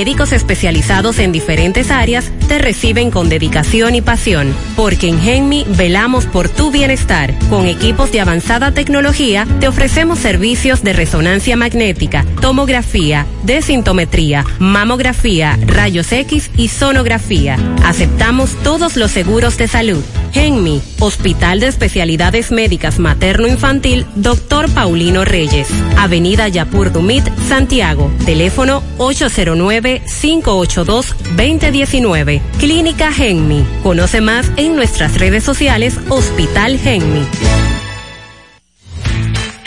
Médicos especializados en diferentes áreas te reciben con dedicación y pasión, porque en Genmi velamos por tu bienestar. Con equipos de avanzada tecnología te ofrecemos servicios de resonancia magnética, tomografía, desintometría, mamografía, rayos X y sonografía. Aceptamos todos los seguros de salud. Genmi, Hospital de Especialidades Médicas Materno-Infantil, Dr. Paulino Reyes, Avenida Yapur Dumit, Santiago, teléfono 809-582-2019. Clínica Genmi. Conoce más en nuestras redes sociales Hospital Genmi.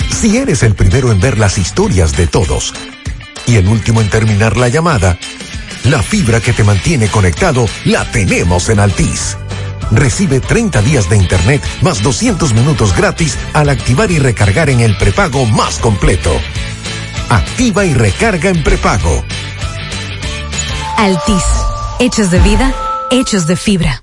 Si eres el primero en ver las historias de todos y el último en terminar la llamada, la fibra que te mantiene conectado la tenemos en Altis. Recibe 30 días de internet más 200 minutos gratis al activar y recargar en el prepago más completo. Activa y recarga en prepago. Altis. Hechos de vida, hechos de fibra.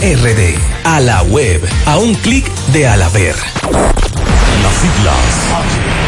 RD. A la web. A un clic de Alaber. Las siglas.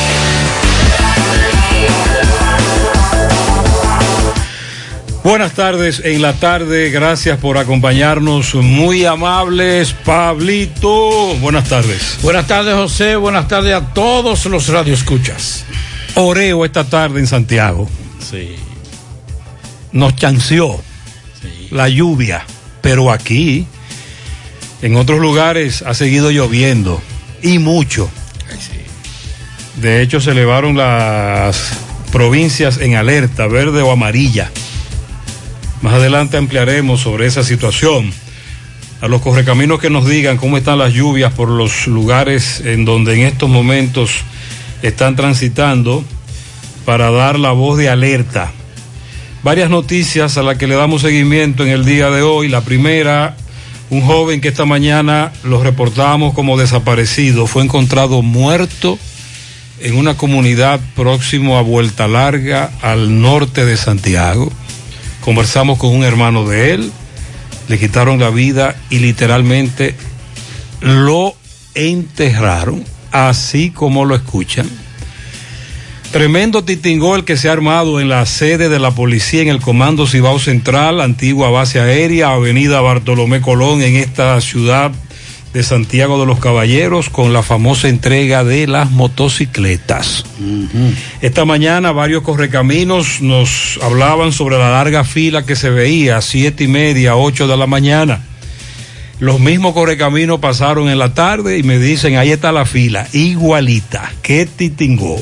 Buenas tardes en la tarde, gracias por acompañarnos, muy amables, Pablito. Buenas tardes. Buenas tardes, José. Buenas tardes a todos los radioescuchas. Oreo esta tarde en Santiago. Sí. Nos chanceó la lluvia, pero aquí, en otros lugares, ha seguido lloviendo y mucho. De hecho, se elevaron las provincias en alerta, verde o amarilla. Más adelante ampliaremos sobre esa situación. A los correcaminos que nos digan cómo están las lluvias por los lugares en donde en estos momentos están transitando para dar la voz de alerta. Varias noticias a las que le damos seguimiento en el día de hoy. La primera, un joven que esta mañana lo reportamos como desaparecido, fue encontrado muerto en una comunidad próximo a Vuelta Larga al norte de Santiago. Conversamos con un hermano de él, le quitaron la vida y literalmente lo enterraron, así como lo escuchan. Tremendo titingó el que se ha armado en la sede de la policía en el Comando Cibao Central, antigua base aérea, Avenida Bartolomé Colón, en esta ciudad de Santiago de los Caballeros, con la famosa entrega de las motocicletas. Esta mañana varios correcaminos nos hablaban sobre la larga fila que se veía a siete y media, ocho de la mañana. Los mismos correcaminos pasaron en la tarde y me dicen, ahí está la fila, igualita, que titingó.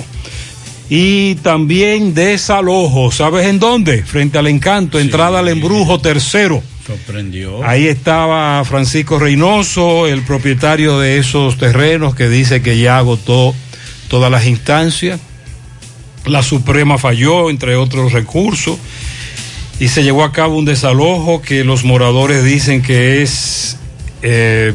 Y también desalojo, ¿sabes en dónde? Frente al encanto, entrada al embrujo tercero. Ahí estaba Francisco Reynoso, el propietario de esos terrenos, que dice que ya agotó todas las instancias. La Suprema falló, entre otros recursos, y se llevó a cabo un desalojo que los moradores dicen que es eh,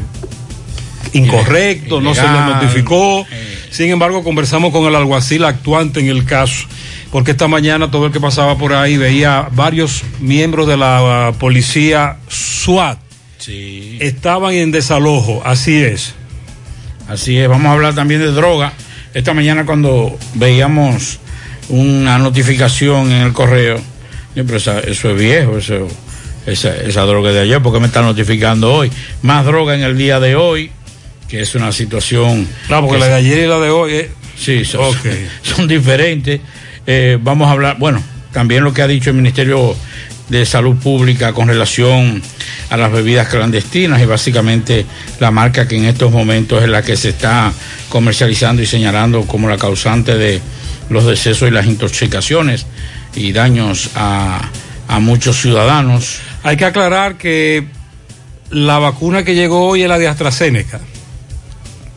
incorrecto, no se Ilegal. notificó. Sin embargo, conversamos con el alguacil actuante en el caso, porque esta mañana todo el que pasaba por ahí veía varios miembros de la uh, policía SWAT. Sí. Estaban en desalojo, así es. Así es, vamos a hablar también de droga. Esta mañana cuando veíamos una notificación en el correo, pero esa- eso es viejo, eso, esa, esa droga de ayer, porque me están notificando hoy? Más droga en el día de hoy, que es una situación... Claro, porque que la de ayer y la de hoy. eh, Sí, son, Ok. son diferentes. eh, vamos a hablar, bueno, también lo que ha dicho el Ministerio de Salud Pública con relación a las bebidas clandestinas y básicamente la marca que en estos momentos es la que se está comercializando y señalando como la causante de los decesos y las intoxicaciones y daños a, a muchos ciudadanos. Hay que aclarar que la vacuna que llegó hoy es la de AstraZeneca.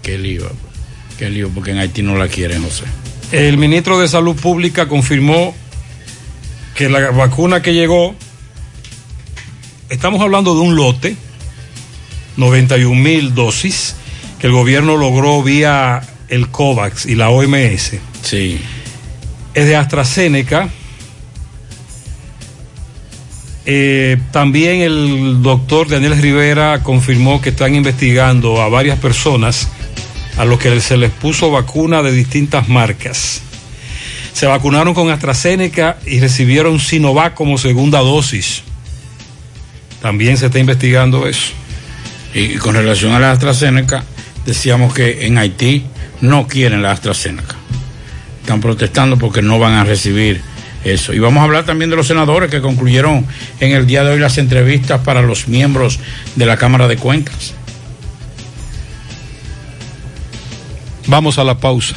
Qué lío, qué lío, porque en Haití no la quieren, José. El ministro de Salud Pública confirmó que la vacuna que llegó, estamos hablando de un lote, 91 mil dosis, que el gobierno logró vía el COVAX y la OMS. Sí. Es de AstraZeneca. Eh, también el doctor Daniel Rivera confirmó que están investigando a varias personas a los que se les puso vacuna de distintas marcas. Se vacunaron con AstraZeneca y recibieron Sinovac como segunda dosis. También se está investigando eso. Y con relación a la AstraZeneca, decíamos que en Haití no quieren la AstraZeneca. Están protestando porque no van a recibir eso. Y vamos a hablar también de los senadores que concluyeron en el día de hoy las entrevistas para los miembros de la Cámara de Cuentas. Vamos a la pausa.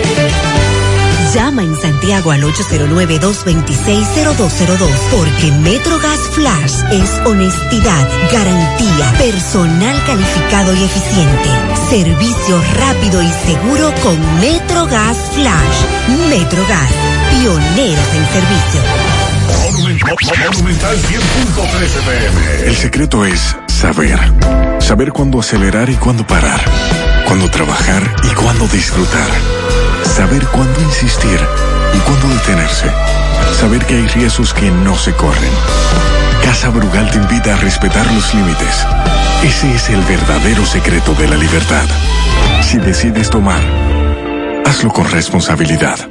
Llama en Santiago al 809-226-0202 porque MetroGas Flash es honestidad, garantía, personal calificado y eficiente, servicio rápido y seguro con MetroGas Flash. MetroGas, pioneros en servicio. Monumental 100.13 pm. El secreto es saber. Saber cuándo acelerar y cuándo parar. Cuándo trabajar y cuándo disfrutar. Saber cuándo insistir y cuándo detenerse. Saber que hay riesgos que no se corren. Casa Brugal te invita a respetar los límites. Ese es el verdadero secreto de la libertad. Si decides tomar, hazlo con responsabilidad.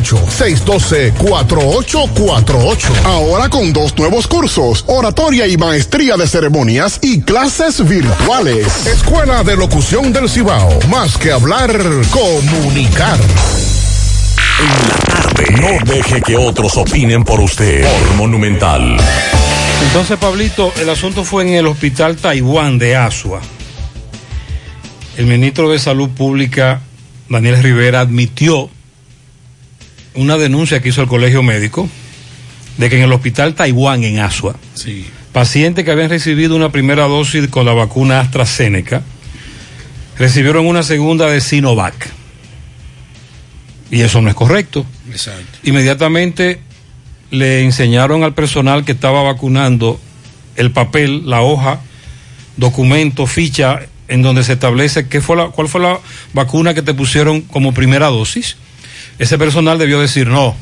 612-4848. Ahora con dos nuevos cursos, oratoria y maestría de ceremonias y clases virtuales. Escuela de Locución del Cibao. Más que hablar, comunicar. En la tarde. No deje que otros opinen por usted. Por Monumental. Entonces, Pablito, el asunto fue en el Hospital Taiwán de Asua. El ministro de Salud Pública, Daniel Rivera, admitió una denuncia que hizo el colegio médico de que en el hospital Taiwán en Asua, Sí. pacientes que habían recibido una primera dosis con la vacuna AstraZeneca recibieron una segunda de Sinovac. Y eso no es correcto. Exacto. Inmediatamente le enseñaron al personal que estaba vacunando el papel, la hoja, documento, ficha, en donde se establece qué fue la, cuál fue la vacuna que te pusieron como primera dosis. Ese personal debió decir no,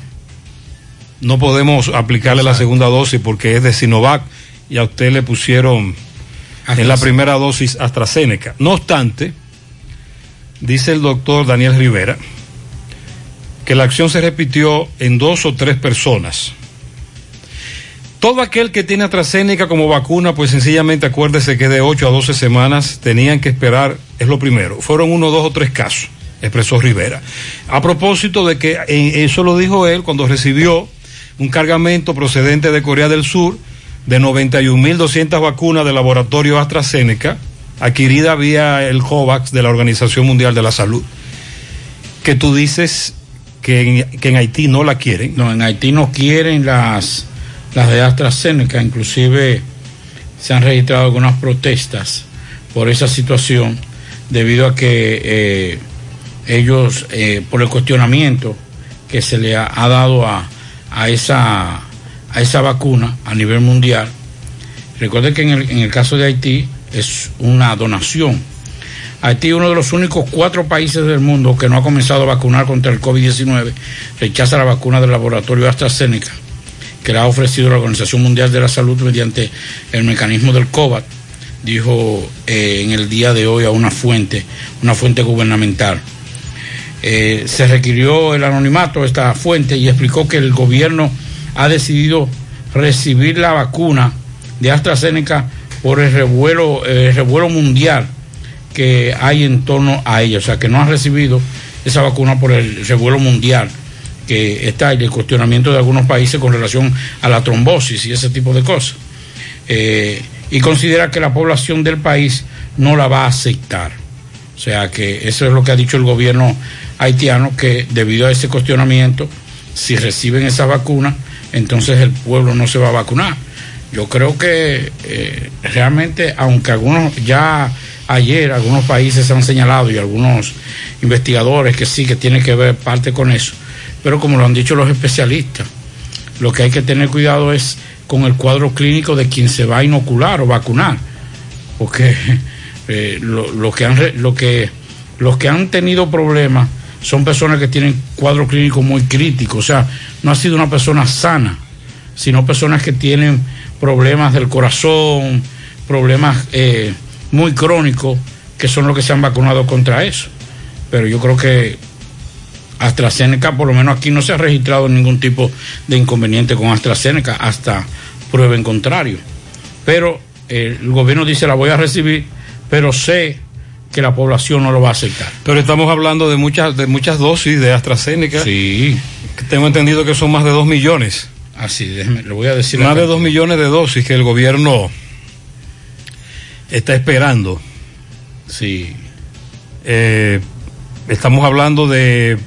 no podemos aplicarle la segunda dosis porque es de Sinovac y a usted le pusieron en la primera dosis AstraZeneca. No obstante, dice el doctor Daniel Rivera, que la acción se repitió en dos o tres personas. Todo aquel que tiene AstraZeneca como vacuna, pues sencillamente acuérdese que de 8 a 12 semanas tenían que esperar, es lo primero. Fueron uno, dos o tres casos, expresó Rivera. A propósito de que eh, eso lo dijo él cuando recibió un cargamento procedente de Corea del Sur de 91.200 vacunas del laboratorio AstraZeneca, adquirida vía el COVAX de la Organización Mundial de la Salud. Que tú dices que en, Haití no la quieren. No, en Haití no quieren las, las de AstraZeneca, inclusive se han registrado algunas protestas por esa situación, debido a que eh, ellos, eh, por el cuestionamiento que se le ha, dado a, a, esa, a esa vacuna a nivel mundial. Recuerden que en el, en el caso de Haití es una donación. Haití uno de los únicos cuatro países del mundo que no ha comenzado a vacunar contra el COVID-19. Rechaza la vacuna del laboratorio AstraZeneca, que le ha ofrecido la Organización Mundial de la Salud mediante el mecanismo del COVAX, dijo eh, en el día de hoy a una fuente, una fuente gubernamental. Eh, se requirió el anonimato de esta fuente y explicó que el gobierno ha decidido recibir la vacuna de AstraZeneca por el revuelo, el revuelo mundial que hay en torno a ella, o sea que no ha recibido esa vacuna por el revuelo mundial que está y el cuestionamiento de algunos países con relación a la trombosis y ese tipo de cosas. Eh, y considera que la población del país no la va a aceptar. O sea que eso es lo que ha dicho el gobierno haitiano, que debido a ese cuestionamiento, si reciben esa vacuna, entonces el pueblo no se va a vacunar. Yo creo que eh, realmente, aunque algunos ya ayer algunos países han señalado y algunos investigadores que sí que tiene que ver parte con eso, pero como lo han dicho los especialistas, lo que hay que tener cuidado es con el cuadro clínico de quien se va a inocular o vacunar, porque eh, lo, que han, lo que, los que han tenido problemas son personas que tienen cuadro clínico muy crítico, o sea, no ha sido una persona sana, sino personas que tienen problemas del corazón, problemas eh, muy crónicos, que son los que se han vacunado contra eso. Pero yo creo que AstraZeneca, por lo menos aquí no se ha registrado ningún tipo de inconveniente con AstraZeneca hasta prueba en contrario. Pero eh, el gobierno dice la voy a recibir, pero sé que la población no lo va a aceptar. Pero estamos hablando de muchas, de muchas dosis de AstraZeneca. Sí. Tengo entendido que son más de dos millones. Así, déjeme, le voy a decir. Más de dos millones de dosis que el gobierno está esperando. Sí. Eh, estamos hablando de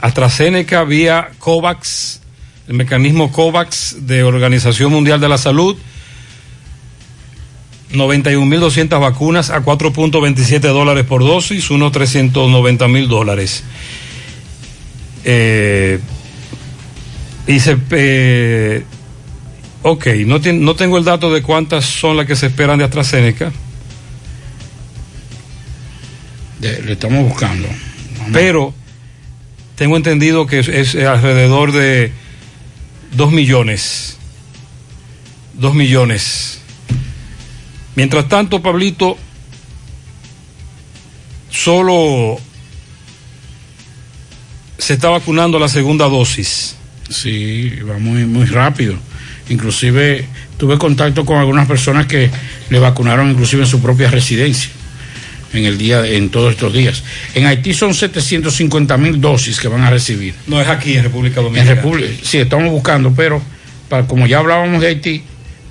AstraZeneca vía COVAX, el mecanismo COVAX de Organización Mundial de la Salud. 91.200 vacunas a 4.27 dólares por dosis, unos 390 mil dólares. Eh, Y se. Eh, ok, no, no tengo el dato de cuántas son las que se esperan de AstraZeneca. le estamos buscando. Pero tengo entendido que es, alrededor de 2 millones. 2 millones. Mientras tanto, Pablito, solo se está vacunando la segunda dosis. Sí, va muy, muy rápido. Inclusive tuve contacto con algunas personas que le vacunaron inclusive en su propia residencia en el día en todos estos días. En Haití son 750 mil dosis que van a recibir. No es aquí en República Dominicana. En República, sí, estamos buscando, pero para, como ya hablábamos de Haití,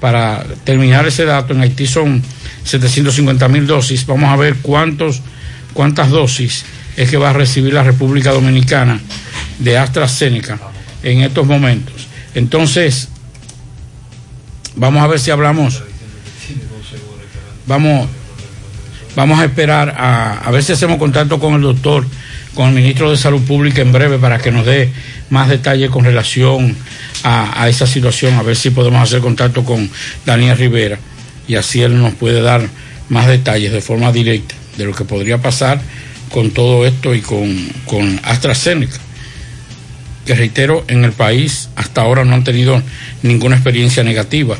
para terminar ese dato, en Haití son 750 mil dosis. Vamos a ver cuántos, cuántas dosis es que va a recibir la República Dominicana de AstraZeneca en estos momentos. Entonces, vamos a ver si hablamos. Vamos, vamos a esperar a, ver si hacemos contacto con el doctor, con el ministro de Salud Pública en breve para que nos dé más detalles con relación a, esa situación, a ver si podemos hacer contacto con Daniel Rivera y así él nos puede dar más detalles de forma directa de lo que podría pasar con todo esto y con, con AstraZeneca, que reitero, en el país hasta ahora no han tenido ninguna experiencia negativa.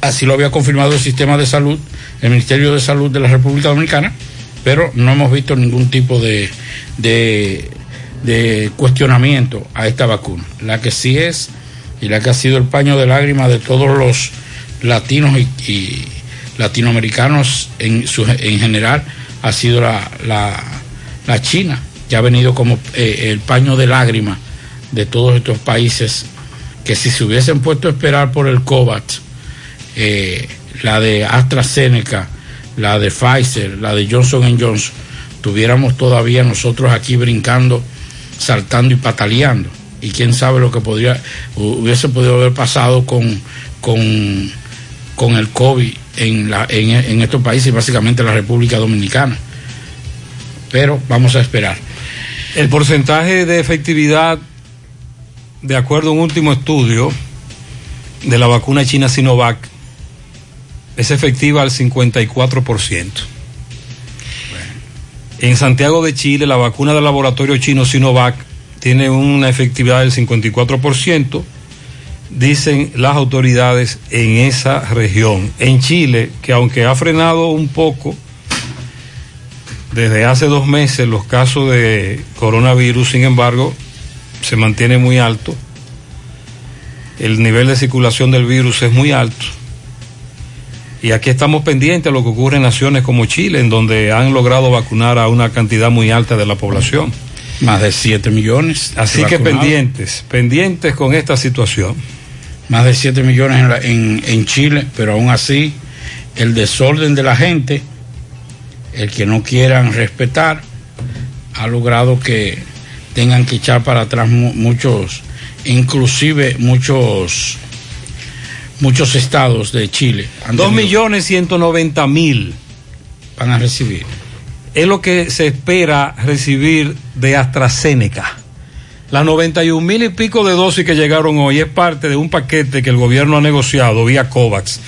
así lo había confirmado el sistema de salud, el Ministerio de Salud de la República Dominicana, pero no hemos visto ningún tipo de, de, cuestionamiento a esta vacuna. La que sí es y la que ha sido el paño de lágrimas de todos los latinos y, latinoamericanos en, su, en general ha sido la, la, China, que ha venido como eh, el paño de lágrimas de todos estos países que si se hubiesen puesto a esperar por el COVAX, eh, la de AstraZeneca, la de Pfizer, la de Johnson Johnson, tuviéramos todavía nosotros aquí brincando, saltando y pataleando. Y quién sabe lo que podría, hubiese podido haber pasado con, con, con el COVID en, la, en, estos países, básicamente la República Dominicana. Pero vamos a esperar. El porcentaje de efectividad, de acuerdo a un último estudio de la vacuna china Sinovac, es efectiva al 54%. En Santiago de Chile, la vacuna del laboratorio chino Sinovac tiene una efectividad del 54% dicen las autoridades en esa región. En Chile, que aunque ha frenado un poco desde hace dos meses los casos de coronavirus, sin embargo, se mantiene muy alto. El nivel de circulación del virus es muy alto. Y aquí estamos pendientes de lo que ocurre en naciones como Chile, en donde han logrado vacunar a una cantidad muy alta de la población. Más de 7 millones. Así que pendientes, pendientes con esta situación más de 7 millones en, en, Chile, pero aún así el desorden de la gente, el que no quieran respetar, ha logrado que tengan que echar para atrás muchos, inclusive muchos, muchos estados de Chile. Dos millones ciento noventa mil van a recibir. Es lo que se espera recibir de AstraZeneca. Las 91 mil y pico de dosis que llegaron hoy es parte de un paquete que el gobierno ha negociado vía COVAX.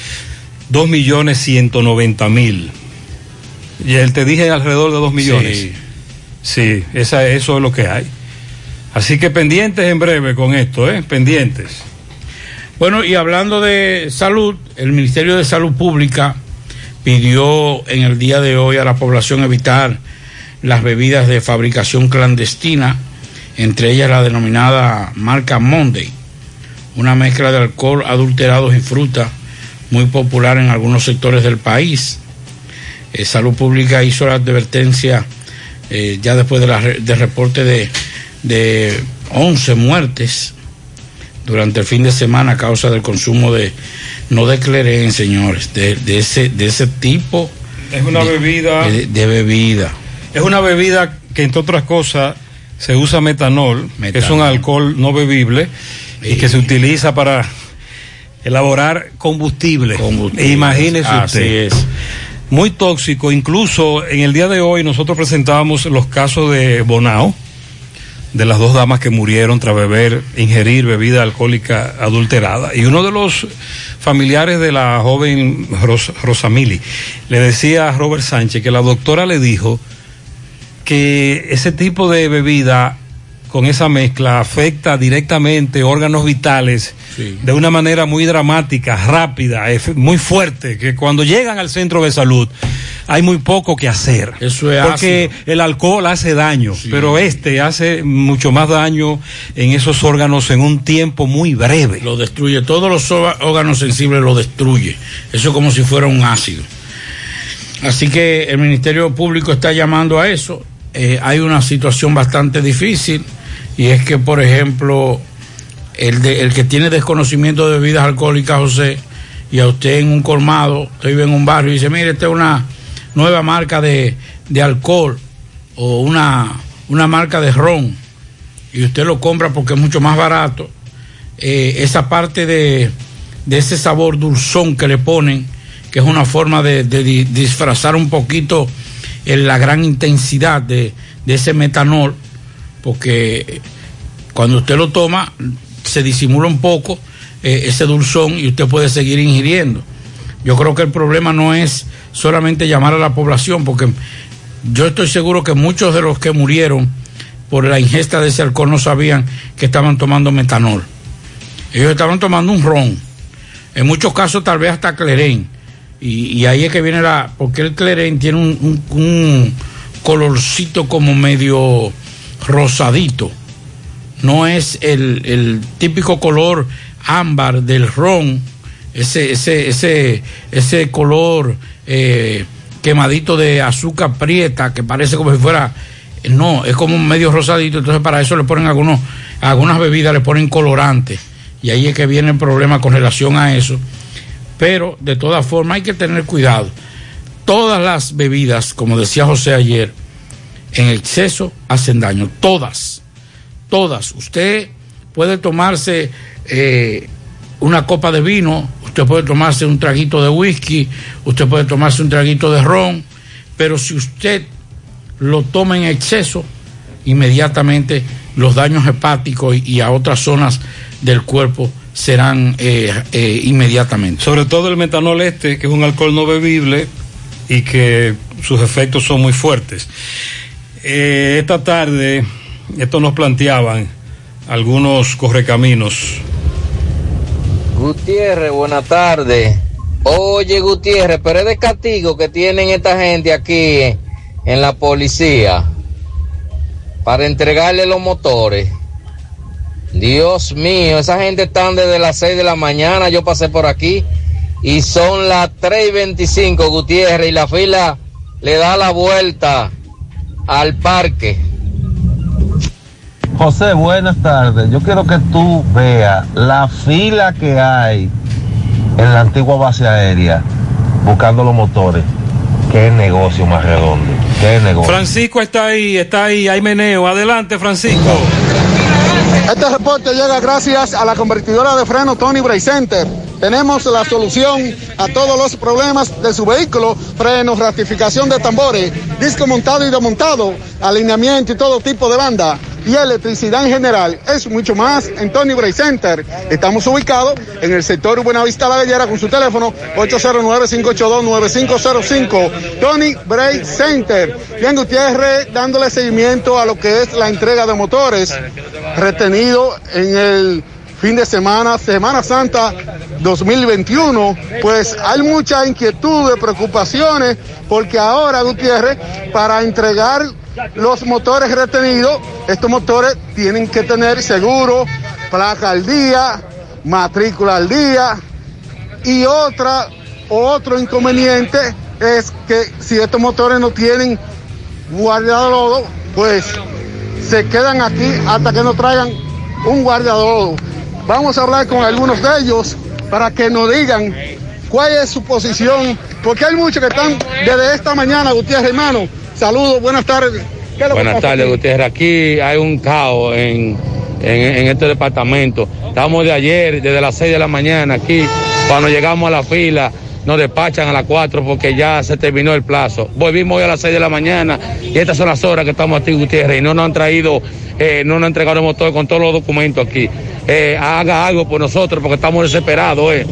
2 millones 190 mil. Y él te dije alrededor de 2 millones. Sí, sí esa, eso es lo que hay. Así que pendientes en breve con esto, ¿eh? Pendientes. Bueno, y hablando de salud, el Ministerio de Salud Pública pidió en el día de hoy a la población evitar las bebidas de fabricación clandestina entre ellas la denominada marca Monday, una mezcla de alcohol adulterados y fruta muy popular en algunos sectores del país. Eh, Salud Pública hizo la advertencia eh, ya después del reporte de, de 11 muertes durante el fin de semana a causa del consumo de, no de cleren, señores, de, ese, de ese tipo. Es una bebida. de bebida. Es una bebida que, entre otras cosas, se usa metanol, que es un alcohol no bebible y que se utiliza para elaborar combustible. Imagínese usted. Es. Muy tóxico, incluso en el día de hoy nosotros presentamos los casos de Bonao, de las dos damas que murieron tras beber, ingerir bebida alcohólica adulterada. Y uno de los familiares de la joven Ros Rosamili le decía a Robert Sánchez que la doctora le dijo que ese tipo de bebida con esa mezcla afecta directamente órganos vitales Sí. de una manera muy dramática, rápida, muy fuerte, que cuando llegan al centro de salud hay muy poco que hacer. Eso es Porque el alcohol hace daño, pero este hace mucho más daño en esos órganos en un tiempo muy breve. Lo destruye, todos los órga- órganos sensibles lo destruye. Eso es como si fuera un ácido. Así que el Ministerio Público está llamando a eso. Eh, hay una situación bastante difícil y es que, por ejemplo, el, de- el que tiene desconocimiento de bebidas alcohólicas, José, y a usted en un colmado, usted vive en un barrio y dice, mire, esta es una nueva marca de, de alcohol o una, una marca de ron y usted lo compra porque es mucho más barato, eh, esa parte de, de ese sabor dulzón que le ponen, que es una forma de, de di- disfrazar un poquito eh, la gran intensidad de, de ese metanol, porque cuando usted lo toma se disimula un poco eh, ese dulzón y usted puede seguir ingiriendo. Yo creo que el problema no es solamente llamar a la población, porque yo estoy seguro que muchos de los que murieron por la ingesta de ese alcohol no sabían que estaban tomando metanol. Ellos estaban tomando un ron. En muchos casos tal vez hasta cleren. Y, ahí es que viene la... Porque el cleren tiene un, colorcito como medio rosadito. No es el típico color ámbar del ron. Ese, ese, ese, ese color eh, quemadito de azúcar prieta que parece como si fuera no, es como medio rosadito, entonces para eso le ponen algunos, algunas bebidas le ponen colorante y ahí es que viene el problema con relación a eso. Pero de todas formas hay que tener cuidado. Todas las bebidas, como decía José ayer, en exceso hacen daño. Todas, todas. Usted puede tomarse eh, una copa de vino, usted puede tomarse un traguito de whisky, usted puede tomarse un traguito de ron, pero si usted lo toma en exceso, inmediatamente los daños hepáticos y, a otras zonas del cuerpo serán eh, eh, inmediatamente. Sobre todo el metanol este, que es un alcohol no bebible y que sus efectos son muy fuertes. Eh, esta tarde, esto nos planteaban algunos correcaminos. Gutiérrez, buenas tardes. Oye, Gutiérrez, pero es de castigo que tienen esta gente aquí en la policía para entregarle los motores. Dios mío, esa gente están desde las 6 de la mañana, yo pasé por aquí y son las 3 y 25, Gutiérrez, y la fila le da la vuelta al parque. José, buenas tardes. Yo quiero que tú veas la fila que hay en la antigua base aérea buscando los motores. Qué negocio más redondo. Qué negocio. Francisco está ahí, está ahí, hay meneo. Adelante, Francisco. Este reporte llega gracias a la convertidora de freno Tony Bray Center. Tenemos la solución a todos los problemas de su vehículo, frenos, ratificación de tambores, disco montado y desmontado, alineamiento y todo tipo de banda y electricidad en general. Es mucho más en Tony Bray Center. Estamos ubicados en el sector Buenavista La Gallera con su teléfono 809-582-9505. Tony Bray Center. Bien, Gutiérrez dándole seguimiento a lo que es la entrega de motores retenido en el fin de semana, Semana Santa 2021, pues hay mucha inquietud, preocupaciones, porque ahora, Gutiérrez, para entregar los motores retenidos, estos motores tienen que tener seguro, placa al día, matrícula al día, y otra, otro inconveniente es que si estos motores no tienen guardalodo, pues se quedan aquí hasta que nos traigan un guardalodo. Vamos a hablar con algunos de ellos para que nos digan cuál es su posición, porque hay muchos que están desde esta mañana, Gutiérrez, hermano. Saludos, buenas tardes. ¿Qué es lo que Buenas tardes? Gutiérrez. Aquí hay un caos en, en, en este departamento. Estamos de ayer, desde las 6 de la mañana aquí, cuando llegamos a la fila, nos despachan a las 4 porque ya se terminó el plazo. Volvimos hoy a las 6 de la mañana y estas son las horas que estamos aquí, Gutiérrez, y no nos han traído, eh, no nos han entregado el motor con todos los documentos aquí. Eh, haga algo por nosotros porque estamos desesperados, eh.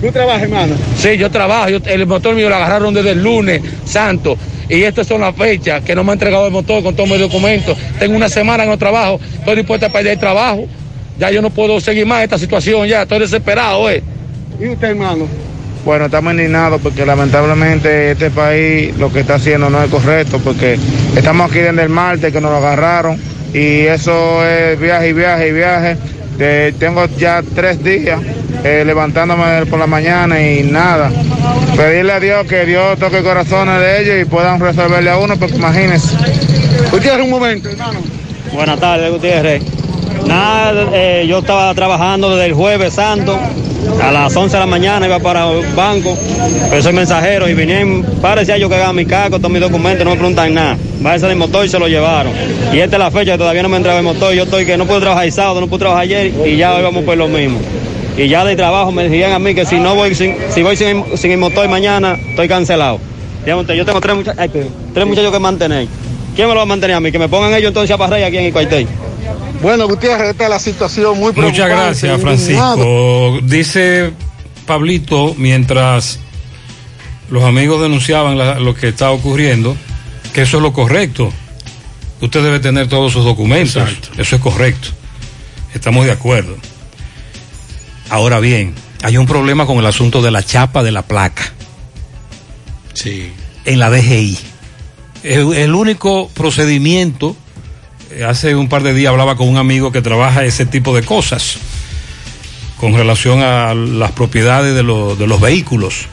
¿Tú trabajas, hermano? Sí, yo trabajo, yo- el motor mío lo agarraron desde el lunes santo y estas son las fechas que no me han entregado el motor con todos mis documentos. Tengo una semana en el trabajo, estoy dispuesto a perder el trabajo. Ya yo no puedo seguir más esta situación, ya estoy desesperado, eh. ¿Y usted, hermano? Bueno, estamos indignados porque lamentablemente este país lo que está haciendo no es correcto porque estamos aquí desde el martes que nos lo agarraron y eso es viaje y viaje y viaje. Tengo ya tres días eh, levantándome por la mañana y nada. Pedirle a Dios que Dios toque corazones de ellos y puedan resolverle a uno porque imagínense. Gutiérrez, un momento, hermano. Buenas tardes, Gutiérrez. Nada, eh, yo estaba trabajando desde el jueves santo, a las 11 de la mañana iba para el banco, pero soy mensajero y vinieron, parecía yo que haga mi caco, todos mis documentos, no me preguntan nada. Váyase del motor y se lo llevaron. Y esta es la fecha que todavía no me entrega el motor, yo estoy que no puedo trabajar el sábado, no puedo trabajar ayer y ya hoy vamos por lo mismo. Y ya de trabajo me decían a mí que si no voy sin, si voy sin, sin el motor mañana, estoy cancelado. Dígame usted, Yo tengo tres, mucha- ay, perdón, tres muchachos que mantener. ¿Quién me lo va a mantener a mí? Que me pongan ellos entonces a barrer aquí en el cuartel. Bueno, Gutiérrez, esta es la situación muy preocupante. Muchas gracias. Francisco. Dice Pablito, mientras los amigos denunciaban la- lo que está ocurriendo, que eso es lo correcto. Usted debe tener todos sus documentos. Eso es correcto. Estamos de acuerdo. Ahora bien, hay un problema con el asunto de la chapa de la placa. Sí. En la DGI. El, el único procedimiento, eh, hace un par de días hablaba con un amigo que trabaja ese tipo de cosas, con relación a las propiedades de, los- de los vehículos,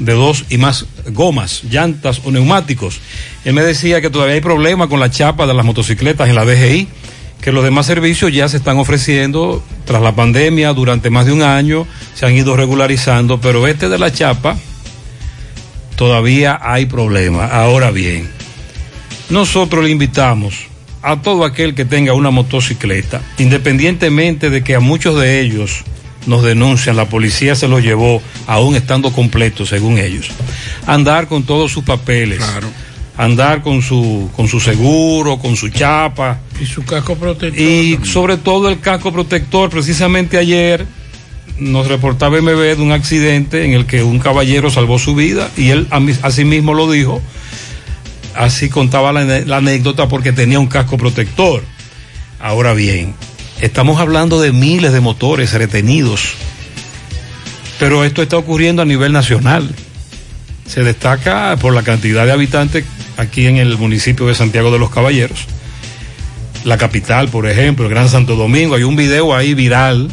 de dos y más gomas, llantas o neumáticos. Él me decía que todavía hay problema con la chapa de las motocicletas en la DGI, que los demás servicios ya se están ofreciendo tras la pandemia durante más de un año, se han ido regularizando, pero este de la chapa todavía hay problema. Ahora bien, nosotros le invitamos a todo aquel que tenga una motocicleta, independientemente de que a muchos de ellos nos denuncian, la policía se los llevó aún estando completos, según ellos, andar con todos sus papeles, andar con su, con su seguro, con su chapa, Y su casco protector. y sobre todo el casco protector, precisamente ayer nos reportaba MB de un accidente en el que un caballero salvó su vida y él a mí- asimismo lo dijo, así contaba la anécdota porque tenía un casco protector. Ahora bien, estamos hablando de miles de motores retenidos, pero esto está ocurriendo a nivel nacional. Se destaca por la cantidad de habitantes aquí en el municipio de Santiago de los Caballeros la capital, por ejemplo, el Gran Santo Domingo. Hay un video ahí viral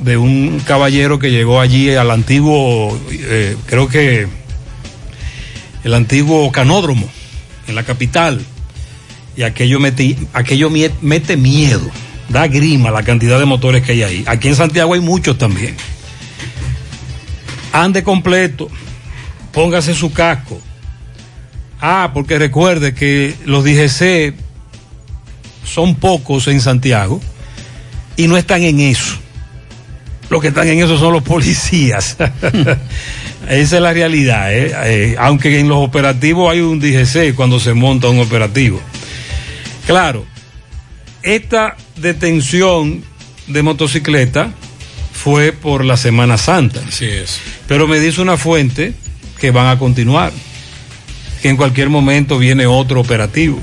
de un caballero que llegó allí al antiguo, eh, creo que el antiguo canódromo en la capital. Y aquello aquello mete miedo, da grima la cantidad de motores que hay ahí. Aquí en Santiago hay muchos también. Ande completo, póngase su casco. Ah, porque recuerde que los DGC son pocos en Santiago y no están en eso. Los que están en eso son los policías. Esa es la realidad. ¿eh? Eh, aunque en los operativos hay un DGC cuando se monta un operativo. Claro, esta detención de motocicleta fue por la Semana Santa. Así es. Pero me dice una fuente que van a continuar, que en cualquier momento viene otro operativo.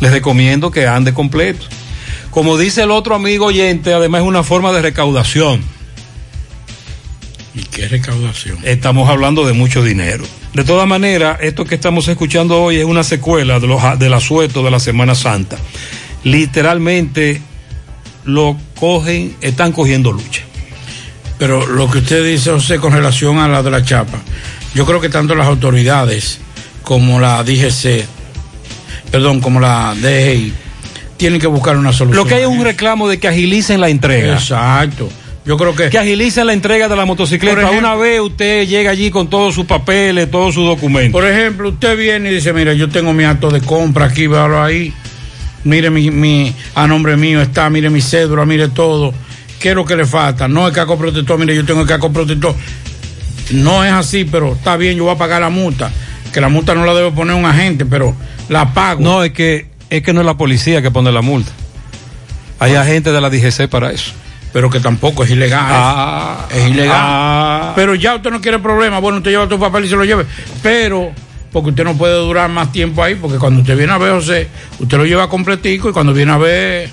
Les recomiendo que ande completo. Como dice el otro amigo oyente, además es una forma de recaudación. ¿Y qué recaudación? Estamos hablando de mucho dinero. De todas maneras, esto que estamos escuchando hoy es una secuela de los, del asueto de la Semana Santa. Literalmente lo cogen, están cogiendo lucha. Pero lo que usted dice, José, con relación a la de la chapa, yo creo que tanto las autoridades como la DGC, perdón, como la DGI, tienen que buscar una solución. Lo que hay es un reclamo de que agilicen la entrega. Exacto. Yo creo que. Que agilicen la entrega de la motocicleta. Ejemplo- una vez usted llega allí con todos sus papeles, todos sus documentos. Por ejemplo, usted viene y dice, mira, yo tengo mi acto de compra aquí, véalo ahí. Mire mi, mi, a nombre mío está, mire mi cédula, mire todo. ¿qué es lo que le falta? No el casco protector, mire, yo tengo el casco protector. No es así, pero está bien, yo voy a pagar la multa. Que la multa no la debe poner un agente, pero la pago. No, es que, es que no es la policía que pone la multa. Hay agentes de la DGC para eso. Pero que tampoco es ilegal. Ah, es ilegal. ah. Pero ya usted no quiere problema. Bueno, usted lleva tu papel y se lo lleve. Pero, porque usted no puede durar más tiempo ahí, porque cuando usted viene a ver, José, usted lo lleva completico y cuando viene a ver,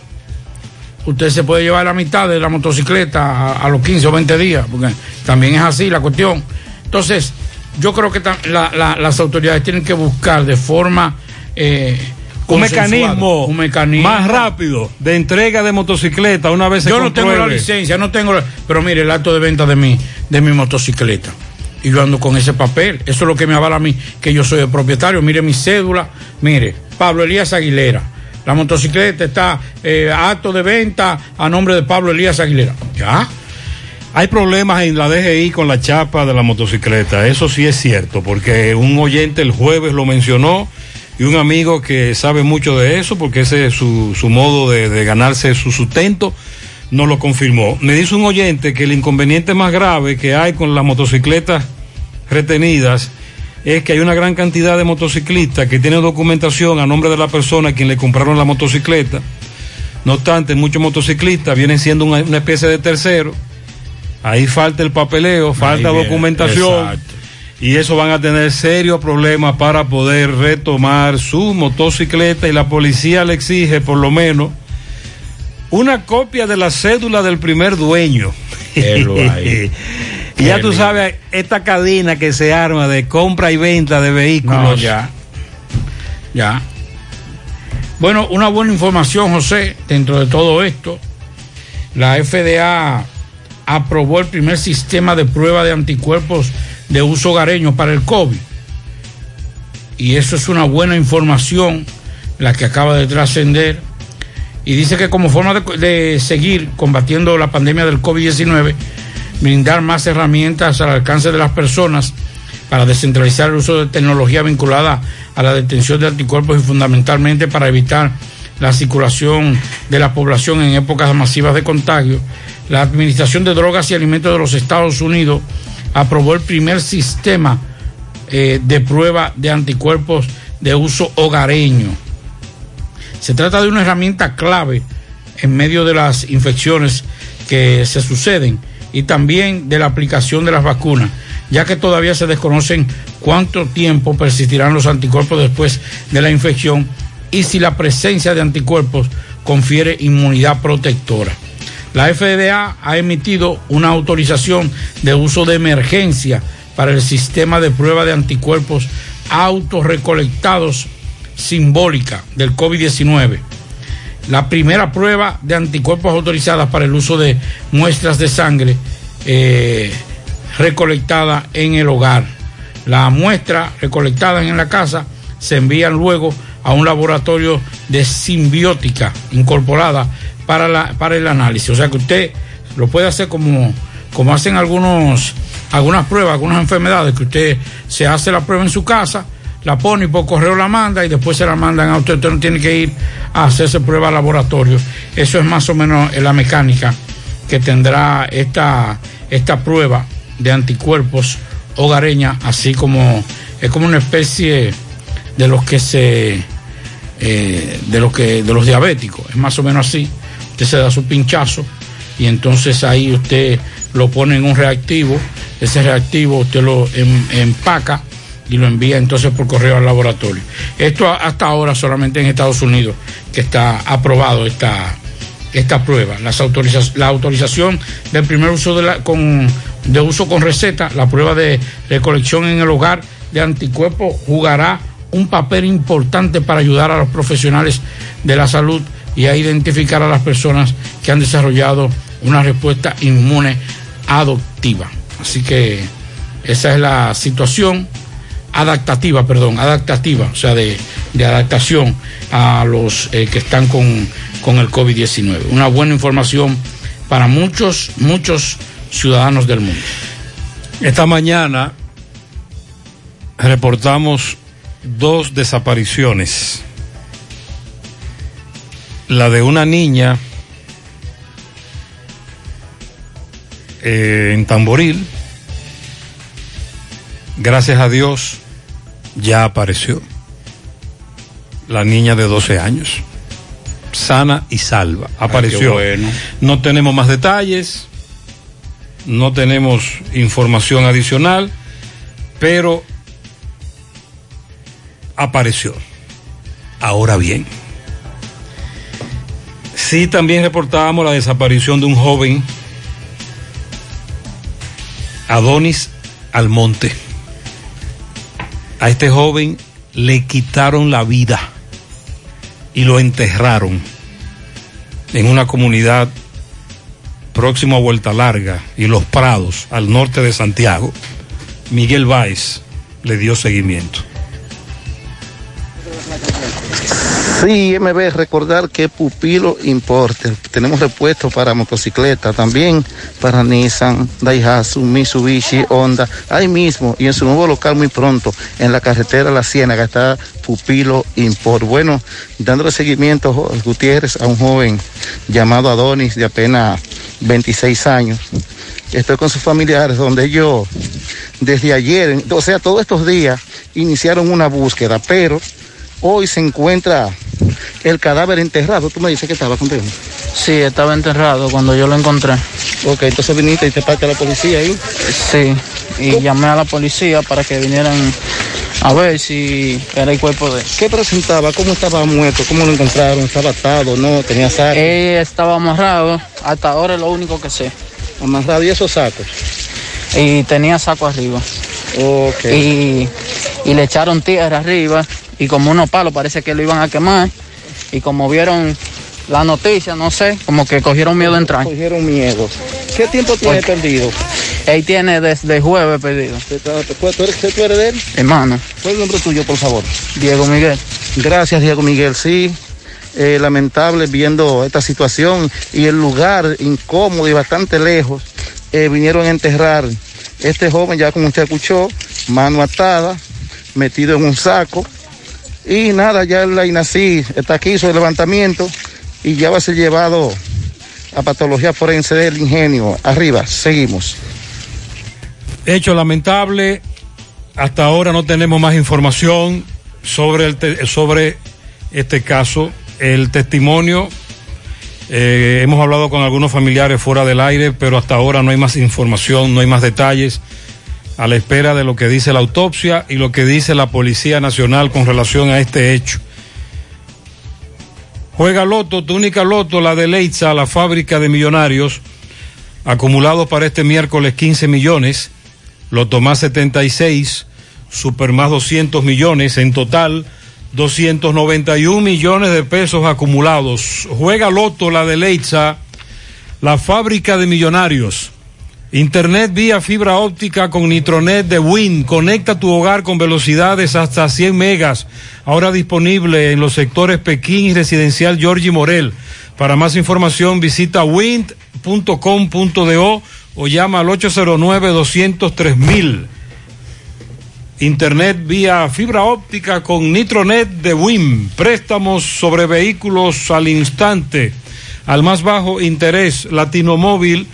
usted se puede llevar la mitad de la motocicleta a, a los 15 o 20 días, porque también es así la cuestión. Entonces, yo creo que tam- la- la- las autoridades tienen que buscar de forma... eh, Un mecanismo, un mecanismo más rápido de entrega de motocicleta una vez se yo no tengo la licencia, no tengo la- pero mire el acto de venta de mi de mi motocicleta. Y yo ando con ese papel, eso es lo que me avala a mí que yo soy el propietario, mire mi cédula, mire, Pablo Elías Aguilera. La motocicleta está eh, acto de venta a nombre de Pablo Elías Aguilera. Ya. Hay problemas en la DGI con la chapa de la motocicleta, eso sí es cierto, porque un oyente el jueves lo mencionó y un amigo que sabe mucho de eso, porque ese es su, su modo de, de ganarse su sustento, nos lo confirmó. Me dice un oyente que el inconveniente más grave que hay con las motocicletas retenidas es que hay una gran cantidad de motociclistas que tienen documentación a nombre de la persona a quien le compraron la motocicleta. No obstante, muchos motociclistas vienen siendo una, una especie de tercero. Ahí falta el papeleo, falta viene, documentación. exacto. Y eso van a tener serios problemas para poder retomar su motocicleta y la policía le exige por lo menos una copia de la cédula del primer dueño. Y ya tú lindo. sabes, esta cadena que se arma de compra y venta de vehículos. No, ya. Ya. Bueno, una buena información, José, dentro de todo esto. La FDA aprobó el primer sistema de prueba de anticuerpos de uso hogareño para el COVID. Y eso es una buena información, la que acaba de trascender. Y dice que como forma de, de seguir combatiendo la pandemia del COVID-19, brindar más herramientas al alcance de las personas para descentralizar el uso de tecnología vinculada a la detención de anticuerpos y fundamentalmente para evitar la circulación de la población en épocas masivas de contagio, la Administración de Drogas y Alimentos de los Estados Unidos aprobó el primer sistema eh, de prueba de anticuerpos de uso hogareño. Se trata de una herramienta clave en medio de las infecciones que se suceden y también de la aplicación de las vacunas, ya que todavía se desconocen cuánto tiempo persistirán los anticuerpos después de la infección y si la presencia de anticuerpos confiere inmunidad protectora. La FDA ha emitido una autorización de uso de emergencia para el sistema de prueba de anticuerpos autorrecolectados simbólica del COVID-19. La primera prueba de anticuerpos autorizada para el uso de muestras de sangre eh, recolectada en el hogar. La muestra recolectada en la casa se envían luego a un laboratorio de simbiótica incorporada para, la, para el análisis. O sea que usted lo puede hacer como, como hacen algunos, algunas pruebas, algunas enfermedades, que usted se hace la prueba en su casa, la pone y por correo la manda y después se la mandan a usted. Usted no tiene que ir a hacerse prueba al laboratorio. Eso es más o menos la mecánica que tendrá esta, esta prueba de anticuerpos hogareña, así como es como una especie de los que se eh, de los que de los diabéticos, es más o menos así. Usted se da su pinchazo y entonces ahí usted lo pone en un reactivo, ese reactivo usted lo em- empaca y lo envía entonces por correo al laboratorio. Esto hasta ahora solamente en Estados Unidos que está aprobado esta, esta prueba. Las autoriza- la autorización del primer uso de, la, con, de uso con receta, la prueba de recolección en el hogar de anticuerpos jugará un papel importante para ayudar a los profesionales de la salud y a identificar a las personas que han desarrollado una respuesta inmune adoptiva. Así que esa es la situación adaptativa, perdón, adaptativa, o sea, de, de adaptación a los eh, que están con, con el COVID-19. Una buena información para muchos, muchos ciudadanos del mundo. Esta mañana reportamos dos desapariciones. La de una niña eh, en Tamboril. Gracias a Dios ya apareció la niña de 12 años, sana y salva. Apareció. bueno. No tenemos más detalles, no tenemos información adicional, pero apareció. Ahora bien, sí también reportábamos la desaparición de un joven, Adonis Almonte. A este joven le quitaron la vida y lo enterraron en una comunidad próximo a Vuelta Larga y Los Prados, al norte de Santiago. Miguel Báez le dio seguimiento. Sí, MB, recordar que Pupilo Importe. Tenemos repuestos para motocicleta, también para Nissan, Daihatsu, Mitsubishi, Honda. Ahí mismo y en su nuevo local muy pronto, en la carretera La Ciénaga, está Pupilo Import. Bueno, dándole seguimiento, Gutiérrez, a un joven llamado Adonis de apenas 26 años. Estoy con sus familiares, donde ellos desde ayer, o sea, todos estos días, iniciaron una búsqueda, pero hoy se encuentra el cadáver enterrado. Tú me dices que estaba contigo. Sí, estaba enterrado cuando yo lo encontré. Ok, entonces viniste y te parte a la policía ahí. Sí, y llamé a la policía para que vinieran a ver si era el cuerpo de... ¿Qué presentaba? ¿Cómo estaba muerto? ¿Cómo lo encontraron? ¿Estaba atado? ¿No? ¿Tenía saco? Él estaba amarrado, hasta ahora es lo único que sé. Amarrado y esos sacos. Y tenía saco arriba. Ok. Y, y le echaron tierra arriba y como unos palos parece que lo iban a quemar. Y como vieron la noticia, no sé, como que cogieron miedo a entrar. Cogieron miedo. ¿Qué tiempo tiene Porque- perdido? Él tiene desde jueves perdido. ¿Tú eres, tú eres de él? Hermano. ¿Cuál es el nombre tuyo, por favor? Diego Miguel. Gracias, Diego Miguel. Sí, eh, lamentable viendo esta situación y el lugar incómodo y bastante lejos. eh, vinieron a enterrar este joven, ya como usted escuchó, mano atada, metido en un saco. Y nada, ya la INACI está aquí, hizo el levantamiento y ya va a ser llevado a patología forense del ingenio. Arriba, seguimos. Hecho lamentable, hasta ahora no tenemos más información sobre, el sobre este caso. El testimonio, eh, hemos hablado con algunos familiares fuera del aire, pero hasta ahora no hay más información, no hay más detalles, a la espera de lo que dice la autopsia y lo que dice la Policía Nacional con relación a este hecho. Juega Loto, tu única Loto, la de Leitza, la fábrica de millonarios, acumulados para este miércoles 15 millones, Loto más 76, Super más 200 millones, en total 291 millones de pesos acumulados. Juega Loto, la de Leitza, la fábrica de millonarios. Internet vía fibra óptica con Nitronet de Win. Conecta tu hogar con velocidades hasta 100 megas. Ahora disponible en los sectores Pekín y Residencial Giorgi Morel. Para más información visita wind.com.do o llama al 809-203 Internet vía fibra óptica con Nitronet de WIM. Préstamos sobre vehículos al instante. Al más bajo interés, Latino Móvil,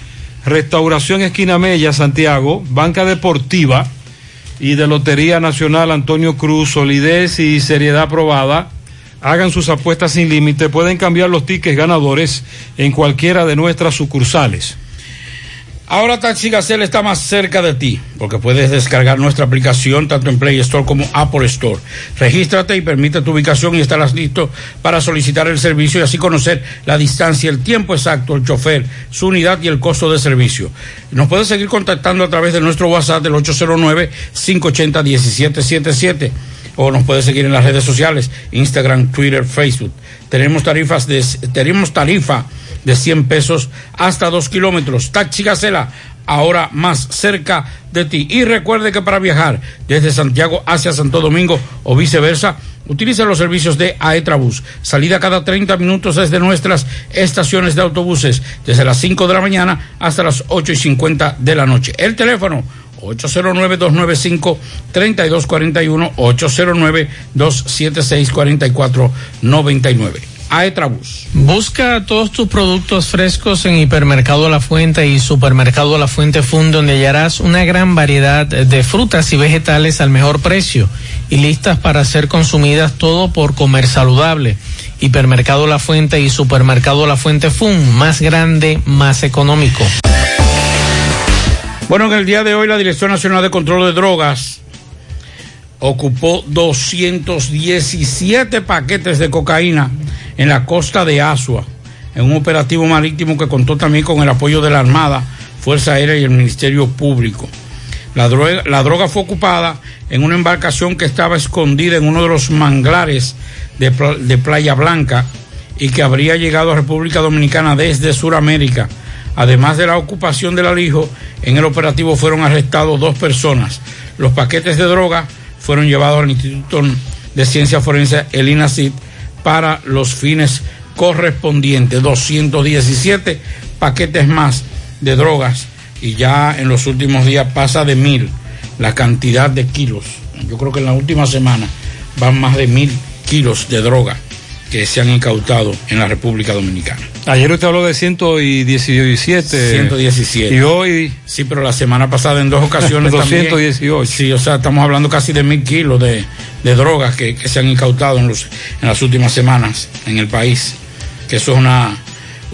Restauración Esquina Mella, Santiago, Banca Deportiva y de Lotería Nacional Antonio Cruz, solidez y seriedad probada. Hagan sus apuestas sin límite. Pueden cambiar los tickets ganadores en cualquiera de nuestras sucursales. Ahora Taxi Gacela está más cerca de ti, porque puedes descargar nuestra aplicación tanto en Play Store como Apple Store. Regístrate y permite tu ubicación y estarás listo para solicitar el servicio y así conocer la distancia, el tiempo exacto, el chofer, su unidad y el costo de servicio. Nos puedes seguir contactando a través de nuestro WhatsApp del 809-580-1777 o nos puedes seguir en las redes sociales, Instagram, Twitter, Facebook. Tenemos tarifas de, tenemos tarifa de 100 pesos hasta 2 kilómetros. Taxi Gacela, ahora más cerca de ti. Y recuerde que para viajar desde Santiago hacia Santo Domingo o viceversa, utilice los servicios de Aetrabús. Salida cada 30 minutos desde nuestras estaciones de autobuses, desde las 5 de la mañana hasta las 8 y 50 de la noche. El teléfono 809-295-3241, 809-276-4499. Aetrabús. Busca todos tus productos frescos en Hipermercado La Fuente y Supermercado La Fuente Fund, donde hallarás una gran variedad de frutas y vegetales al mejor precio y listas para ser consumidas todo por comer saludable. Hipermercado La Fuente y Supermercado La Fuente Fund, más grande, más económico. Bueno, en el día de hoy la Dirección Nacional de Control de Drogas ocupó 217 paquetes de cocaína en la costa de Asua, en un operativo marítimo que contó también con el apoyo de la Armada, Fuerza Aérea y el Ministerio Público. La droga, fue ocupada en una embarcación que estaba escondida en uno de los manglares de, Playa Blanca y que habría llegado a República Dominicana desde Sudamérica. Además de la ocupación del alijo, en el operativo fueron arrestados dos personas. Los paquetes de droga fueron llevados al Instituto de Ciencia Forense, el INACID, para los fines correspondientes. 217 paquetes más de drogas y ya en los últimos días pasa de mil la cantidad de kilos. Yo creo que en la última semana van más de mil kilos de droga que se han incautado en la República Dominicana. Ayer usted habló de 117. 117. Y hoy. Sí, pero la semana pasada en dos ocasiones 218. También, sí, o sea, estamos hablando casi de mil kilos de, de drogas que, que, se han incautado en, los, en las últimas semanas en el país. Que eso es una,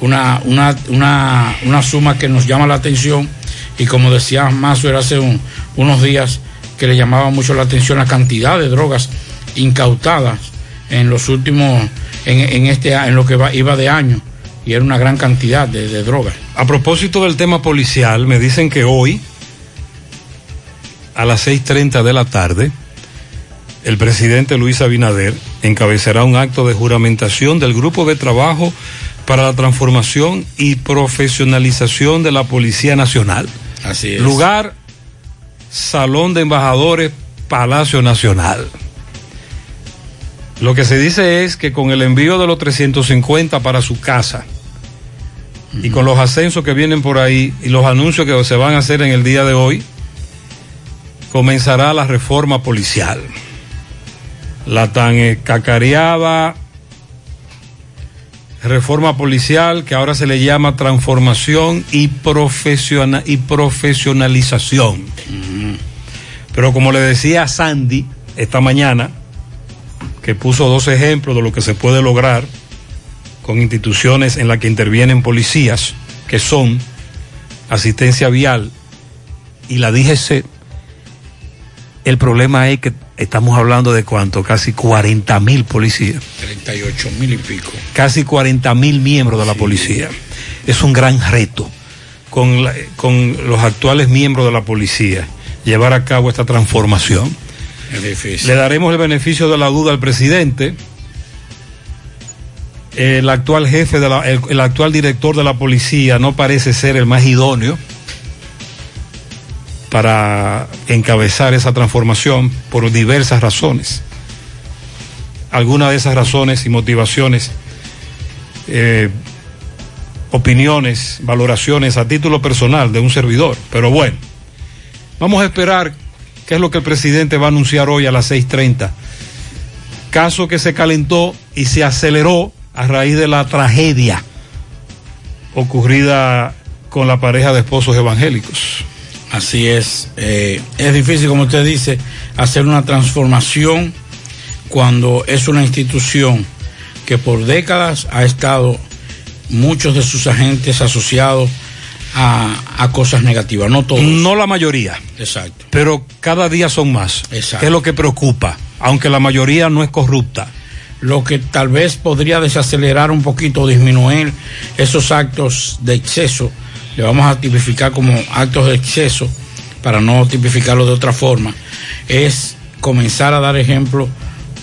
una, una, una, una suma que nos llama la atención. Y como decía Mazo, era hace un, unos días que le llamaba mucho la atención la cantidad de drogas incautadas en los últimos, en, en este, en lo que va, iba de año y era una gran cantidad de, de drogas. A propósito del tema policial, me dicen que hoy, a las 6.30 de la tarde, el presidente Luis Abinader encabezará un acto de juramentación del grupo de trabajo para la transformación y profesionalización de la Policía Nacional. Así es. Lugar, Salón de Embajadores, Palacio Nacional. Lo que se dice es que con el envío de los 350 para su casa y con los ascensos que vienen por ahí y los anuncios que se van a hacer en el día de hoy, comenzará la reforma policial. La tan cacareada reforma policial que ahora se le llama transformación y, profesiona, y profesionalización. Pero como le decía Sandy esta mañana, que puso dos ejemplos de lo que se puede lograr con instituciones en las que intervienen policías, que son asistencia vial y la DGC, el problema es que estamos hablando de cuánto, casi 40 mil policías. 38 mil y pico. Casi 40 mil miembros de la sí. policía. Es un gran reto con, la, con los actuales miembros de la policía llevar a cabo esta transformación. Le daremos el beneficio de la duda al presidente. El actual jefe, el, actual director de la policía no parece ser el más idóneo para encabezar esa transformación por diversas razones. Algunas de esas razones y motivaciones, eh, opiniones, valoraciones a título personal de un servidor. Pero bueno, vamos a esperar qué es lo que el presidente va a anunciar hoy a las 6.30. Caso que se calentó y se aceleró a raíz de la tragedia ocurrida con la pareja de esposos evangélicos. Así es, eh, es difícil, como usted dice, hacer una transformación cuando es una institución que por décadas ha estado muchos de sus agentes asociados a, a, cosas negativas, no todos. No la mayoría. Exacto. Pero cada día son más. Exacto. Que es lo que preocupa, aunque la mayoría no es corrupta. Lo que tal vez podría desacelerar un poquito, disminuir esos actos de exceso, le vamos a tipificar como actos de exceso, para no tipificarlo de otra forma, es comenzar a dar ejemplo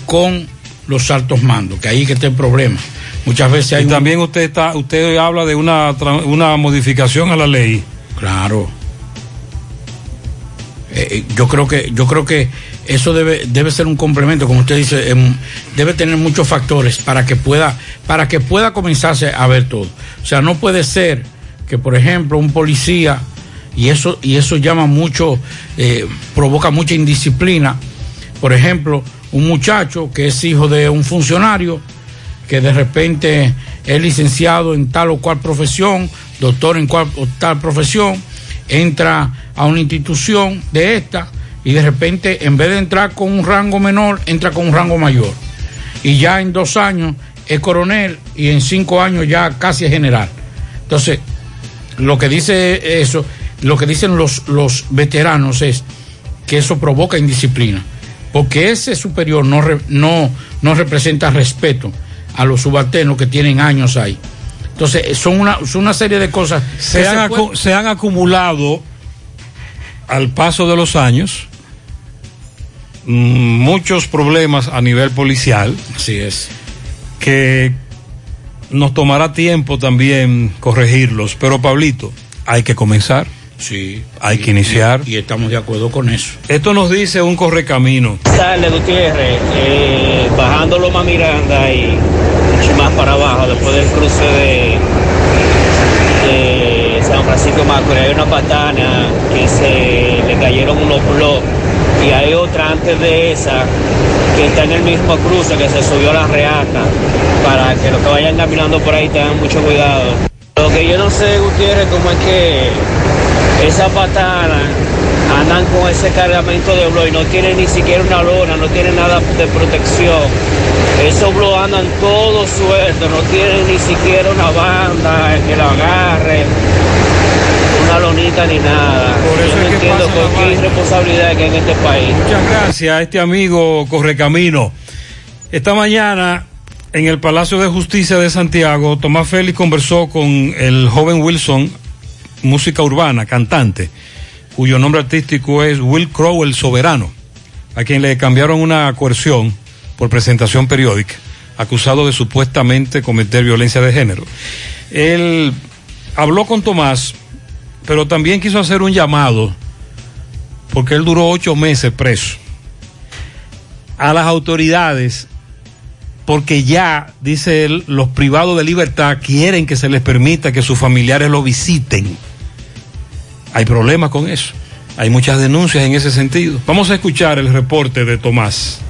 con los altos mandos, que ahí que está el problema. Muchas veces hay y también usted está, usted habla de una, una modificación a la ley. Claro. Eh, yo creo que, yo creo que eso debe, debe ser un complemento, como usted dice, eh, debe tener muchos factores para que pueda, para que pueda comenzarse a ver todo. O sea, no puede ser que, por ejemplo, un policía, y eso, y eso llama mucho, eh, provoca mucha indisciplina, por ejemplo, un muchacho que es hijo de un funcionario, que de repente es licenciado en tal o cual profesión, doctor en cual o tal profesión, entra a una institución de esta y de repente en vez de entrar con un rango menor, entra con un rango mayor. Y ya en dos años es coronel y en cinco años ya casi es general. Entonces, lo que dice eso, lo que dicen los, los veteranos es que eso provoca indisciplina, porque ese superior no, no, no representa respeto a los subalternos que tienen años ahí. Entonces, son una, son una serie de cosas que Se han, puede- acu- se han acumulado al paso de los años mm, muchos problemas a nivel policial. Así es. Que nos tomará tiempo también corregirlos. Pero, Pablito, hay que comenzar. Sí. Hay que iniciar. Y, estamos de acuerdo con eso. Esto nos dice un correcamino. Sale Gutiérrez, eh, bajando Loma Miranda y mucho más para abajo, después del cruce de, de San Francisco Macorís, hay una patana que se le cayeron unos bloques y hay otra antes de esa que está en el mismo cruce que se subió a la reata para que los que vayan caminando por ahí tengan mucho cuidado. Lo que yo no sé, Gutiérrez, cómo es que esa patana andan con ese cargamento de blog y no tienen ni siquiera una lona, no tienen nada de protección. Esos blog andan todos sueltos, no tienen ni siquiera una banda que lo agarre, una lonita ni nada. Yo no entiendo con qué irresponsabilidad que hay en este país. Muchas gracias a este amigo Correcamino. Esta mañana en el Palacio de Justicia de Santiago, Tomás Félix conversó con el joven Wilson, música urbana, cantante, cuyo nombre artístico es Will Crow el Soberano, a quien le cambiaron una coerción por presentación periódica, acusado de supuestamente cometer violencia de género. Él habló con Tomás, pero también quiso hacer un llamado porque él duró ocho meses preso, a las autoridades, porque ya, dice él, los privados de libertad quieren que se les permita que sus familiares lo visiten. Hay problemas con eso. Hay muchas denuncias en ese sentido. Vamos a escuchar el reporte de Tomás.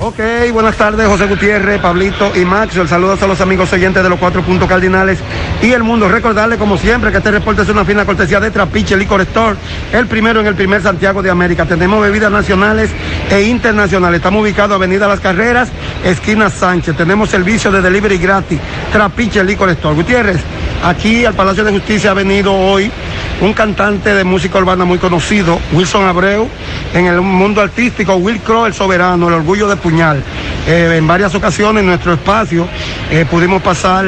Ok, buenas tardes, José Gutiérrez, Pablito y Maxo. El saludo a los amigos oyentes de los cuatro puntos cardinales y el mundo. Recordarle, como siempre, que este reporte es una fina cortesía de Trapiche Licor Store, el primero en el primer Santiago de América. Tenemos bebidas nacionales e internacionales. Estamos ubicados Avenida Las Carreras, esquina Sánchez. Tenemos servicio de delivery gratis. Trapiche Licor Store. Gutiérrez, aquí al Palacio de Justicia ha venido hoy un cantante de música urbana muy conocido, Wilson Abreu, en el mundo artístico, Will Crow, el soberano, el orgullo de Puñal. Eh, en varias ocasiones en nuestro espacio eh, pudimos pasar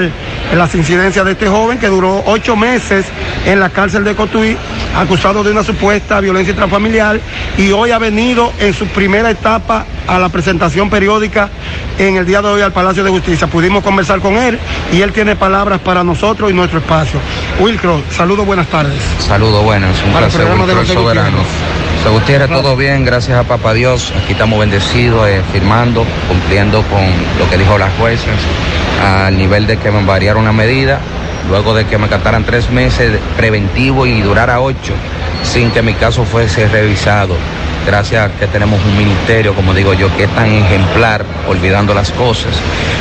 las incidencias de este joven que duró ocho meses en la cárcel de Cotuí, acusado de una supuesta violencia intrafamiliar, y hoy ha venido en su primera etapa a la presentación periódica en el día de hoy al Palacio de Justicia. Pudimos conversar con él y él tiene palabras para nosotros y nuestro espacio. Will Crow, saludos, buenas tardes. Saludos, buenas. Un Para el placer, programa de Soberano. Gutiérrez. Todo bien, gracias a Papá Dios. Aquí estamos bendecidos, eh, firmando, cumpliendo con lo que dijo la jueza, al nivel de que me variaron una medida, luego de que me cantaran tres meses preventivo y durara ocho, sin que mi caso fuese revisado. Gracias a que tenemos un ministerio, como digo yo, que es tan ejemplar, olvidando las cosas.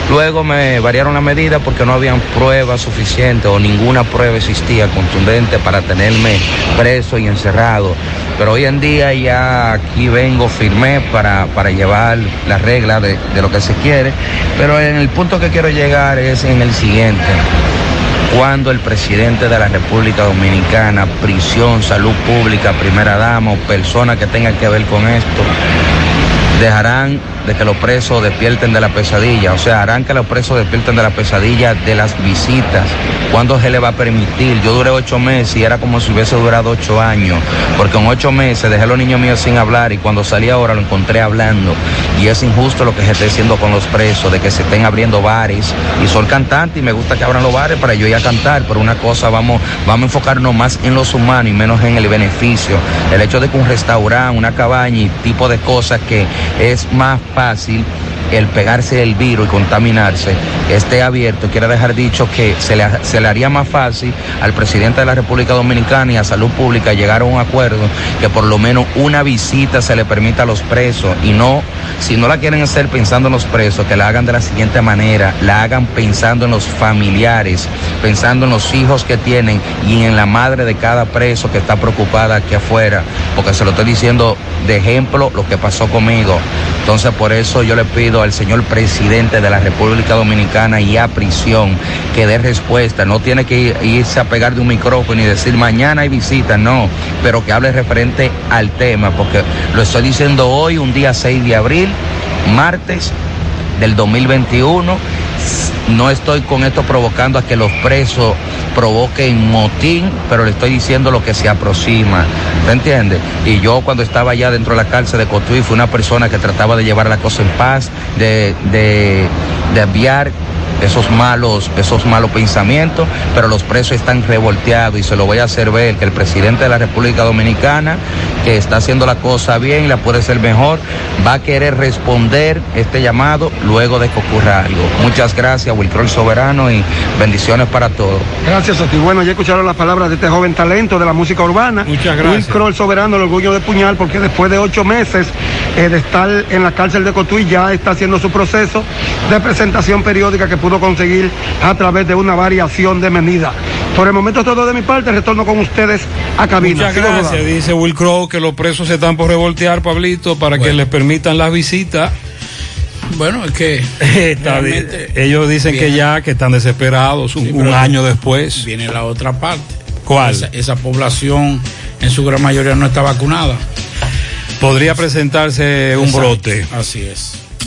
Luego me variaron la medida porque no habían pruebas suficientes o ninguna prueba existía contundente para tenerme preso y encerrado. Pero hoy en día ya aquí vengo, firmé para, para llevar la regla de, de lo que se quiere. Pero en el punto que quiero llegar es en el siguiente cuando el presidente de la República Dominicana, prisión, salud pública, primera dama o persona que tenga que ver con esto, dejarán de que los presos despierten de la pesadilla, o sea, harán que los presos despierten de la pesadilla de las visitas. ¿Cuándo se le va a permitir? Yo duré ocho meses y era como si hubiese durado ocho años, porque en ocho meses dejé a los niños míos sin hablar y cuando salí ahora lo encontré hablando. Y es injusto lo que se está haciendo con los presos, de que se estén abriendo bares. Y soy cantante y me gusta que abran los bares para yo ir a cantar, pero una cosa, vamos, vamos a enfocarnos más en los humanos y menos en el beneficio. El hecho de que un restaurante, una cabaña y tipo de cosas que es más fácil el pegarse el virus y contaminarse esté abierto. Quiero dejar dicho que se le, se le haría más fácil al presidente de la República Dominicana y a Salud Pública llegar a un acuerdo que por lo menos una visita se le permita a los presos y no, si no la quieren hacer pensando en los presos, que la hagan de la siguiente manera, la hagan pensando en los familiares, pensando en los hijos que tienen y en la madre de cada preso que está preocupada aquí afuera, porque se lo estoy diciendo de ejemplo lo que pasó conmigo. Entonces por eso yo le pido al señor presidente de la República Dominicana y a prisión que dé respuesta. No tiene que ir- irse a pegar de un micrófono y decir mañana hay visita, no, pero que hable referente al tema, porque lo estoy diciendo hoy, un día 6 de abril, martes del 2021. No estoy con esto provocando a que los presos provoquen motín, pero le estoy diciendo lo que se aproxima. ¿Te entiendes? Y yo cuando estaba allá dentro de la cárcel de Cotuí fui una persona que trataba de llevar la cosa en paz, de, de, de esos malos, esos malos pensamientos, pero los presos están revolteados y se lo voy a hacer ver que el presidente de la República Dominicana, que está haciendo la cosa bien y la puede hacer mejor, va a querer responder este llamado luego de que ocurra algo. Muchas gracias, Wilcroy Soberano, y bendiciones para todos. Gracias a ti. Bueno, ya escucharon las palabras de este joven talento de la música urbana. Muchas gracias. Will Kroll Soberano, el orgullo de Puñal, porque después de ocho meses eh, de estar en la cárcel de Cotuí ya está haciendo su proceso de presentación periódica que pudo conseguir a través de una variación de medida. Por el momento es todo de mi parte, retorno con ustedes a cabina. Muchas Sigo gracias, rodando. dice Will Crow, que los presos se están por revoltear, Pablito, para que les permitan las visitas. Bueno, es que Está ellos dicen que ya, que están desesperados, un, Sí, un pero año después. Viene la otra parte. ¿Cuál? Esa, esa población en su gran mayoría no está vacunada. Podría presentarse un Exacto, brote. Así es.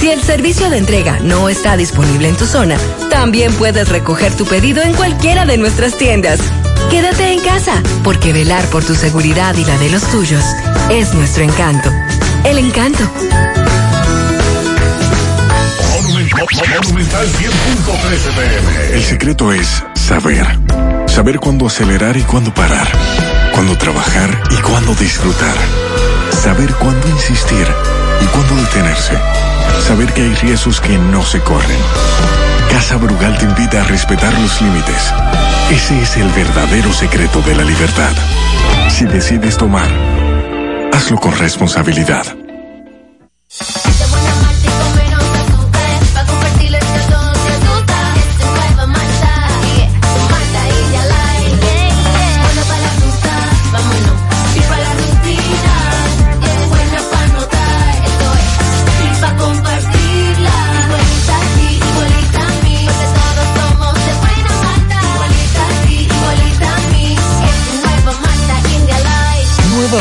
Si el servicio de entrega no está disponible en tu zona, también puedes recoger tu pedido en cualquiera de nuestras tiendas. Quédate en casa, porque velar por tu seguridad y la de los tuyos es nuestro encanto. El encanto. Monumental 100.13 pm. El secreto es saber. Saber cuándo acelerar y cuándo parar. Cuándo trabajar y cuándo disfrutar. Saber cuándo insistir y cuándo detenerse. Saber que hay riesgos que no se corren. Casa Brugal te invita a respetar los límites. Ese es el verdadero secreto de la libertad. Si decides tomar, hazlo con responsabilidad.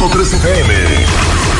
100.3 FM.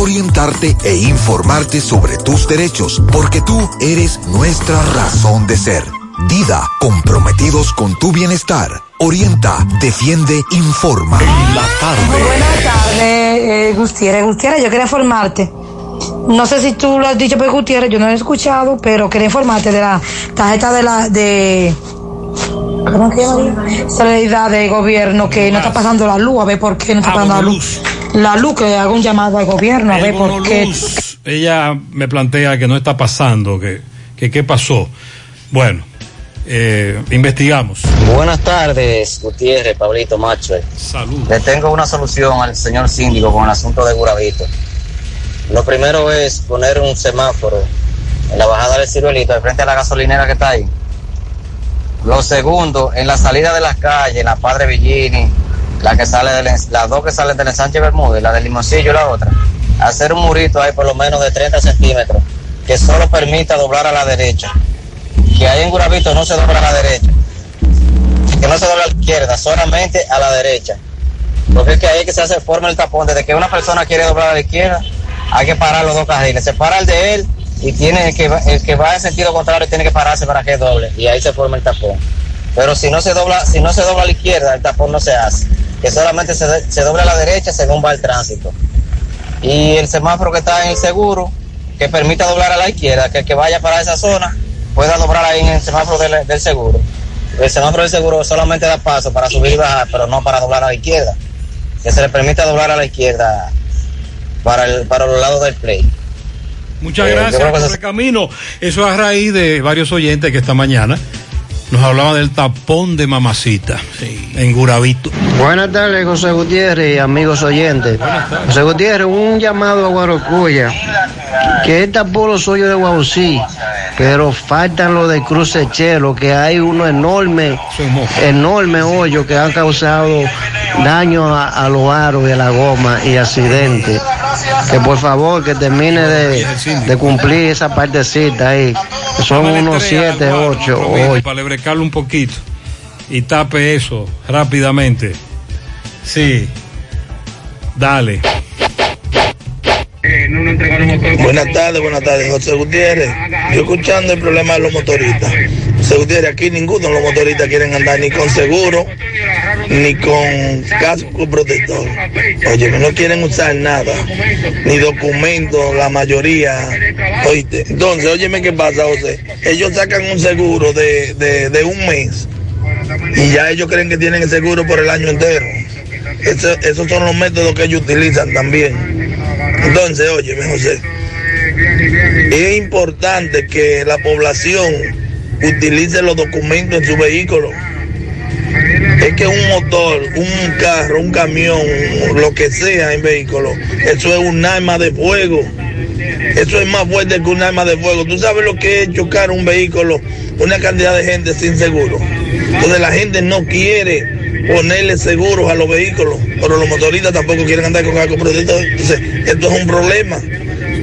orientarte e informarte sobre tus derechos, porque tú eres nuestra razón de ser. Dida, comprometidos con tu bienestar. Orienta, defiende, informa. En la tarde. Buenas tardes, eh, Gutiérrez. Gutiérrez, yo quería informarte. No sé si tú lo has dicho, pero Gutiérrez, yo no lo he escuchado, pero quería informarte de la tarjeta de la de ¿Cómo que llama? Solidaridad de gobierno que no está pasando la luz, a ver por qué no está pasando la luz. La luz, que haga un llamado al gobierno, a ver por qué. Ella me plantea que no está pasando, que, que qué pasó. Bueno, eh, investigamos. Buenas tardes, Gutiérrez, Pablito Macho. Salud. Le tengo una solución al señor síndico con el asunto de Guravito. Lo primero es poner un semáforo en la bajada del ciruelito, de frente a la gasolinera que está ahí. Lo segundo, en la salida de las calles, la Padre Villini, la que sale del, las dos que salen del Sánchez Bermúdez, la del Limoncillo y la otra, hacer un murito ahí por lo menos de 30 centímetros, que solo permita doblar a la derecha. Que ahí en Guravito no se dobla a la derecha. Que no se dobla a la izquierda, solamente a la derecha. Porque es que ahí que se hace forma el tapón. Desde que una persona quiere doblar a la izquierda, hay que parar los dos carriles. Se para el de él y tiene que, el que va en sentido contrario tiene que pararse para que doble. Y ahí se forma el tapón. Pero si no se dobla, si no se dobla a la izquierda, el tapón no se hace. Que solamente se, se dobla a la derecha según va el tránsito. Y el semáforo que está en el seguro, que permita doblar a la izquierda, que el que vaya para esa zona pueda doblar ahí en el semáforo del, del seguro. El semáforo del seguro solamente da paso para subir y bajar, pero no para doblar a la izquierda. Que se le permita doblar a la izquierda para, el, para los lados del play. Muchas Eh, gracias por el camino. Eso es a raíz de varios oyentes que esta mañana nos hablaba del tapón de mamacita en Guravito. Buenas tardes, José Gutiérrez y amigos oyentes. José Gutiérrez, un llamado a Guarocuya, que él tapó los hoyos de Guausí, pero faltan los de Cruce Chelo, que hay uno enorme, enorme hoyo que ha causado daño a, los aros y a la goma y accidentes. Que por favor, que termine de, de cumplir esa partecita ahí. Son unos 7, 8, 8 acercarlo un poquito y tape eso rápidamente. Sí. Dale. Buenas tardes, buenas tardes, José Gutiérrez. Yo escuchando el problema de los motoristas. José Gutiérrez, aquí ninguno de los motoristas quieren andar ni con seguro, ni con casco protector. Oye, no quieren usar nada, ni documentos, la mayoría. Oíste. Entonces, óyeme qué pasa, José. Ellos sacan un seguro de, de, de un mes y ya ellos creen que tienen el seguro por el año entero. Eso- esos son los métodos que ellos utilizan también. Entonces, óyeme, José, es importante que la población utilice los documentos en su vehículo. Es que un motor, un carro, un camión, lo que sea en vehículo, eso es un arma de fuego. Eso es más fuerte que un arma de fuego. ¿Tú sabes lo que es chocar un vehículo? Una cantidad de gente sin seguro. Entonces la gente no quiere ponerle seguros a los vehículos, pero los motoristas tampoco quieren andar con algo protector. Entonces, esto es un problema.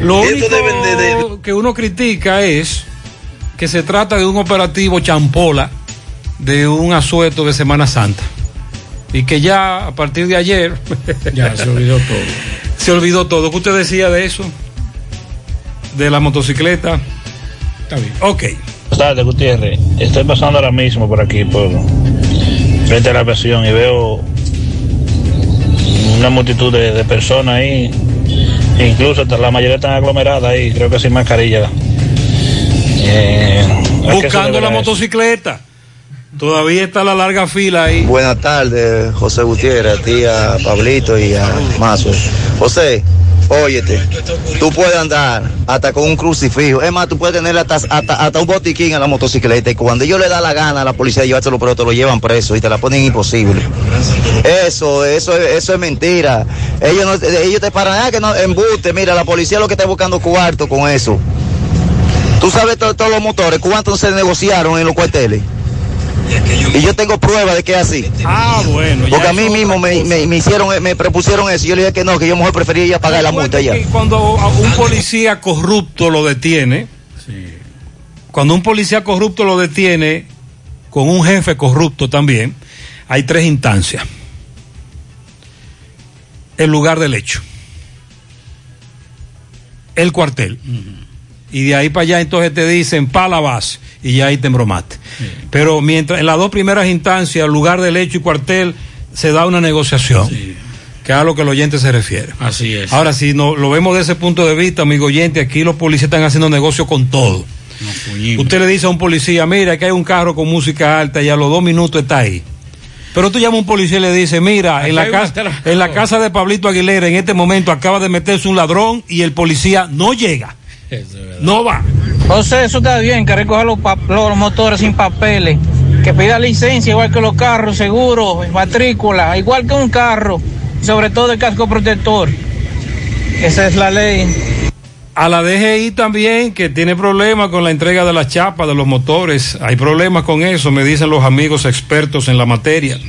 Lo único deben de- de- que uno critica es que se trata de un operativo champola de un asueto de Semana Santa. Y que ya a partir de ayer Ya se olvidó todo. se olvidó todo. ¿Qué usted decía de eso? De la motocicleta. Está bien. Ok. Buenas tardes, Gutiérrez. Estoy pasando ahora mismo por aquí, por frente a la aviación, y veo una multitud de, de personas ahí. Incluso hasta la mayoría están aglomeradas ahí, creo que sin mascarilla. Eh, ¿a qué se Buscando la eso? motocicleta. Todavía está la larga fila ahí. Buenas tardes, José Gutiérrez, a ti, a Pablito y a Mazo. José, óyete, tú puedes andar hasta con un crucifijo. Es más, tú puedes tener hasta, hasta, hasta un botiquín en la motocicleta y cuando ellos le da la gana a la policía de llevárselo, pero te lo llevan preso y te la ponen imposible. Eso, eso, es- eso es mentira. Ellos, no, ellos te paran, ah, que no, embuste, mira, la policía lo que está buscando cuarto con eso. Tú sabes to- todos los motores, cuántos se negociaron en los cuarteles. Y yo tengo pruebas de que es así. Ah, bueno. Porque a mí mismo me, me, me hicieron, me propusieron eso. Yo le dije que no, que yo mejor prefería ir a pagar la multa ya. cuando a un policía corrupto lo detiene, cuando un policía corrupto lo detiene con un jefe corrupto también, hay tres instancias. El lugar del hecho, el cuartel, y de ahí para allá entonces te dicen pa la base y ya ahí te embromaste. Pero mientras en las dos primeras instancias, lugar del hecho y cuartel, se da una negociación, que es a lo que el oyente se refiere. Así es. Ahora, si no, lo vemos desde ese punto de vista, amigo oyente, aquí los policías están haciendo negocio con todo. Usted le dice a un policía, mira, que hay un carro con música alta y a los dos minutos está ahí. Pero tú llamas a un policía y le dices, mira, en la, casa, en la casa de Pablito Aguilera en este momento acaba de meterse un ladrón y el policía no llega. No va. José, eso está bien, que recoja los, motores sin papeles, que pida licencia igual que los carros, seguro, matrícula, igual que un carro, sobre todo el casco protector. Esa es la ley. A la DGI también, que tiene problemas con la entrega de las chapas de los motores. Hay problemas con eso, me dicen los amigos expertos en la materia.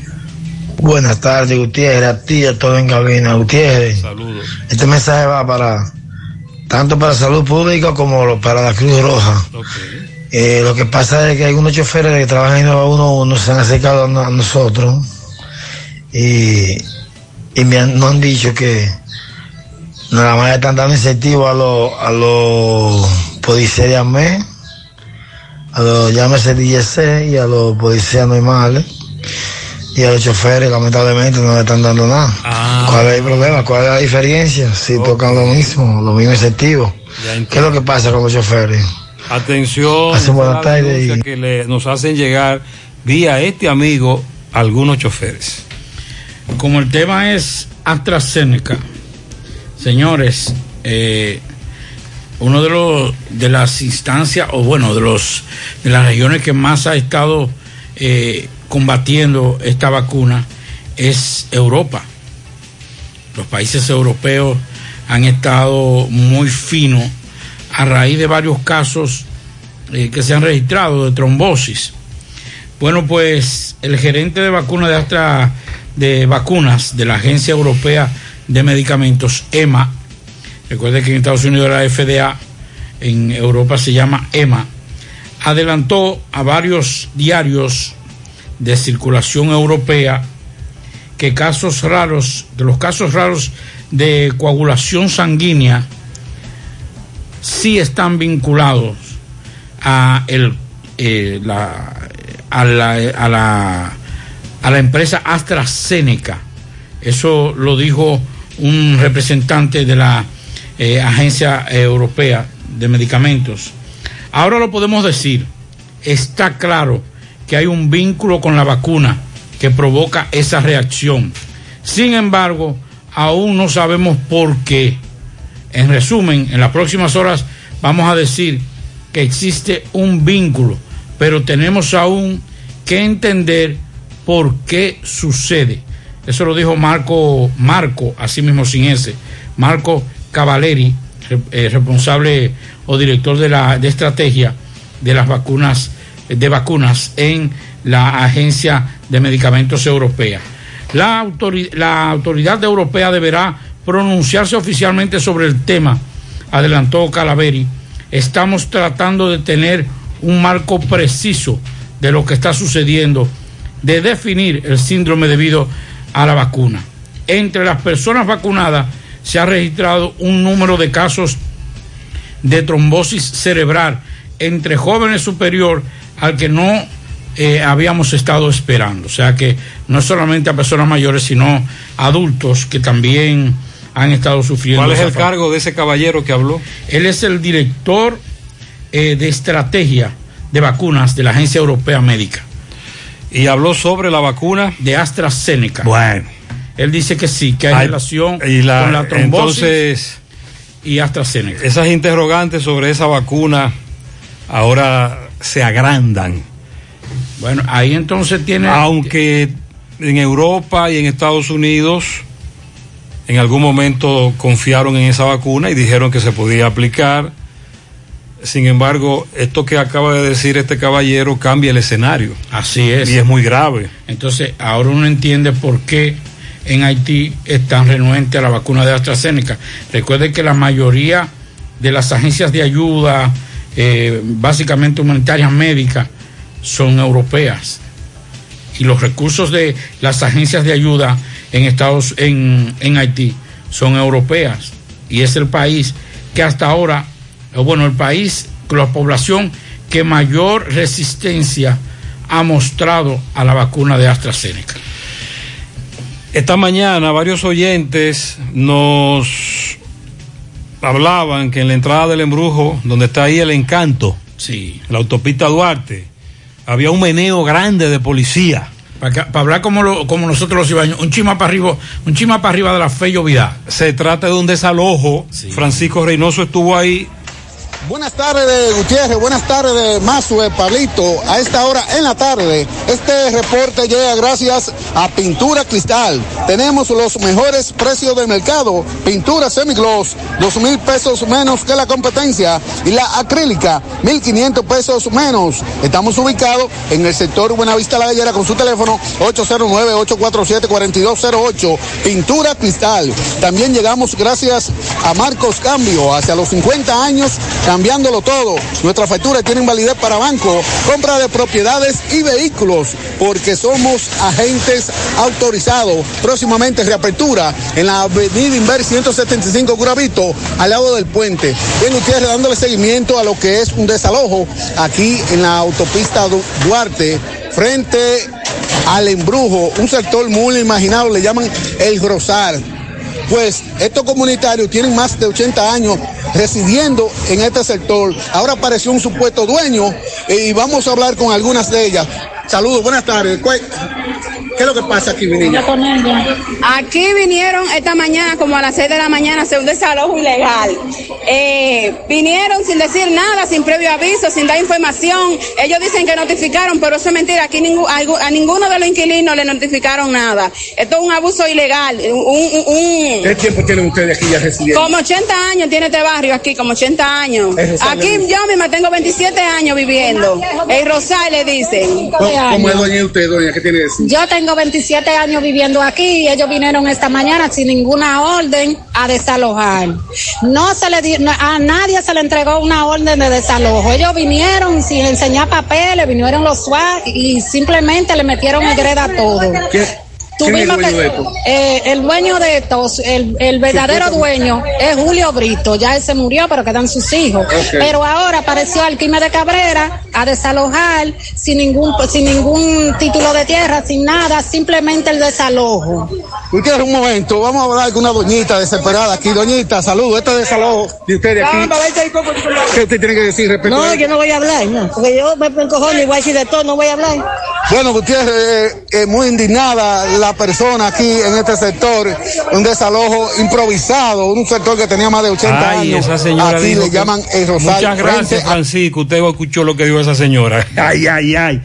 Buenas tardes, Gutiérrez, a ti, a todo en cabina, Gutiérrez. Saludos. Este mensaje va para tanto para salud pública como para la Cruz Roja. Eh, lo que pasa es que algunos choferes que trabajan en 911 se han acercado a, no- a nosotros y, y me han, nos han dicho que nada más están dando incentivos a los a los policías de AME, a los llámese DGC y a los policías normales. Y a los choferes, lamentablemente, no le están dando nada. ¿Cuál es el problema? ¿Cuál es la diferencia? Si tocan lo mismo, los mismos incentivos. ¿Qué es lo que pasa con los choferes? Atención, buenas tardes y- que le- nos hacen llegar vía este amigo algunos choferes. Como el tema es AstraZeneca, señores, eh, uno de los de las instancias o bueno de los de las regiones que más ha estado eh, combatiendo esta vacuna es Europa. Los países europeos han estado muy finos a raíz de varios casos eh, que se han registrado de trombosis. Bueno, pues el gerente de vacunas de de vacunas de la Agencia Europea de Medicamentos EMA, recuerde que en Estados Unidos la FDA, en Europa se llama EMA, adelantó a varios diarios de circulación europea que casos raros, de los casos raros de coagulación sanguínea, sí están vinculados a el eh, la, a, la, a, la, a la empresa AstraZeneca. Eso lo dijo un representante de la eh, Agencia Europea de Medicamentos. Ahora lo podemos decir, está claro que hay un vínculo con la vacuna que provoca esa reacción. Sin embargo, aún no sabemos por qué. En resumen, en las próximas horas vamos a decir que existe un vínculo, pero tenemos aún que entender por qué sucede. Eso lo dijo Marco, Marco, así mismo sin ese, Marco Cavaleri, eh, responsable o director de la de estrategia de las vacunas de vacunas en la Agencia de Medicamentos Europea. La, autori- la autoridad europea deberá pronunciarse oficialmente sobre el tema, adelantó Calaveri. Estamos tratando de tener un marco preciso de lo que está sucediendo, de definir el síndrome debido a la vacuna. Entre las personas vacunadas se ha registrado un número de casos de trombosis cerebral entre jóvenes superior al que no eh, habíamos estado esperando. O sea que no solamente a personas mayores, sino a adultos que también han estado sufriendo. ¿Cuál es el cargo de ese caballero que habló? Él es el director eh, de estrategia de vacunas de la Agencia Europea Médica. Y habló sobre la vacuna de AstraZeneca. Bueno. Él dice que sí, que hay, Hay- relación y la- con la trombosis entonces- y AstraZeneca. Esas interrogantes sobre esa vacuna ahora se agrandan. Bueno, ahí entonces tiene. Aunque en Europa y en Estados Unidos en algún momento confiaron en esa vacuna y dijeron que se podía aplicar. Sin embargo, esto que acaba de decir este caballero cambia el escenario. Así es. Y es muy grave. Entonces, ahora uno entiende por qué en Haití están renuentes a la vacuna de AstraZeneca. Recuerden que la mayoría de las agencias de ayuda, eh, básicamente humanitarias médicas, son europeas. Y los recursos de las agencias de ayuda en Estados en, en Haití son europeas. Y es el país que hasta ahora, bueno, el país la población que mayor resistencia ha mostrado a la vacuna de AstraZeneca. Esta mañana varios oyentes nos hablaban que en la entrada del embrujo, donde está ahí el encanto, sí. la autopista Duarte, había un meneo grande de policía. Para, hablar como, lo- como nosotros los ibaños, un chima para arriba, un chima para arriba de la fe Vidal. Se trata de un desalojo. Francisco Reynoso estuvo ahí. Buenas tardes, Gutiérrez. Buenas tardes, Mazue, Pablito. A esta hora en la tarde, este reporte llega gracias a Pintura Cristal. Tenemos los mejores precios del mercado. Pintura semigloss, dos mil pesos menos que la competencia. Y la acrílica, mil quinientos pesos menos. Estamos ubicados en el sector Buenavista La Gallera con su teléfono 809-847-4208. Pintura Cristal. También llegamos gracias a Marcos Cambio. Hacia los 50 años, cambiándolo todo. Nuestras facturas tienen validez para banco, compra de propiedades y vehículos, porque somos agentes autorizados. Próximamente reapertura en la avenida Inver 175 Guravito, al lado del puente. Bien, ustedes dándole seguimiento a lo que es un desalojo aquí en la autopista Du- Duarte, frente al embrujo, un sector muy imaginado, le llaman el Grosar. Pues estos comunitarios tienen más de 80 años residiendo en este sector. Ahora apareció un supuesto dueño y vamos a hablar con algunas de ellas. Saludos, buenas tardes. ¿Cuál- ¿Qué es lo que pasa aquí, mi niña? Aquí vinieron esta mañana, como a las 6 de la mañana, a hacer un desalojo ilegal. Eh, vinieron sin decir nada, sin previo aviso, sin dar información. Ellos dicen que notificaron, pero eso es mentira. Aquí ningú- a, a ninguno de los inquilinos le notificaron nada. Esto es un abuso ilegal. Un, un- un- ¿Qué tiempo tienen ustedes aquí ya residiendo? como 80 años tiene este barrio aquí, como 80 años. Aquí yo misma tengo 27 años viviendo. El Rosal le dicen. ¿Cómo, cómo es doña usted, doña? ¿Qué tiene que decir? Yo tengo 27 años viviendo aquí y ellos vinieron esta mañana sin ninguna orden a desalojar. No se le di- a nadie se le entregó una orden de desalojo. Ellos vinieron sin enseñar papeles, vinieron los SWAT y simplemente le metieron el greda todo. ¿Qué, ¿Quién es el Tuvimos dueño que- de esto? eh, el dueño de estos, el, el verdadero dueño es Julio Brito. Ya él se murió, pero quedan sus hijos. Pero ahora apareció Alquime de Cabrera a desalojar sin ningún, sin ningún título de tierra, sin nada, simplemente el desalojo. Ustedes, un momento, vamos a hablar con una doñita desesperada aquí. Doñita, saludos, este desalojo de ustedes aquí. ¿Qué usted tiene que decir respecto a No, esto? yo no voy a hablar, no, porque yo me encojo ni voy a decir de todo, no voy a hablar. Bueno, Gutiérrez, eh, eh, muy indignada la persona aquí en este sector, un desalojo improvisado, un sector que tenía más de 80 Ay, años. esa señora aquí le que- llaman el Rosario. Muchas gracias, Francisco. Usted escuchó lo que dijo esa señora. Ay, ay, ay.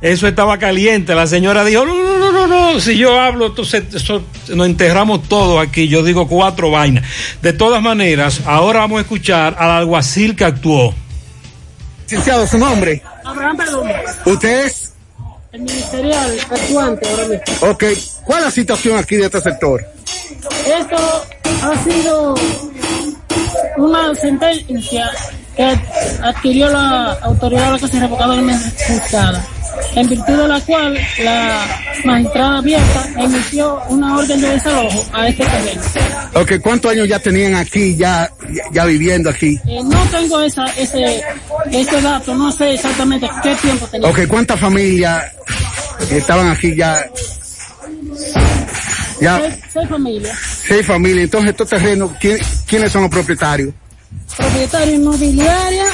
Eso estaba caliente. La señora dijo, no, no, no, no, no. Si yo hablo, entonces eso- nos enterramos todo aquí. Yo digo cuatro vainas. De todas maneras, ahora vamos a escuchar al alguacil que actuó. Licenciado, su nombre. Abraham ¿Usted es? El ministerial actuante ahora mismo. Ok. ¿Cuál es la situación aquí de este sector? Esto ha sido una sentencia que adquirió la autoridad local revocadamente juzgada, en virtud de la cual la magistrada abierta emitió una orden de desalojo a este terreno. Ok, ¿cuántos años ya tenían aquí, ya, ya, viviendo aquí? Eh, no tengo esa, ese, ese dato, no sé exactamente qué tiempo tenía. Ok, ¿cuántas familias estaban aquí ya? Ya, Seis, seis familias. seis familias. Entonces, estos terrenos, ¿quién- ¿quiénes son los propietarios? Propietaria inmobiliaria,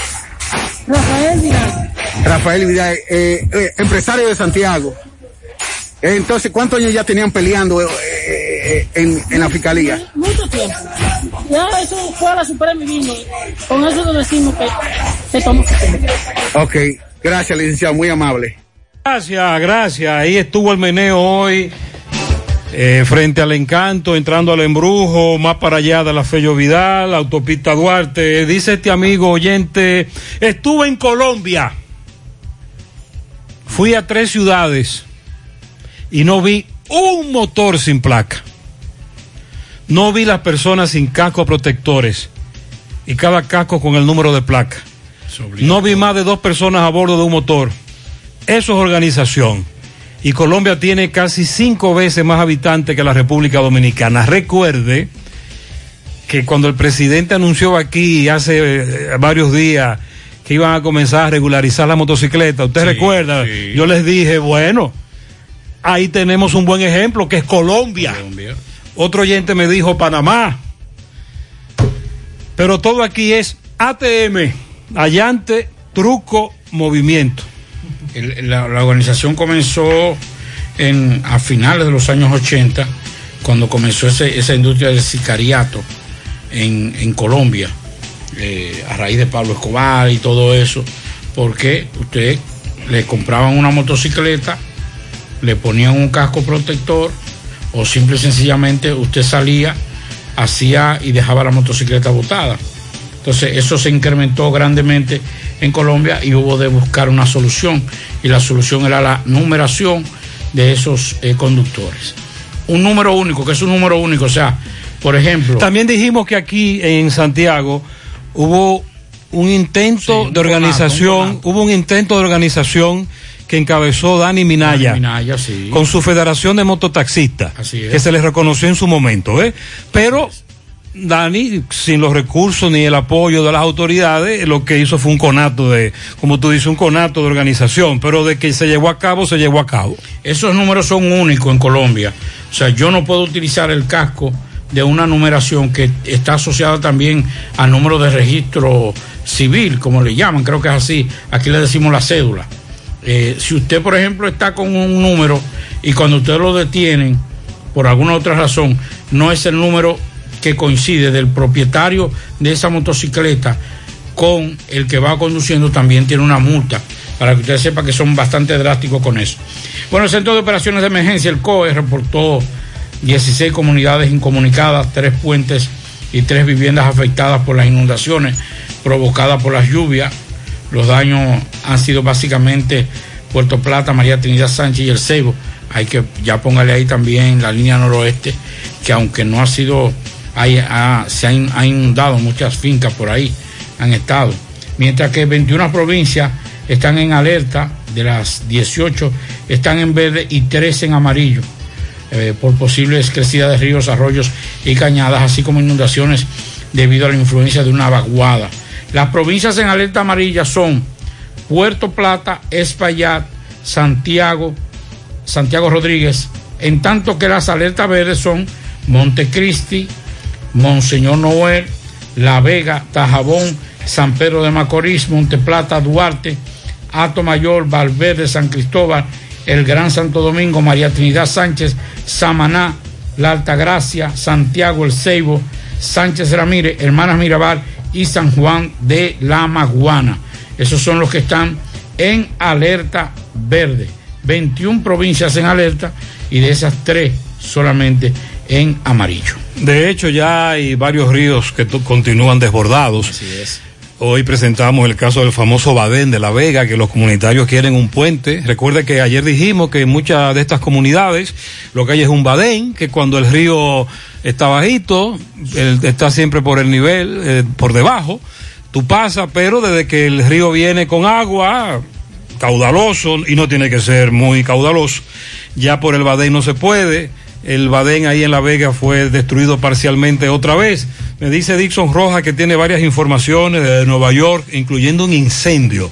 Rafael Vidal. Rafael Vidal, eh, eh, empresario de Santiago. Eh, Entonces, ¿cuántos años ya tenían peleando eh, eh, en, en la fiscalía? Mucho tiempo. Ya eso fue a la Suprema y vino. Con eso le decimos que se tomó. Ok, gracias, licenciado, muy amable. Gracias, gracias. Ahí estuvo el meneo hoy. Eh, frente al encanto, entrando al embrujo, más para allá de la Fello Vidal, autopista Duarte. Dice este amigo oyente, estuve en Colombia. Fui a tres ciudades y no vi un motor sin placa. No vi las personas sin casco protectores y cada casco con el número de placa. No vi más de dos personas a bordo de un motor. Eso es organización. Y Colombia tiene casi cinco veces más habitantes que la República Dominicana. Recuerde que cuando el presidente anunció aquí hace eh, varios días que iban a comenzar a regularizar la motocicleta, usted recuerda, yo les dije, bueno, ahí tenemos un buen ejemplo que es Colombia. Otro oyente me dijo Panamá. Pero todo aquí es ATM, allante, truco, movimiento. La, organización comenzó en, a finales de los años 80, cuando comenzó esa industria del sicariato en, en Colombia, eh, a raíz de Pablo Escobar y todo eso, porque usted le compraban una motocicleta, le ponían un casco protector, o simple y sencillamente usted salía, hacía y dejaba la motocicleta botada. Entonces eso se incrementó grandemente en Colombia y hubo de buscar una solución y la solución era la numeración de esos eh, conductores. Un número único, que es un número único, o sea, por ejemplo... También dijimos que aquí en Santiago hubo un intento de organización, hubo un intento de organización que encabezó Dani Minaya, Dani Minaya, sí. con su Federación de Mototaxistas, es. que se les reconoció en su momento, ¿eh? Pero Dani, sin los recursos ni el apoyo de las autoridades, lo que hizo fue un conato de, como tú dices, un conato de organización, pero de que se llevó a cabo, se llevó a cabo. Esos números son únicos en Colombia. O sea, yo no puedo utilizar el casco de una numeración que está asociada también al número de registro civil, como le llaman, creo que es así. Aquí le decimos la cédula. Eh, si usted, por ejemplo, está con un número y cuando usted lo detienen, por alguna otra razón, no es el número que coincide del propietario de esa motocicleta con el que va conduciendo, también tiene una multa, para que usted sepa que son bastante drásticos con eso. Bueno, el Centro de Operaciones de Emergencia, el COE, reportó 16 comunidades incomunicadas, tres puentes y tres viviendas afectadas por las inundaciones provocadas por las lluvias. Los daños han sido básicamente Puerto Plata, María Trinidad Sánchez y El Ceibo. Hay que ya póngale ahí también la línea noroeste, que aunque no ha sido, hay- ha- se han ha inundado muchas fincas por ahí, han estado. Mientras que 21 provincias están en alerta, de las 18 están en verde y 13 en amarillo. eh, por posibles crecidas de ríos, arroyos y cañadas, así como inundaciones debido a la influencia de una vaguada. Las provincias en alerta amarilla son Puerto Plata, Espaillat, Santiago, Santiago Rodríguez, en tanto que las alertas verdes son Montecristi, Monseñor Noel, La Vega, Tajabón, San Pedro de Macorís, Monteplata, Duarte, Ato Mayor, Valverde, San Cristóbal, el Gran Santo Domingo, María Trinidad Sánchez, Samaná, La Altagracia, Santiago, El Ceibo, Sánchez Ramírez, Hermanas Mirabal y San Juan de la Maguana. Esos son los que están en alerta verde. 21 provincias en alerta y de esas tres solamente en amarillo. De hecho, ya hay varios ríos que continúan desbordados. Así es. Hoy presentamos el caso del famoso Badén de La Vega, que los comunitarios quieren un puente. Recuerde que ayer dijimos que en muchas de estas comunidades lo que hay es un Badén, que cuando el río está bajito, está siempre por el nivel, eh, por debajo, tú pasas, pero desde que el río viene con agua, caudaloso, y no tiene que ser muy caudaloso, ya por el Badén no se puede el Badén ahí en La Vega fue destruido parcialmente otra vez. Me dice Dixon Roja que tiene varias informaciones de Nueva York, incluyendo un incendio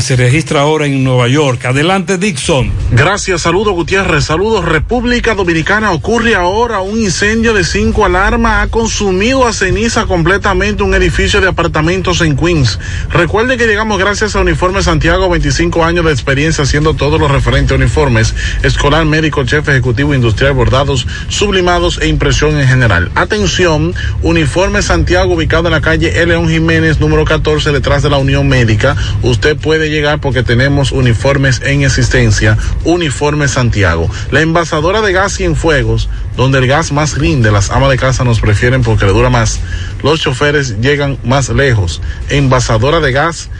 se registra ahora en Nueva York. Adelante, Dixon. Gracias, saludos Gutiérrez, saludos República Dominicana. Ocurre ahora un incendio de cinco alarmas, ha consumido a ceniza completamente un edificio de apartamentos en Queens. Recuerde que llegamos gracias a Uniforme Santiago, 25 años de experiencia haciendo todos los referentes a uniformes, escolar, médico, chef, ejecutivo, industrial, bordados, sublimados e impresión en general. Atención, Uniforme Santiago ubicado en la calle León Jiménez, número 14, detrás de la Unión Médica. Usted puede llegar porque tenemos uniformes en existencia, Uniforme Santiago. La envasadora de gas y en fuegos, donde el gas más rinde, las amas de casa nos prefieren porque le dura más. Los choferes llegan más lejos. Envasadora de gas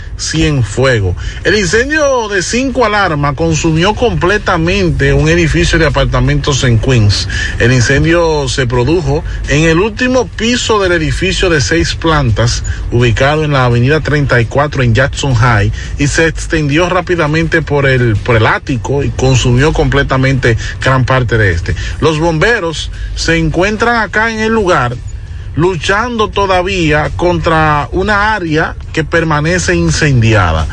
fuego. El incendio de cinco alarmas consumió completamente un edificio de apartamentos en Queens. El incendio se produjo en el último piso del edificio de seis plantas, ubicado en la avenida 34 en Jackson High, y se extendió rápidamente por el, por el ático y consumió completamente gran parte de este. Los bomberos se encuentran acá en el lugar luchando todavía contra una área que permanece incendiada.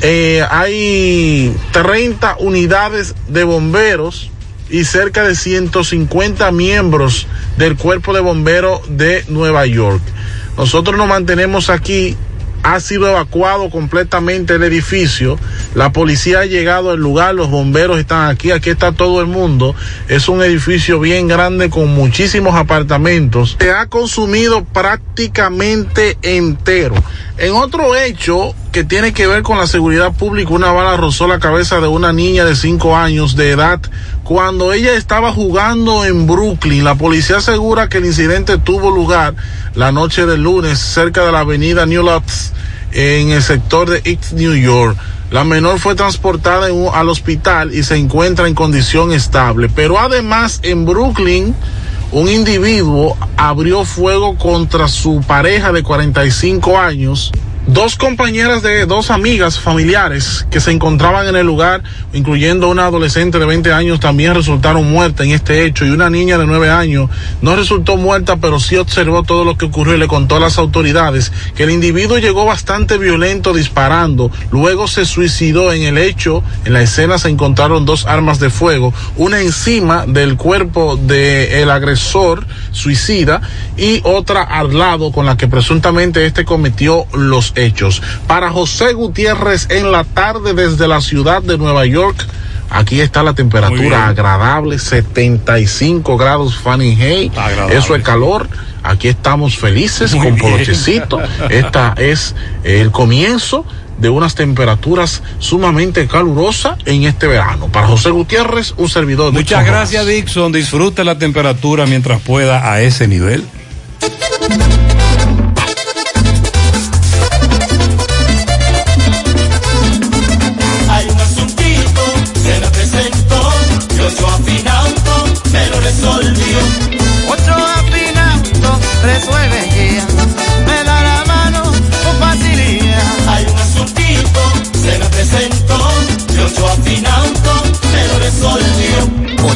Eh, hay 30 unidades de bomberos y cerca de 150 miembros del cuerpo de bomberos de Nueva York. Nosotros nos mantenemos aquí ha sido evacuado completamente el edificio. La policía ha llegado al lugar, los bomberos están aquí, aquí está todo el mundo. Es un edificio bien grande con muchísimos apartamentos. Se ha consumido prácticamente entero. En otro hecho que tiene que ver con la seguridad pública, una bala rozó la cabeza de una niña de 5 años de edad cuando ella estaba jugando en Brooklyn. La policía asegura que el incidente tuvo lugar la noche del lunes cerca de la avenida New Lotz en el sector de East New York. La menor fue transportada al hospital y se encuentra en condición estable. Pero además en Brooklyn, un individuo abrió fuego contra su pareja de 45 años Dos compañeras de dos amigas familiares que se encontraban en el lugar, incluyendo una adolescente de 20 años, también resultaron muertas en este hecho y una niña de 9 años no resultó muerta, pero sí observó todo lo que ocurrió y le contó a las autoridades que el individuo llegó bastante violento disparando, luego se suicidó en el hecho, en la escena se encontraron dos armas de fuego, una encima del cuerpo del agresor suicida y otra al lado con la que presuntamente este cometió los hechos. Para José Gutiérrez en la tarde desde la ciudad de Nueva York. Aquí está la temperatura agradable, 75 grados Fahrenheit. Eso es calor. Aquí estamos felices con polochecito. Esta es el comienzo de unas temperaturas sumamente calurosas en este verano. Para José Gutiérrez, un servidor. De Muchas gracias, Dixon. Disfrute la temperatura mientras pueda a ese nivel.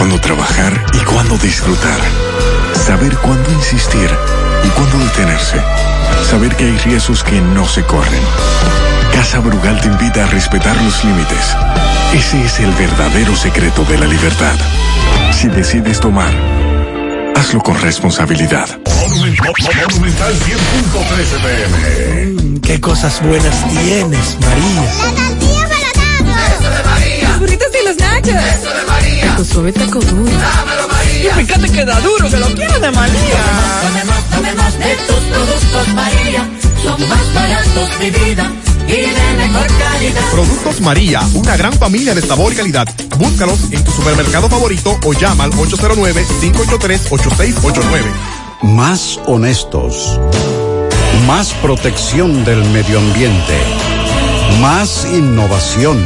Cuándo trabajar y cuándo disfrutar. Saber cuándo insistir y cuándo detenerse. Saber que hay riesgos que no se corren. Casa Brugal te invita a respetar los límites. Ese es el verdadero secreto de la libertad. Si decides tomar, hazlo con responsabilidad. Monumental 100.13 pm. Qué cosas buenas tienes, María. La tortilla para Eso de María. Los burritos y los nachos. Eso de María. Tu suave taco duro. Dámelo, María. Y fíjate que da duro, que lo quiero de María. Tomemos, tomemos de tus productos, María. Son más baratos de vida. Y de mejor calidad. Productos María, una gran familia de sabor y calidad. Búscalos en tu supermercado favorito o llama al 809-583-8689. Más honestos. Más protección del medio ambiente. Más innovación.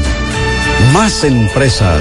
Más empresas.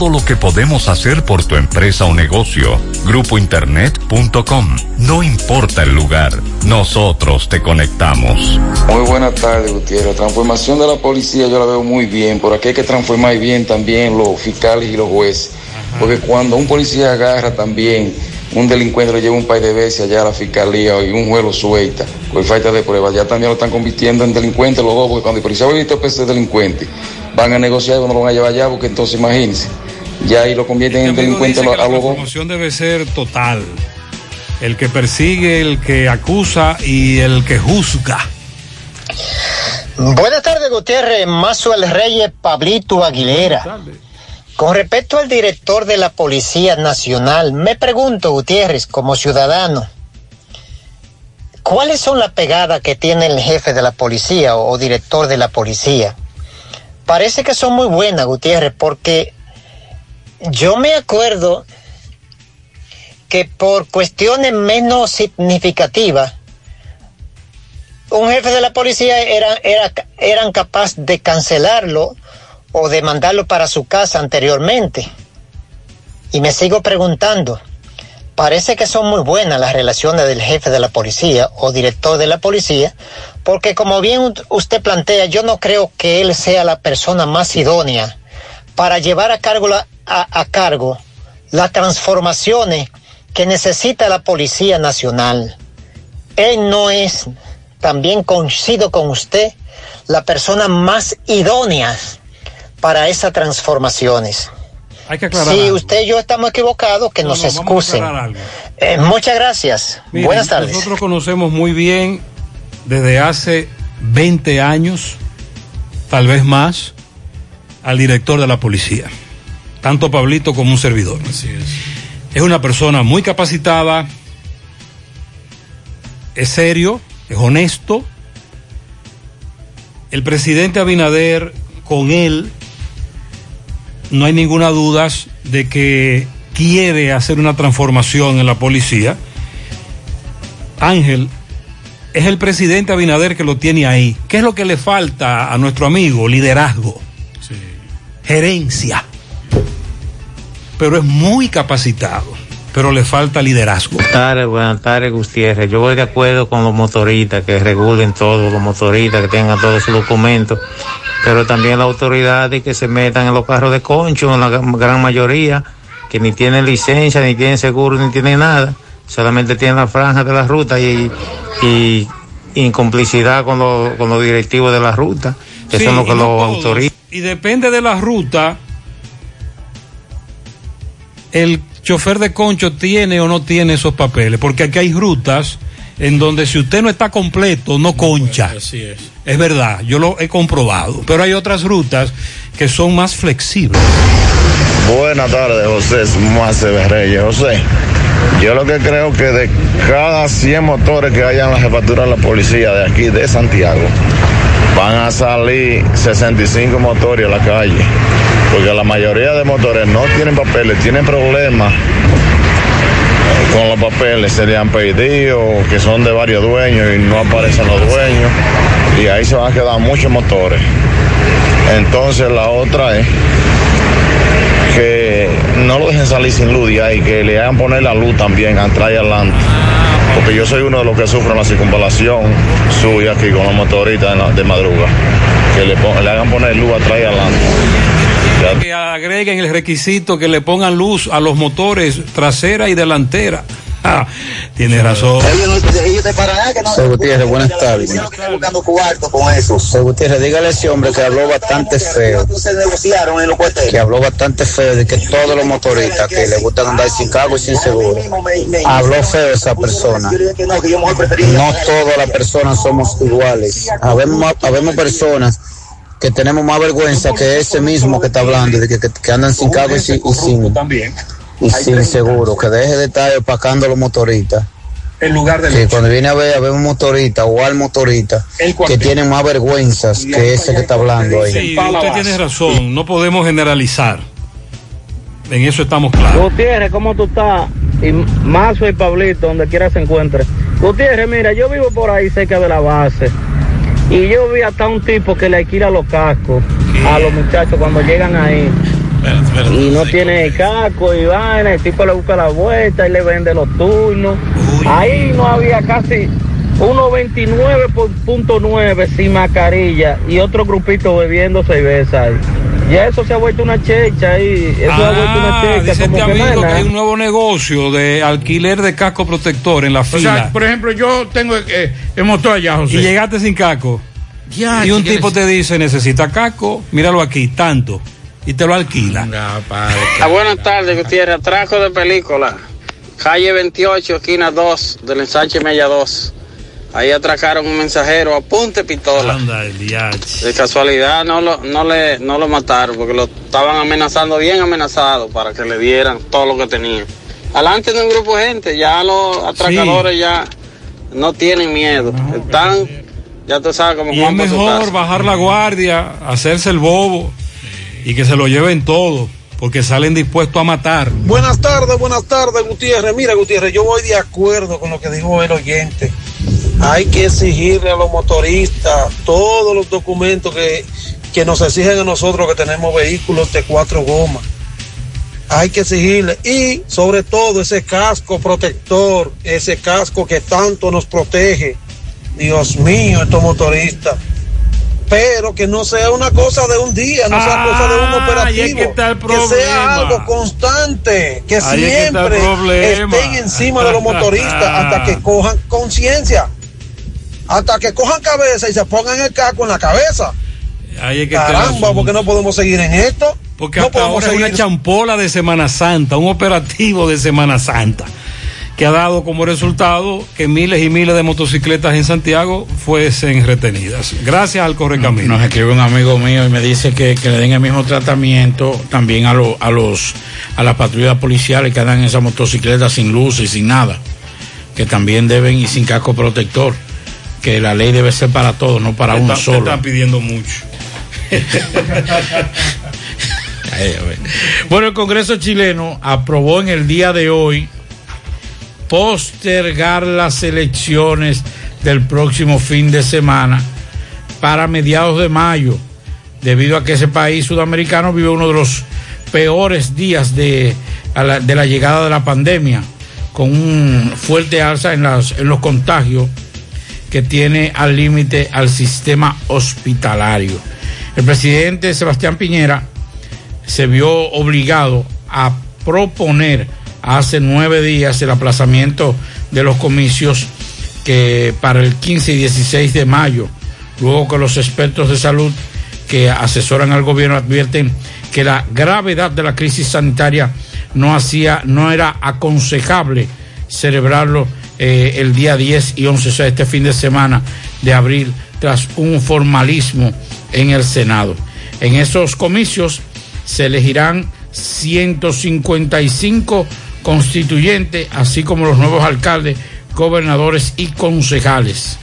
lo que podemos hacer por tu empresa o negocio. Grupointernet.com. No importa el lugar, nosotros te conectamos. Muy buenas tardes, Gutiérrez. Transformación de la policía yo la veo muy bien. Por aquí hay que transformar bien también los fiscales y los jueces. Porque cuando un policía agarra también un delincuente, lo lleva un par de veces allá a la fiscalía y un juez lo suelta por falta de pruebas. Ya también lo están convirtiendo en delincuente los dos, porque cuando el policía va a ese delincuente, van a negociar y no lo van a llevar allá, porque entonces imagínense, ya ahí lo convierten en delincuente a la promoción debe ser total. El que persigue, el que acusa y el que juzga. Buenas tardes, Gutiérrez. Mazo el Reyes, Pablito Aguilera. Con respecto al director de la Policía Nacional, me pregunto, Gutiérrez, como ciudadano, ¿cuáles son las pegadas que tiene el jefe de la policía o, o director de la policía? Parece que son muy buenas, Gutiérrez, porque yo me acuerdo que por cuestiones menos significativas, un jefe de la policía era, era, eran capaz de cancelarlo o de mandarlo para su casa anteriormente. Y me sigo preguntando, parece que son muy buenas las relaciones del jefe de la policía o director de la policía, porque como bien usted plantea, yo no creo que él sea la persona más idónea para llevar a cargo, la, a, a cargo las transformaciones que necesita la Policía Nacional. Él no es, también coincido con usted, la persona más idónea para esas transformaciones. Hay que aclarar. Si algo. usted y yo estamos equivocados, que No, nos no, excusen. Eh, muchas gracias. Miren, Buenas tardes. Nosotros conocemos muy bien desde hace 20 años, tal vez más, al director de la policía. Tanto Pablito como un servidor. Así es. Es una persona muy capacitada, es serio, es honesto el presidente Abinader, con él, no hay ninguna duda de que quiere hacer una transformación en la policía. Ángel, es el presidente Abinader que lo tiene ahí. ¿Qué es lo que le falta a nuestro amigo? Liderazgo, gerencia. Pero es muy capacitado, pero le falta liderazgo. Buenas tardes, buenas tardes, Gutiérrez. Yo voy de acuerdo con los motoristas, que regulen todos los motoristas, que tengan todos sus documentos, pero también las autoridades que se metan en los carros de concho, en la gran mayoría, que ni tienen licencia, ni tienen seguro, ni tienen nada, solamente tienen la franja de la ruta y, y, y en complicidad con, los- con los directivos de la ruta, que Sí, son los que los autorizan. Y depende de la ruta, el chofer de concho tiene o no tiene esos papeles, porque aquí hay rutas en donde si usted no está completo, no concha. Así es. Es verdad, yo lo he comprobado, pero hay otras rutas que son más flexibles. Buenas tardes, José Mace Reyes. José, yo lo que creo que de cada 100 motores que haya en la jefatura de la policía de aquí, de Santiago, van a salir 65 motores a la calle. Porque la mayoría de motores no tienen papeles, tienen problemas con los papeles, se le han pedido, que son de varios dueños y no aparecen los dueños. Y ahí se van a quedar muchos motores. Entonces la otra es que no lo dejen salir sin luz ahí, que le hagan poner la luz también atrás y adelante. Porque yo soy uno de los que sufren la circunvalación suya aquí con los motoristas de madruga. Que le, le hagan poner luz atrás y adelante. Que agreguen el requisito que le pongan luz a los motores trasera y delantera. Ah, tiene razón. Soy Gutiérrez, buenas tardes. buscando cuarto con eso. Soy Gutiérrez, dígale a ese hombre que habló bastante feo. Que habló bastante feo de que todos los motoristas que le gustan andar sin cargo y sin seguro. Habló feo esa persona. No todas las personas somos iguales. Habemos, habemos personas que tenemos más vergüenza que ese mismo que está hablando, de que, que- que andan sin cargo y sin, y sin, y sin seguro. Que deje de estar opacando a los motoristas. En lugar de Que cuando viene a ver, a ver un motorista o al motorista que tienen más vergüenzas que ese que está hablando ahí. Sí, usted tiene razón, no podemos generalizar. En eso estamos claros. Gutiérrez, ¿cómo tú estás? Y Mazo y Pablito, donde quiera se encuentre. Gutiérrez, mira, yo vivo por ahí cerca de la base. Y yo vi hasta un tipo que le alquila los cascos a los muchachos cuando llegan ahí. Y no tiene casco y vaina, el tipo le busca la vuelta y le vende los turnos. Ahí no había casi 1.29.9 sin mascarilla y otro grupito bebiendo cerveza ahí. Y eso se ha vuelto una checha ahí. Eso se ha vuelto una Ah, checha. dice como este que amigo que nada. hay un nuevo negocio de alquiler de casco protector en la O fila. sea, por ejemplo, yo tengo eh, el motor allá, José. y llegaste sin casco. Ya, y un si tipo te dice, necesita casco, míralo aquí, tanto. Y te lo alquila. Ah, buenas tardes, Gutiérrez. Atraco de película. Calle 28, esquina 2, del ensanche Mella 2. Ahí atracaron un mensajero a punta de pistola. Anda, el. De casualidad no lo, no, le, no lo mataron porque lo estaban amenazando, bien amenazado, para que le dieran todo lo que tenían. Alante de un grupo de gente, ya los atracadores ya no tienen miedo. Están, ya tú sabes, como Y es mejor bajar la guardia, hacerse el bobo y que se lo lleven todo, porque salen dispuestos a matar. Buenas tardes, buenas tardes, Gutiérrez. Mira, Gutiérrez, yo voy de acuerdo con lo que dijo el oyente. Hay que exigirle a los motoristas todos los documentos que, que nos exigen a nosotros que tenemos vehículos de cuatro gomas. Hay que exigirle. Y sobre todo ese casco protector, ese casco que tanto nos protege. Dios mío, estos motoristas. Pero que no sea una cosa de un día, no sea cosa de un operativo. es que está el sea algo constante, que Ahí es siempre problema. estén encima de los motoristas hasta que cojan conciencia. Hasta que cojan cabeza y se pongan el casco en la cabeza. Ahí es que Caramba, porque no podemos seguir en esto. Porque no hasta podemos ahora es una champola de Semana Santa, un operativo de Semana Santa, que ha dado como resultado que miles y miles de motocicletas en Santiago fuesen retenidas. Gracias al Correcamino. Nos escribe un amigo mío y me dice que, que le den el mismo tratamiento también a, lo- a los a las patrullas policiales que andan en esas motocicletas sin luz y sin nada, que también deben ir sin casco protector, que la ley debe ser para todos, no para uno solo. están pidiendo mucho. Bueno, el Congreso chileno aprobó en el día de hoy postergar las elecciones del próximo fin de semana para mediados de mayo, debido a que ese país sudamericano vive uno de los peores días de, la, llegada de la pandemia, con un fuerte alza en los contagios que tiene al límite al sistema hospitalario. El presidente Sebastián Piñera se vio obligado a proponer hace nueve días el aplazamiento de los comicios que para el 15 y 16 de mayo, luego que los expertos de salud que asesoran al gobierno advierten que la gravedad de la crisis sanitaria no hacía, no era aconsejable celebrarlo eh, el día 10 y 11, o sea, este fin de semana de abril, tras un formalismo en el Senado. En esos comicios se elegirán 155 constituyentes, así como los nuevos alcaldes, gobernadores y concejales.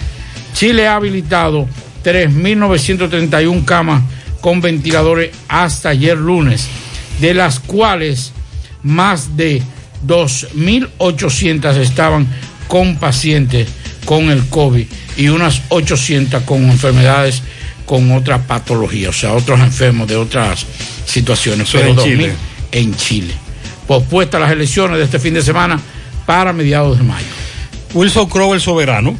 Chile ha habilitado 3.931 camas con ventiladores hasta ayer lunes, de las cuales más de 2.800 estaban con pacientes con el COVID y unas 800 con enfermedades con otra patología, o sea, otros enfermos de otras situaciones. Eso Pero en 2.000 Chile. en Chile. Pospuestas las elecciones de este fin de semana para mediados de mayo. Wilson Crowe, el soberano,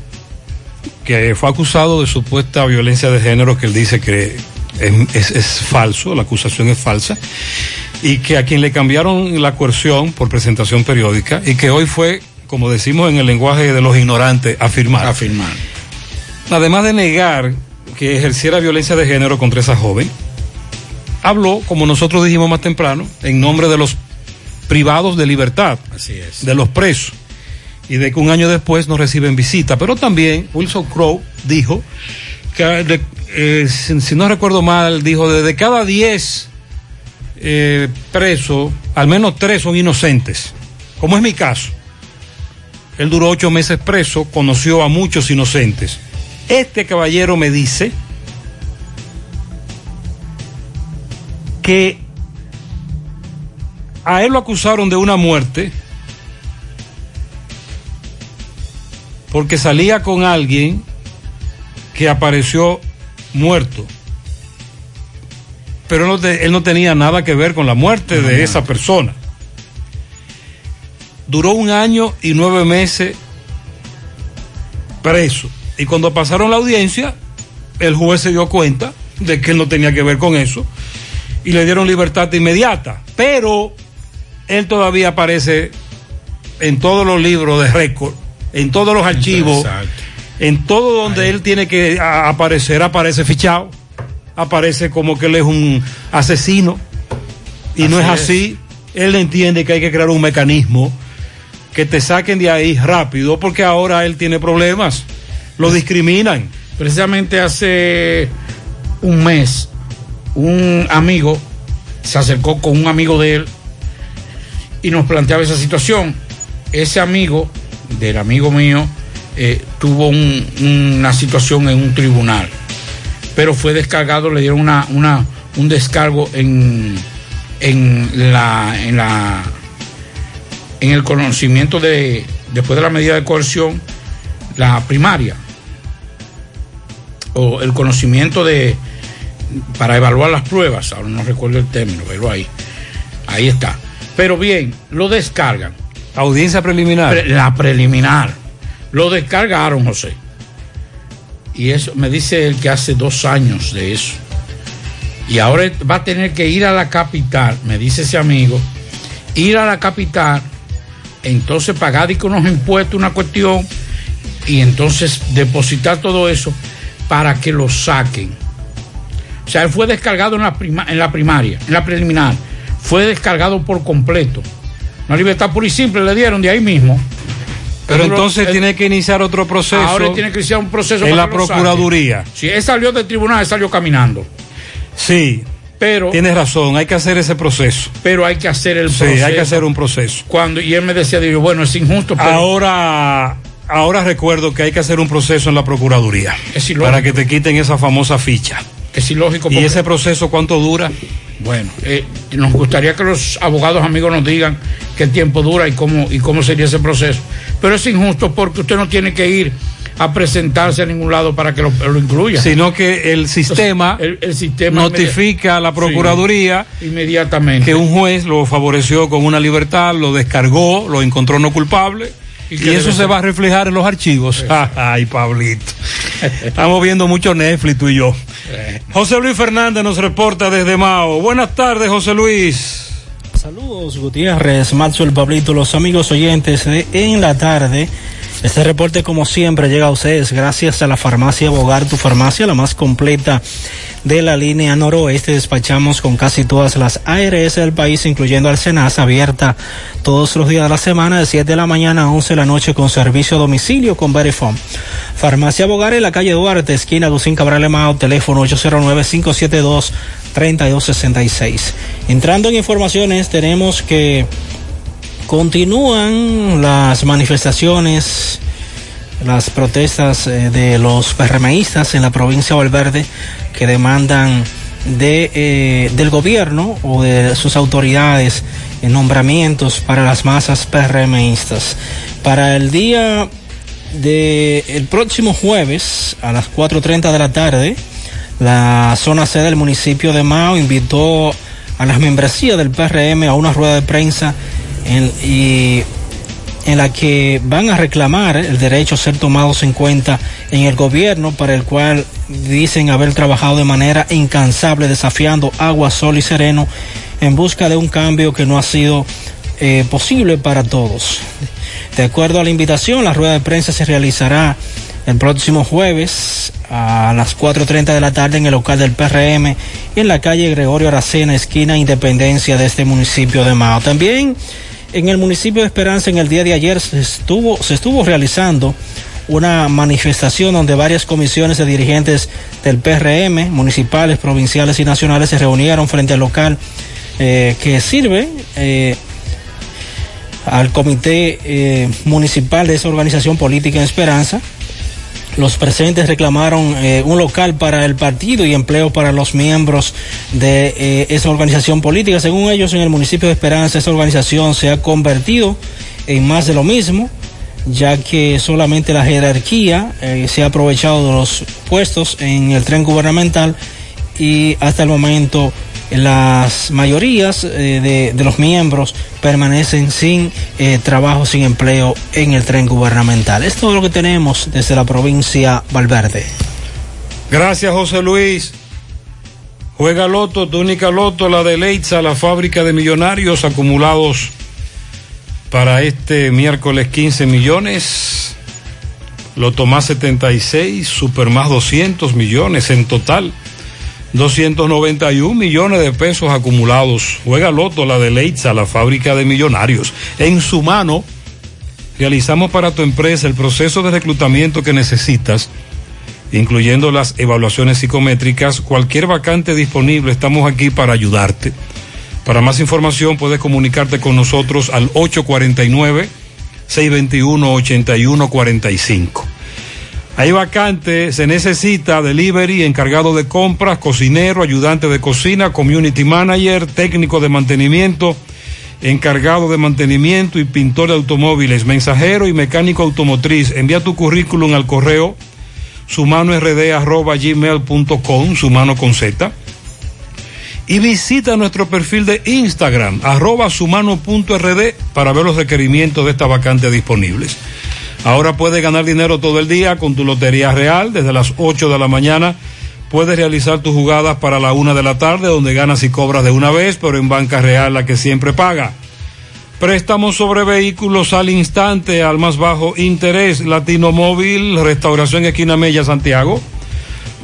que fue acusado de supuesta violencia de género, que él dice que es, es- es falso, la acusación es falsa, y que a quien le cambiaron la coerción por presentación periódica, y que hoy fue, como decimos en el lenguaje de los ignorantes, afirmar. Afirmar. Además de negar que ejerciera violencia de género contra esa joven, habló, como nosotros dijimos más temprano, en nombre de los privados de libertad Así es. de los presos y de que un año después no reciben visita. Pero también Wilson Crowe dijo que, eh, si, si no recuerdo mal, dijo de, de cada 10 eh, presos, al menos tres son inocentes, como es mi caso. Él duró ocho meses preso, conoció a muchos inocentes. Este caballero me dice que a él lo acusaron de una muerte porque salía con alguien que apareció muerto. Pero él no, te- él no tenía nada que ver con la muerte de esa persona. Duró un año y nueve meses preso. Y cuando pasaron la audiencia, el juez se dio cuenta de que él no tenía que ver con eso y le dieron libertad inmediata. Pero él todavía aparece en todos los libros de récord, en todos los archivos, en todo donde él tiene que aparecer, aparece fichado, aparece como que él es un asesino. Y no es Así es. así. Él entiende que hay que crear un mecanismo que te saquen de ahí rápido porque ahora él tiene problemas. Lo discriminan. Precisamente hace un mes, un amigo se acercó con un amigo de él y nos planteaba esa situación. Ese amigo del amigo mío eh, tuvo un- una situación en un tribunal, pero fue descargado, le dieron una, una- un descargo en, en la en la en el conocimiento de después de la medida de coerción la primaria o el conocimiento de para evaluar las pruebas, ahora no recuerdo el término, pero ahí, ahí está. Pero bien, lo descargan. Audiencia preliminar. Pre- la preliminar. Lo descargaron, José. Y eso me dice él que hace dos años de eso. Y ahora va a tener que ir a la capital, me dice ese amigo, ir a la capital, entonces pagar unos impuestos, una cuestión, y entonces depositar todo eso para que lo saquen. O sea, él fue descargado en la, prima- en la primaria, en la preliminar. Fue descargado por completo. Una libertad pura y simple le dieron de ahí mismo. Pero entonces tiene que iniciar otro proceso. Ahora tiene que iniciar un proceso en la. Procuraduría. Si él salió del tribunal, él salió caminando. Sí. Pero. Tienes razón, hay que hacer ese proceso. Pero hay que hacer el Sí, proceso. hay que hacer un proceso. Cuando, y él me decía, digo, bueno, es injusto, pero. Ahora, ahora recuerdo que hay que hacer un proceso en la Procuraduría Es para que te quiten esa famosa ficha. Es ilógico. ¿Y ese proceso cuánto dura? Bueno, eh, nos gustaría que los abogados amigos nos digan qué tiempo dura y cómo, y cómo sería ese proceso. Pero es injusto porque usted no tiene que ir a presentarse a ningún lado para que lo, lo incluya. Sino que el sistema, el, el sistema notifica a la Procuraduría Sí, inmediatamente. que un juez lo favoreció con una libertad, lo descargó, lo encontró no culpable. Y Y, eso se va a reflejar en los archivos. Ay, Pablito. Estamos viendo mucho Netflix tú y yo. José Luis Fernández nos reporta desde Mao. Buenas tardes, José Luis. Saludos, Gutiérrez, Maxwell, Pablito, los amigos oyentes de En la Tarde. Este reporte, como siempre, llega a ustedes gracias a la farmacia Bogar, tu farmacia, la más completa de la línea noroeste. Despachamos con casi todas las ARS del país, incluyendo Alcenas, abierta todos los días de la semana, de 7 de la mañana a 11 de la noche, con servicio a domicilio con Verifone. Farmacia Bogar en la calle Duarte, esquina Lucín Cabral Emao, teléfono 809-572-3266. Entrando en informaciones, tenemos que continúan las manifestaciones, las protestas eh, de los PRMistas en la provincia de Valverde que demandan de, eh, del gobierno o de sus autoridades en nombramientos para las masas PRMistas. Para el día de el próximo jueves a las 4.30 de la tarde, la zona C del municipio de Mao invitó a las membresías del PRM a una rueda de prensa en, y en la que van a reclamar el derecho a ser tomados en cuenta en el gobierno para el cual dicen haber trabajado de manera incansable desafiando agua, sol y sereno en busca de un cambio que no ha sido eh, posible para todos. De acuerdo a la invitación, la rueda de prensa se realizará el próximo jueves a las 4.30 de la tarde en el local del PRM en la calle Gregorio Aracena, esquina Independencia de este municipio de Mao. También en el municipio de Esperanza en el día de ayer se estuvo, realizando una manifestación donde varias comisiones de dirigentes del PRM, municipales, provinciales y nacionales, se reunieron frente al local eh, que sirve eh, al comité eh, municipal de esa organización política en Esperanza. Los presentes reclamaron eh, un local para el partido y empleo para los miembros de eh, esa organización política. Según ellos, en el municipio de Esperanza, esa organización se ha convertido en más de lo mismo, ya que solamente la jerarquía eh, se ha aprovechado de los puestos en el tren gubernamental y hasta el momento las mayorías eh, de, de, los miembros permanecen sin eh, trabajo, sin empleo en el tren gubernamental. Es todo lo que tenemos desde la provincia Valverde. Gracias, José Luis. Juega Loto, túnica Loto, la de Leitza, la fábrica de millonarios acumulados para este miércoles 15 millones. Loto más 76, Super más 200 millones en total. 291 millones de pesos acumulados. Juega Loto, la de Leitza, la fábrica de millonarios. En su mano, realizamos para tu empresa el proceso de reclutamiento que necesitas, incluyendo las evaluaciones psicométricas. Cualquier vacante disponible, estamos aquí para ayudarte. Para más información, puedes comunicarte con nosotros al 849-621-8145. Hay vacante, se necesita delivery, encargado de compras, cocinero, ayudante de cocina, community manager, técnico de mantenimiento, encargado de mantenimiento y pintor de automóviles, mensajero y mecánico automotriz. Envía tu currículum al correo sumanord@gmail.com, sumano con Z. Y visita nuestro perfil de Instagram, arroba sumano.rd, para ver los requerimientos de esta vacante disponibles. Ahora puedes ganar dinero todo el día con tu Lotería Real. Desde las 8 de la mañana puedes realizar tus jugadas para la una de la tarde, donde ganas y cobras de una vez, pero en Banca Real la que siempre paga. Préstamos sobre vehículos al instante, al más bajo interés. Latino Móvil, Restauración Esquina Mella, Santiago.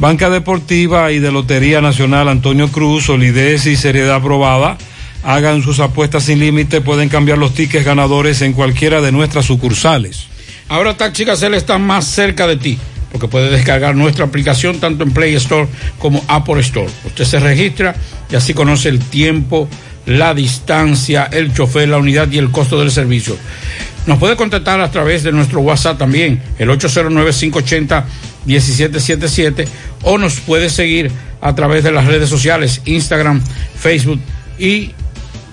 Banca Deportiva y de Lotería Nacional Antonio Cruz, solidez y seriedad aprobada. Hagan sus apuestas sin límite, pueden cambiar los tickets ganadores en cualquiera de nuestras sucursales. Ahora Taxi Gacela está más cerca de ti, porque puede descargar nuestra aplicación tanto en Play Store como Apple Store. Usted se registra y así conoce el tiempo, la distancia, el chofer, la unidad y el costo del servicio. Nos puede contactar a través de nuestro WhatsApp también, el 809-580-1777, o nos puede seguir a través de las redes sociales, Instagram, Facebook y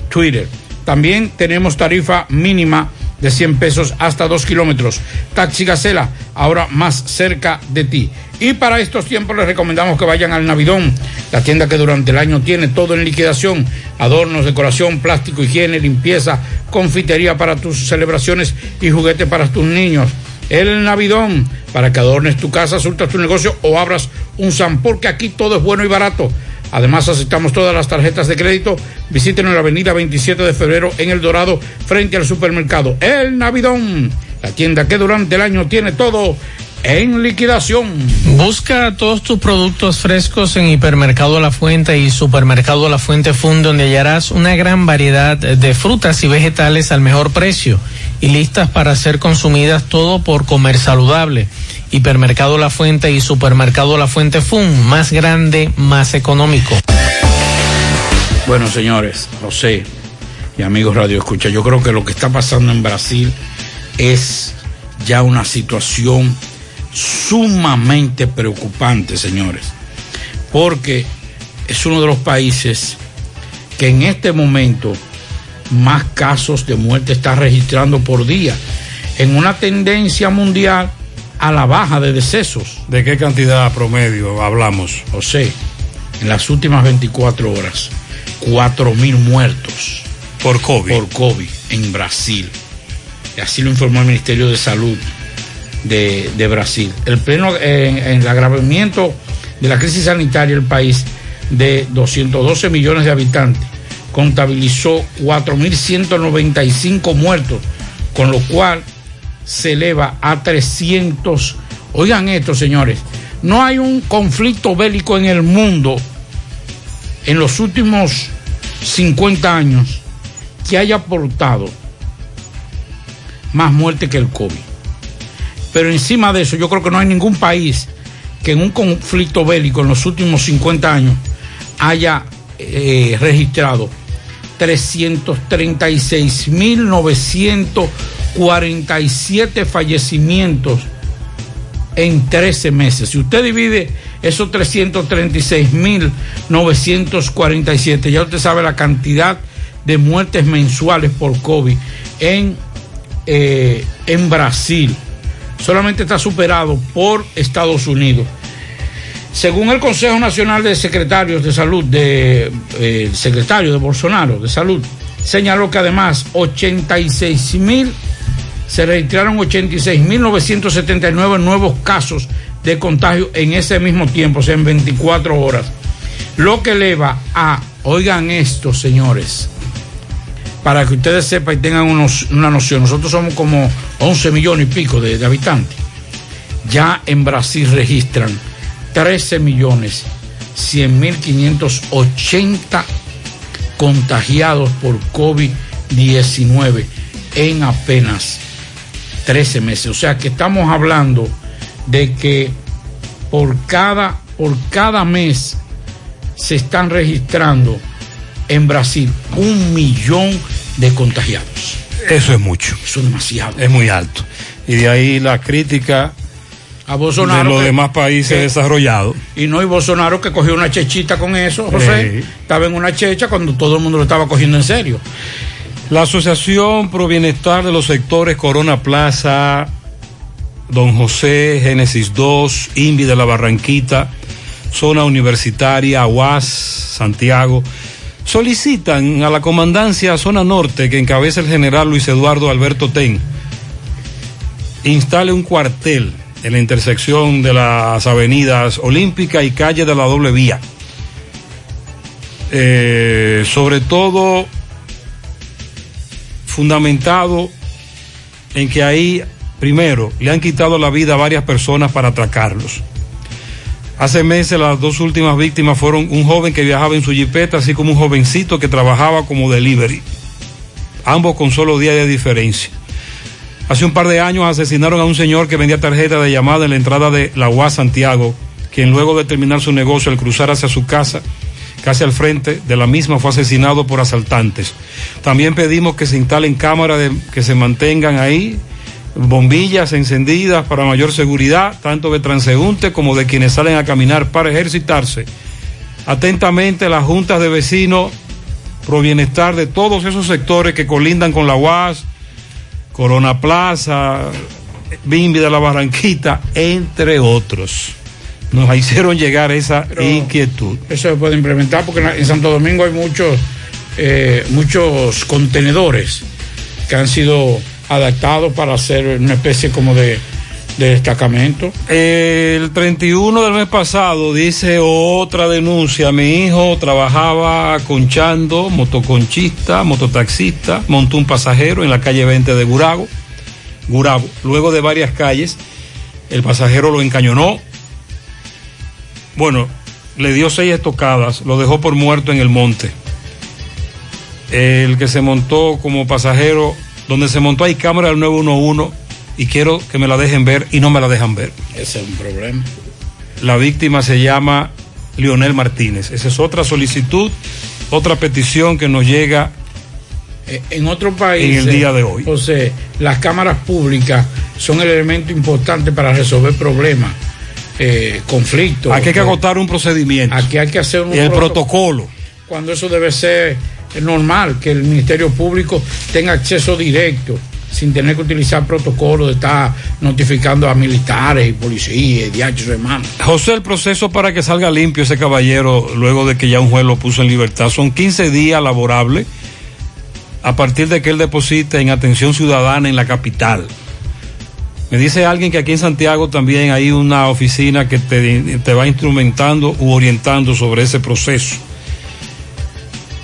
Twitter. También tenemos tarifa mínima de 100 pesos hasta 2 kilómetros. Taxi Gacela, ahora más cerca de ti. Y para estos tiempos les recomendamos que vayan al Navidón, la tienda que durante el año tiene todo en liquidación, adornos, decoración, plástico, higiene, limpieza, confitería para tus celebraciones y juguete para tus niños. El Navidón, para que adornes tu casa, surtas tu negocio o abras un SAM, porque aquí todo es bueno y barato. Además, aceptamos todas las tarjetas de crédito. Visítenos en la avenida 27 de febrero en El Dorado, frente al supermercado El Navidón, la tienda que durante el año tiene todo en liquidación. Busca todos tus productos frescos en Hipermercado La Fuente y Supermercado La Fuente Fund, donde hallarás una gran variedad de frutas y vegetales al mejor precio y listas para ser consumidas todo por comer saludable. Hipermercado La Fuente y Supermercado La Fuente Fun, más grande, más económico. Bueno, señores, José y amigos Radio Escucha, yo creo que lo que está pasando en Brasil es ya una situación sumamente preocupante, señores, porque es uno de los países que en este momento más casos de muerte está registrando por día, en una tendencia mundial a la baja de decesos. ¿De qué cantidad promedio hablamos? José, en las últimas 24 horas, 4 mil muertos. Por COVID. Por COVID en Brasil. Y así lo informó el Ministerio de Salud de, de Brasil. El pleno, en, en el agravamiento de la crisis sanitaria del país de 212 millones de habitantes contabilizó 4.195 muertos, con lo cual se eleva a 300. Oigan esto, señores, no hay un conflicto bélico en el mundo en los últimos 50 años que haya aportado más muerte que el COVID. Pero encima de eso, yo creo que no hay ningún país que en un conflicto bélico en los últimos 50 años haya eh, registrado 336.947 fallecimientos en 13 meses. Si usted divide esos 336.947, ya usted sabe la cantidad de muertes mensuales por COVID en, eh, en Brasil. Solamente está superado por Estados Unidos. Según el Consejo Nacional de Secretarios de Salud, de, eh, secretario de Bolsonaro de Salud, señaló que además 86 mil, se registraron 86.979 nuevos casos de contagio en ese mismo tiempo, o sea, en 24 horas. Lo que eleva a, oigan esto, señores, para que ustedes sepan y tengan una noción, nosotros somos como 11 millones y pico de, de habitantes. Ya en Brasil registran 13 millones 100 mil 580 contagiados por COVID-19 en apenas 13 meses. O sea que estamos hablando de que por cada, por cada mes se están registrando en Brasil un millón de contagiados. Eso es mucho. Eso es demasiado. Es muy alto. Y de ahí la crítica a Bolsonaro. de los que- demás países que- desarrollados. Y no, y Bolsonaro que cogió una chechita con eso, José. Sí. Estaba en una checha cuando todo el mundo lo estaba cogiendo en serio. La Asociación Pro Bienestar de los Sectores Corona Plaza, Don José, Génesis 2, Invi de la Barranquita, Zona Universitaria, Aguas, Santiago, solicitan a la Comandancia Zona Norte, que encabeza el general Luis Eduardo Alberto Ten, instale un cuartel en la intersección de las avenidas Olímpica y Calle de la Doble Vía. Eh, sobre todo fundamentado en que ahí, primero, le han quitado la vida a varias personas para atracarlos. Hace meses las dos últimas víctimas fueron un joven que viajaba en su jipeta, así como un jovencito que trabajaba como delivery. Ambos con solo días de diferencia. Hace un par de años asesinaron a un señor que vendía tarjetas de llamada en la entrada de la UAS Santiago, quien luego de terminar su negocio al cruzar hacia su casa, casi al frente de la misma, fue asesinado por asaltantes. También pedimos que se instalen cámaras de, que se mantengan ahí, bombillas encendidas para mayor seguridad, tanto de transeúntes como de quienes salen a caminar para ejercitarse. Atentamente las juntas de vecinos pro bienestar de todos esos sectores que colindan con la UAS, Corona Plaza, Bimbi de la Barranquita, entre otros. Nos hicieron llegar esa inquietud. Eso se puede implementar porque en Santo Domingo hay muchos, eh, muchos contenedores que han sido adaptados para hacer una especie como de, de destacamento. El 31 del mes pasado dice otra denuncia. Mi hijo trabajaba conchando, motoconchista, mototaxista, montó un pasajero en la calle 20 de Gurago. Gurabo. Luego de varias calles, el pasajero lo encañonó. Bueno, le dio seis estocadas, lo dejó por muerto en el monte. El que se montó como pasajero, donde se montó hay cámara del 911 y quiero que me la dejen ver y no me la dejan ver. Ese es un problema. La víctima se llama Lionel Martínez. Esa es otra solicitud, otra petición que nos llega Eh, En otros países, En el día de hoy. José, las cámaras públicas son el elemento importante para resolver problemas, eh, conflictos. Aquí hay que Eh, agotar un procedimiento. Aquí hay que hacer un el proto- protocolo. Cuando eso debe ser normal, que el Ministerio Público tenga acceso directo, sin tener que utilizar protocolos de estar notificando a militares y policías y diachos hermanos. José, el proceso para que salga limpio ese caballero, luego de que ya un juez lo puso en libertad, son 15 días laborables a partir de que él deposite en atención ciudadana en la capital. Me dice alguien que aquí en Santiago también hay una oficina que te, te va instrumentando u orientando sobre ese proceso.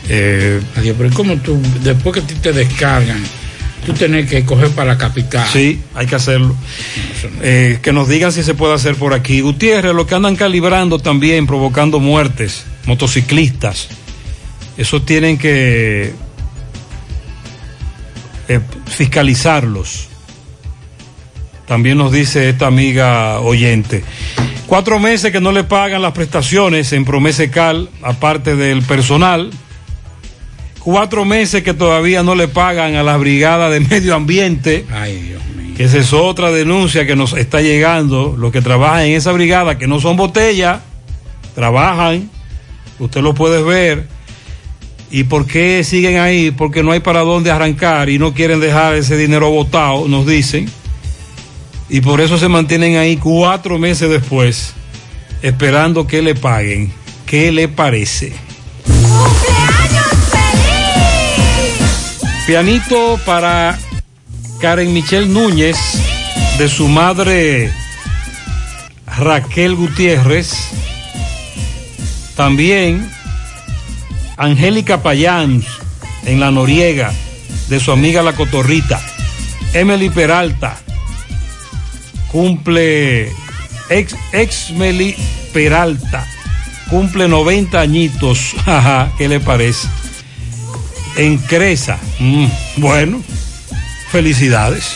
Eh, Adiós, pero ¿y ¿cómo tú, después que te descargan, tú tenés que coger para la capital? Sí, hay que hacerlo. Eh, que nos digan si se puede hacer por aquí. Gutiérrez, lo que andan calibrando también, provocando muertes, motociclistas. Eso tienen que eh, fiscalizarlos. También nos dice esta amiga oyente. Cuatro meses que no le pagan las prestaciones en Promesecal, aparte del personal. Cuatro meses que todavía no le pagan a la brigada de medio ambiente. Ay, Dios mío. Que esa es otra denuncia que nos está llegando. Los que trabajan en esa brigada, que no son botellas, trabajan. Usted lo puede ver. ¿Y por qué siguen ahí? Porque no hay para dónde arrancar y no quieren dejar ese dinero botado, nos dicen. Y por eso se mantienen ahí cuatro meses después, esperando que le paguen. ¿Qué le parece? Pianito para Karen Michelle Núñez, de su madre Raquel Gutiérrez. También Angélica Payán en La Noriega, de su amiga La Cotorrita. Emily Peralta cumple, ex, Exmeli Peralta, cumple 90 añitos. ¿Qué le parece? En Cresa. Mm, bueno, felicidades.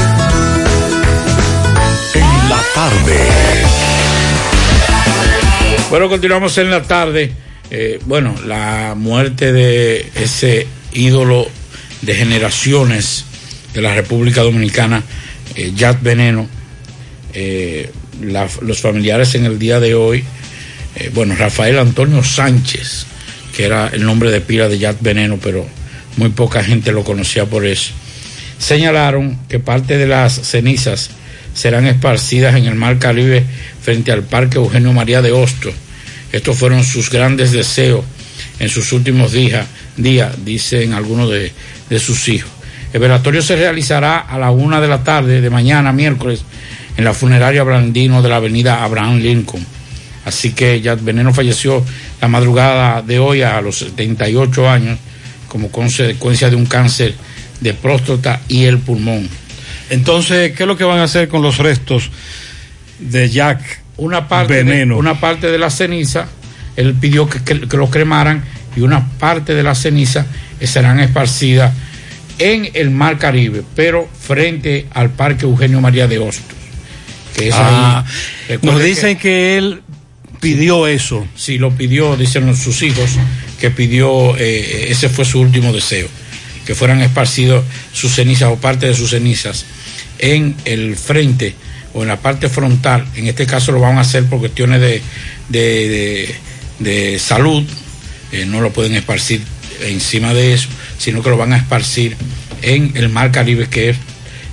Bueno, continuamos en la tarde. Eh, bueno, la muerte de ese ídolo de generaciones de la República Dominicana, eh, Veneno. Eh, los familiares en el día de hoy, eh, bueno, Rafael Antonio Sánchez, que era el nombre de pila de Jack Veneno, pero muy poca gente lo conocía por eso, señalaron que parte de las cenizas serán esparcidas en el mar Caribe frente al Parque Eugenio María de Hostos. Estos fueron sus grandes deseos en sus últimos días, dicen algunos de, de sus hijos. El velatorio se realizará a la una de la tarde de mañana, miércoles, en la funeraria Blandino de la avenida Abraham Lincoln. Así que ya Veneno falleció la madrugada de hoy a los 78 años como consecuencia de un cáncer de próstata y el pulmón. Entonces, ¿qué es lo que van a hacer con los restos de Jack Una parte, de, Veneno? una parte de la ceniza, él pidió que, que, que lo cremaran y una parte de la ceniza serán esparcidas en el Mar Caribe, pero frente al Parque Eugenio María de Hostos. Que es Ah, ahí. nos dicen que él pidió eso. Sí, lo pidió, dicen sus hijos, que pidió, eh, ese fue su último deseo, que fueran esparcidos sus cenizas o parte de sus cenizas en el frente o en la parte frontal. En este caso lo van a hacer por cuestiones de, de, de- de salud, eh, no lo pueden esparcir encima de eso, sino que lo van a esparcir en el Mar Caribe, que es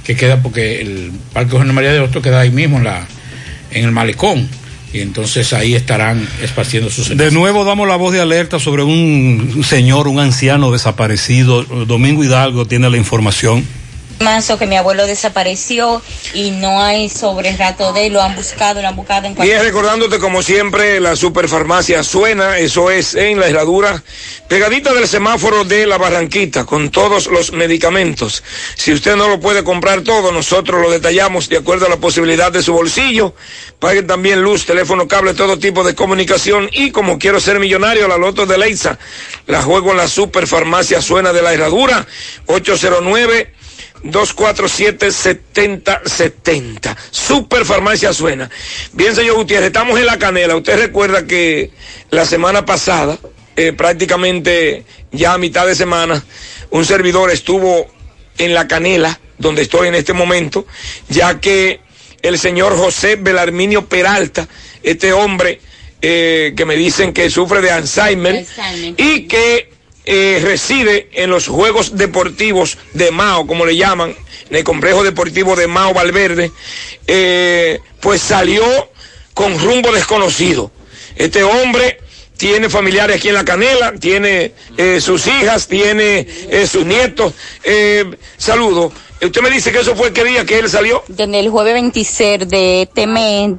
que queda porque el Parque José María de Hostos queda ahí mismo en la en el malecón y entonces ahí estarán esparciendo sus De nuevo damos la voz de alerta sobre un señor, un anciano desaparecido. Domingo Hidalgo tiene la información. Manso que mi abuelo desapareció y no hay sobre rato de él, lo han buscado, lo han buscado en Bien, cualquier recordándote como siempre, la superfarmacia suena, eso es en la herradura, pegadita del semáforo de la Barranquita, con todos los medicamentos. Si usted no lo puede comprar todo, nosotros lo detallamos de acuerdo a la posibilidad de su bolsillo. Pague también luz, teléfono, cable, todo tipo de comunicación. Y como quiero ser millonario, la loto de Leitza, la juego en la superfarmacia suena de la herradura, 809 247-7070. Super Farmacia Suena. Bien, señor Gutiérrez, estamos en la canela. Usted recuerda que la semana pasada, eh, prácticamente ya a mitad de semana, un servidor estuvo en la canela, donde estoy en este momento, ya que el señor José Belarminio Peralta, este hombre eh, que me dicen que sufre de Alzheimer y que eh, reside en los Juegos Deportivos de Mao, como le llaman, en el complejo deportivo de Mao Valverde, eh, pues salió con rumbo desconocido. Este hombre tiene familiares aquí en la canela, tiene eh, sus hijas, tiene eh, sus nietos. Eh, saludo. Usted me dice que eso fue qué día que él salió. desde el jueves 26 de este mes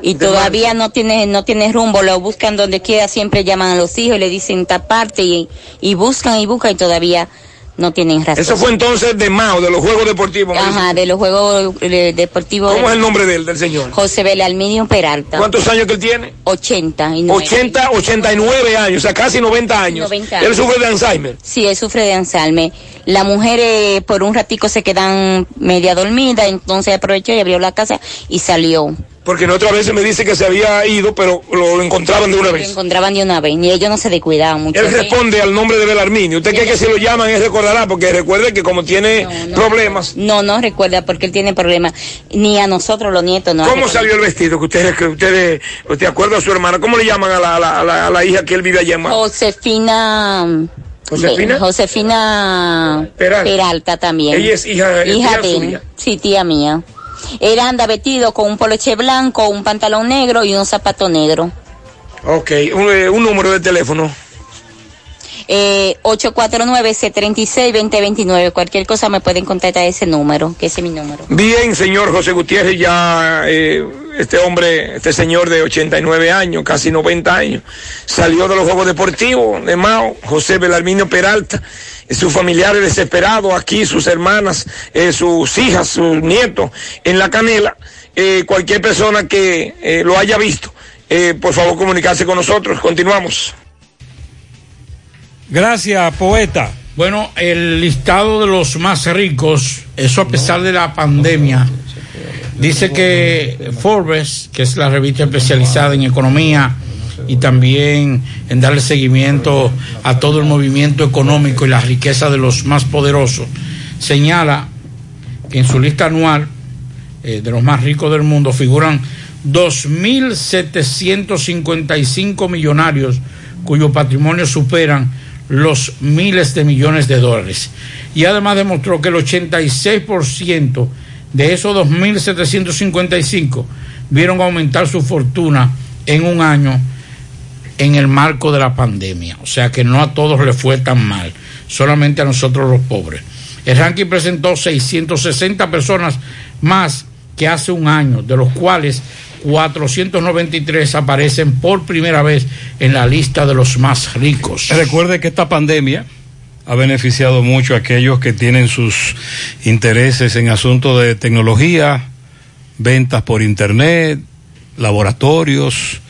y todavía no tiene no tiene rumbo, lo buscan donde quiera, siempre llaman a los hijos y le dicen taparte y, y buscan y buscan y todavía no tienen razón. Eso fue entonces de Mao, de los Juegos Deportivos. Ajá, de los Juegos eh, Deportivos. ¿Cómo es el nombre del, del señor? José Belalminio Peralta. ¿Cuántos años que él tiene? 80 y nueve. 80, 89 años, o sea, casi 90 años. 90 Él años. sufre de Alzheimer. Sí, él sufre de Alzheimer. Las mujeres por un ratico se quedan media dormidas, entonces aprovechó y abrió la casa y salió. Porque en otras veces me dice que se había ido, pero lo, lo encontraban de una Lo vez. encontraban de una vez, ni ellos no se descuidaban mucho. Él responde al nombre de Belarminio. Usted cree que si lo llaman él recordará, porque recuerde que como tiene problemas. No, no recuerda porque él tiene problemas. Ni a nosotros los nietos no. ¿Cómo salió el vestido? Que usted, que usted, usted acuerda a su hermana. ¿Cómo le llaman a la, a la- a la- a la hija que él vive allá en? Josefina. ¿Josefina? Be- Josefina Peralta. también. Ella es hija- es tía de suya. Sí, tía mía. Él anda vestido con un poloche blanco, un pantalón negro y un zapato negro. Ok, un, eh, un número de teléfono. Eh, 849-736-2029. Cualquier cosa me pueden contactar a ese número, que ese es mi número. Bien, señor José Gutiérrez, ya eh, este hombre, este señor de 89 años, casi 90 años, salió de los Juegos Deportivos de Mao, José Belarminio Peralta, sus familiares desesperados aquí, sus hermanas, eh, sus hijas, sus nietos, en la canela. Eh, cualquier persona que eh, lo haya visto, eh, por favor comunicarse con nosotros. Continuamos. Gracias, poeta. Bueno, el listado de los más ricos, eso a pesar de la pandemia, dice que Forbes, que es la revista especializada en economía y también en darle seguimiento a todo el movimiento económico y la riqueza de los más poderosos, señala que en su lista anual eh, de los más ricos del mundo figuran 2.755 millonarios cuyo patrimonio superan los miles de millones de dólares. Y además demostró que el 86% de esos 2.755 vieron aumentar su fortuna en un año en el marco de la pandemia. O sea que no a todos les fue tan mal, solamente a nosotros los pobres. El ranking presentó 660 personas más que hace un año, de los cuales 493 aparecen por primera vez en la lista de los más ricos. Recuerde que esta pandemia ha beneficiado mucho a aquellos que tienen sus intereses en asuntos de tecnología, ventas por internet, laboratorios.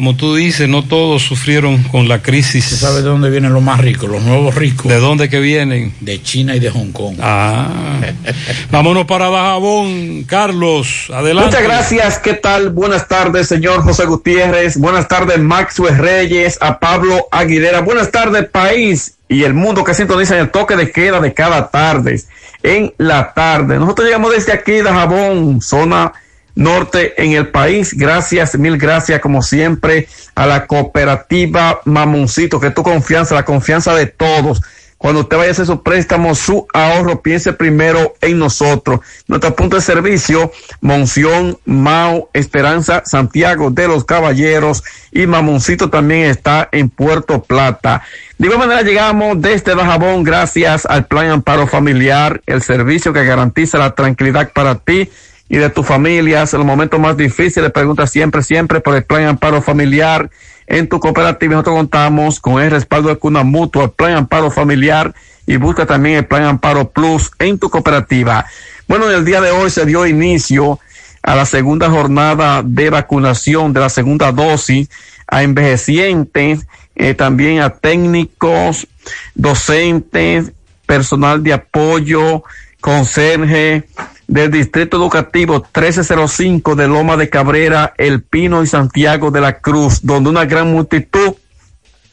Como tú dices, no todos sufrieron con la crisis. ¿Usted sabe de dónde vienen los más ricos, los nuevos ricos? ¿De dónde que vienen? De China y de Hong Kong. Ah. Vámonos para Dajabón, Carlos, adelante. Muchas gracias, ¿qué tal? Buenas tardes, señor José Gutiérrez. Buenas tardes, Maxwell Reyes, a Pablo Aguilera. Buenas tardes, país y el mundo que sintoniza en el toque de queda de cada tarde. En la tarde. Nosotros llegamos desde aquí, Dajabón, zona norte en el país. Gracias, mil gracias, como siempre, a la cooperativa Mamoncito, que tu confianza, la confianza de todos. Cuando usted vaya a hacer su préstamo, su ahorro, piense primero en nosotros. Nuestro punto de servicio, Monción, Mao, Esperanza, Santiago de los Caballeros y Mamoncito también está en Puerto Plata. De igual manera llegamos desde Bajabón gracias al Plan Amparo Familiar, el servicio que garantiza la tranquilidad para ti y de tus familias en los momentos más difíciles. Pregunta siempre, siempre por el Plan Amparo Familiar en tu cooperativa. Nosotros contamos con el respaldo de Cuna Mutua, el Plan Amparo Familiar y busca también el Plan Amparo Plus en tu cooperativa. Bueno, en el día de hoy se dio inicio a la segunda jornada de vacunación de la segunda dosis a envejecientes, eh, también a técnicos, docentes, personal de apoyo, conserje, del Distrito Educativo 1305 de Loma de Cabrera, El Pino y Santiago de la Cruz, donde una gran multitud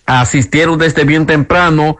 asistieron desde bien temprano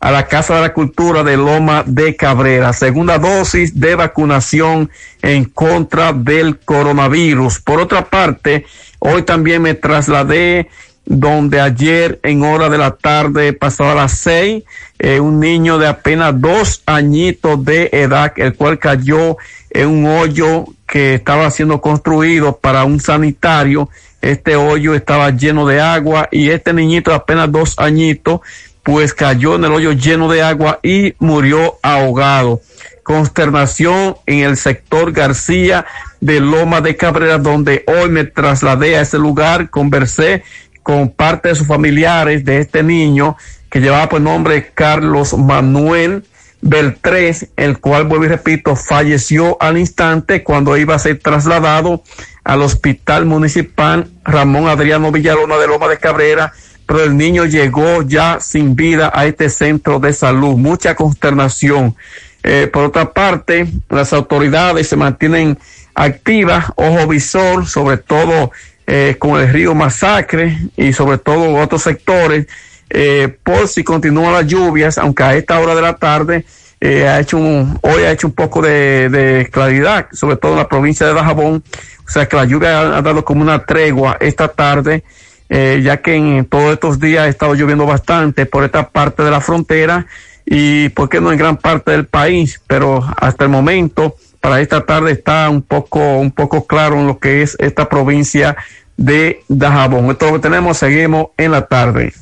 a la Casa de la Cultura de Loma de Cabrera. Segunda dosis de vacunación en contra del coronavirus. Por otra parte, hoy también me trasladé donde ayer en hora de la tarde, pasado a las seis, eh, un niño de apenas dos añitos de edad, el cual cayó en un hoyo que estaba siendo construido para un sanitario. Este hoyo estaba lleno de agua y este niñito de apenas dos añitos, pues cayó en el hoyo lleno de agua y murió ahogado. Consternación en el sector García de Loma de Cabrera, donde hoy me trasladé a ese lugar, conversé con parte de sus familiares de este niño que llevaba por nombre Carlos Manuel Beltrés, el cual, vuelvo y repito, falleció al instante cuando iba a ser trasladado al Hospital Municipal Ramón Adriano Villalona de Loma de Cabrera, pero el niño llegó ya sin vida a este centro de salud. Mucha consternación. Eh, por otra parte, las autoridades se mantienen activas, ojo visor, sobre todo eh, con el río Masacre y sobre todo otros sectores, eh, por si continúan las lluvias, aunque a esta hora de la tarde eh, ha hecho un, hoy ha hecho un poco de, claridad, sobre todo en la provincia de Dajabón, o sea que la lluvia ha, ha dado como una tregua esta tarde, eh, ya que en todos estos días ha estado lloviendo bastante por esta parte de la frontera y por qué no en gran parte del país, pero hasta el momento para esta tarde está un poco un poco claro en lo que es esta provincia de Dajabón. Esto es lo que tenemos, seguimos en la tarde.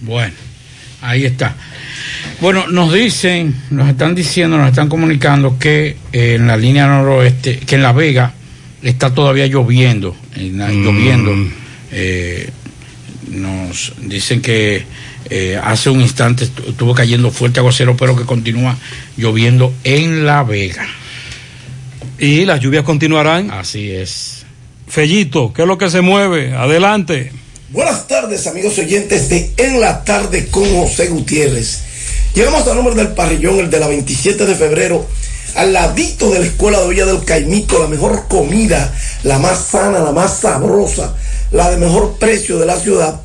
Bueno, ahí está. Bueno, nos dicen, nos están diciendo, nos están comunicando que eh, en la línea noroeste, que en La Vega está todavía lloviendo, en la- Mm. lloviendo. Eh, nos dicen que eh, hace un instante estu- estuvo cayendo fuerte aguacero, pero que continúa lloviendo en La Vega. Y las lluvias continuarán. Así es. Fellito, ¿qué es lo que se mueve? Adelante. Buenas tardes, amigos oyentes de En la Tarde con José Gutiérrez. Llegamos al número del parrillón, el de la 27 de febrero, al ladito de la Escuela de Olla del Caimito, la mejor comida, la más sana, la más sabrosa, la de mejor precio de la ciudad.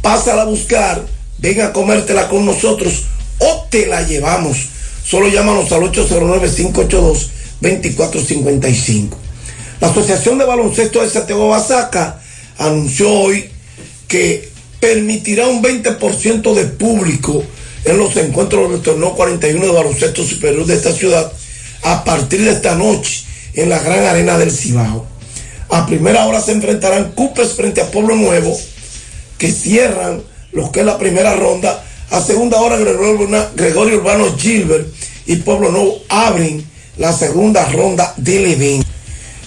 Pásala a buscar, ven a comértela con nosotros o te la llevamos. Solo llámanos al 809-582-2455. La Asociación de Baloncesto de Santiago Basaca anunció hoy que permitirá un 20% de público en los encuentros del torneo 41 de baloncesto superior de esta ciudad a partir de esta noche en la gran arena del Cibao. A primera hora se enfrentarán Cupes frente a Pueblo Nuevo, que cierran lo que es la primera ronda. A segunda hora Gregorio Urbano, Gilbert y Pueblo Nuevo abren la segunda ronda del evento.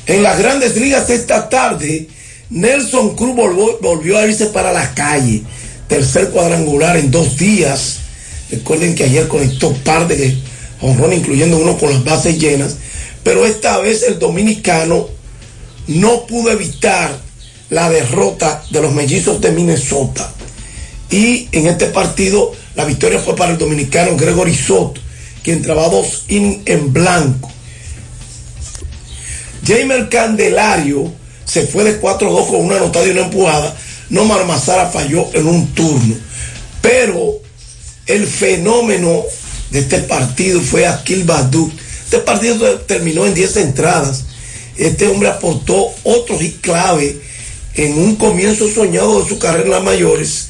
En las grandes ligas esta tarde, Nelson Cruz volvió, a irse para la calle. Tercer cuadrangular en dos días. Recuerden que ayer conectó par de honrones, incluyendo uno con las bases llenas. Pero esta vez el dominicano no pudo evitar la derrota de los mellizos de Minnesota. Y en este partido la victoria fue para el dominicano Gregory Soto, quien trabajó dos en blanco. Jamer Candelario se fue de 4-2 con una anotada y una empujada. No Mazara falló en un turno. Pero el fenómeno de este partido fue Akil Badu. Este partido terminó en 10 entradas. Este hombre aportó otro hit clave en un comienzo soñado de su carrera en las mayores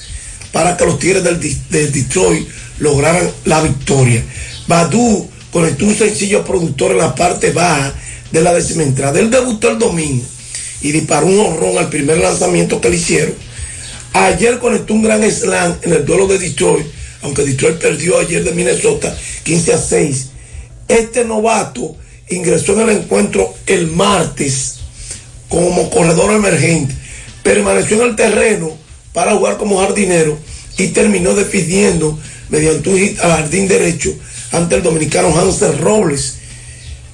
para que los Tigres del, de Detroit lograran la victoria. Badu conectó un sencillo productor en la parte baja de la décima entrada. Él debutó el domingo y disparó un honrón al primer lanzamiento que le hicieron. Ayer conectó un gran slam en el duelo de Detroit, aunque Detroit perdió ayer de Minnesota 15 a 6. Este novato ingresó en el encuentro el martes como corredor emergente, permaneció en el terreno para jugar como jardinero y terminó despidiendo mediante un hit al jardín derecho ante el dominicano Hansel Robles.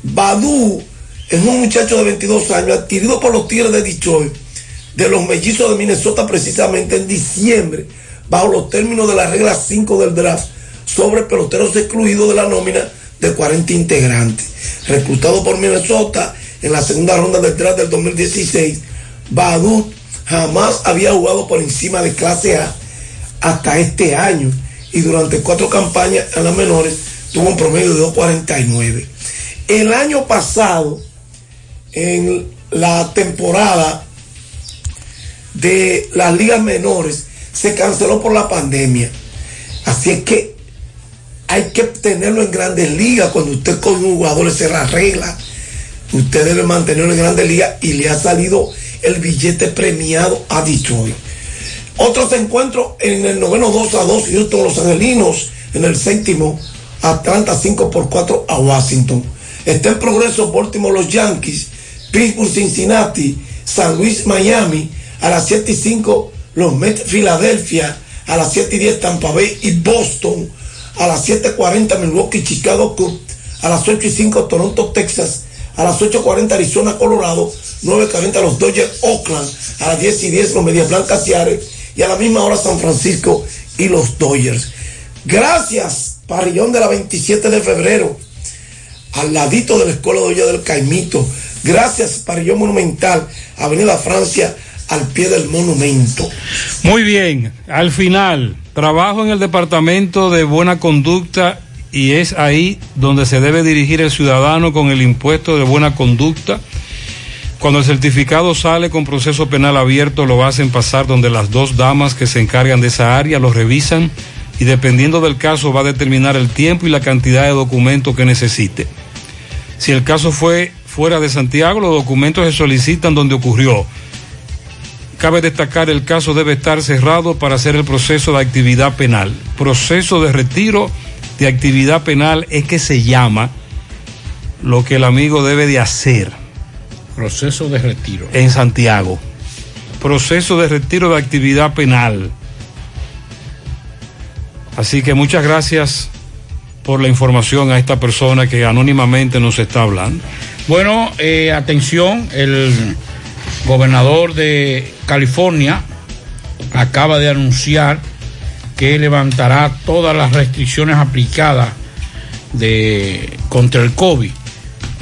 Badu es un muchacho de 22 años adquirido por los Tigres de Detroit, de los mellizos de Minnesota precisamente en diciembre, bajo los términos de la regla 5 del draft, sobre peloteros excluidos de la nómina de 40 integrantes. Reclutado por Minnesota en la segunda ronda del draft del 2016, Badu jamás había jugado por encima de clase A hasta este año y durante cuatro campañas en las menores tuvo un promedio de 2.49. El año pasado, en la temporada de las ligas menores, se canceló por la pandemia. Así es que hay que tenerlo en grandes ligas. Cuando usted con un jugador se la regla, usted debe mantenerlo en grandes ligas y le ha salido el billete premiado a Detroit. Otros encuentros en el noveno 2 a 2, Houston Los Angelinos en el séptimo, Atlanta 5 por 4 a Washington. Está en progreso Baltimore los Yankees, Pittsburgh Cincinnati, San Luis Miami, a las 7 y 5 los Mets Filadelfia, a las 7 y 10 Tampa Bay y Boston, a las 7.40 Milwaukee Chicago Cubs, a las 8 y 5 Toronto Texas, a las 8.40 Arizona Colorado, 9.40 los Dodgers Oakland, a las 10 y 10 los Medias Blancas Seattle y a la misma hora San Francisco y los Dodgers. Gracias, parrillón de la 27 de febrero, al ladito de la Escuela de Olla del Caimito. Gracias, parrillón monumental, Avenida Francia, al pie del monumento. Muy bien, al final, trabajo en el Departamento de Buena Conducta y es ahí donde se debe dirigir el ciudadano con el impuesto de buena conducta. Cuando el certificado sale con proceso penal abierto, lo hacen pasar donde las dos damas que se encargan de esa área lo revisan y dependiendo del caso va a determinar el tiempo y la cantidad de documentos que necesite. Si el caso fue fuera de Santiago, los documentos se solicitan donde ocurrió. Cabe destacar el caso debe estar cerrado para hacer el proceso de actividad penal. Proceso de retiro de actividad penal es que se llama lo que el amigo debe de hacer. Proceso de retiro. En Santiago. Proceso de retiro de actividad penal. Así que muchas gracias por la información a esta persona que anónimamente nos está hablando. Bueno, eh, atención, el gobernador de California acaba de anunciar que levantará todas las restricciones aplicadas de, contra el COVID.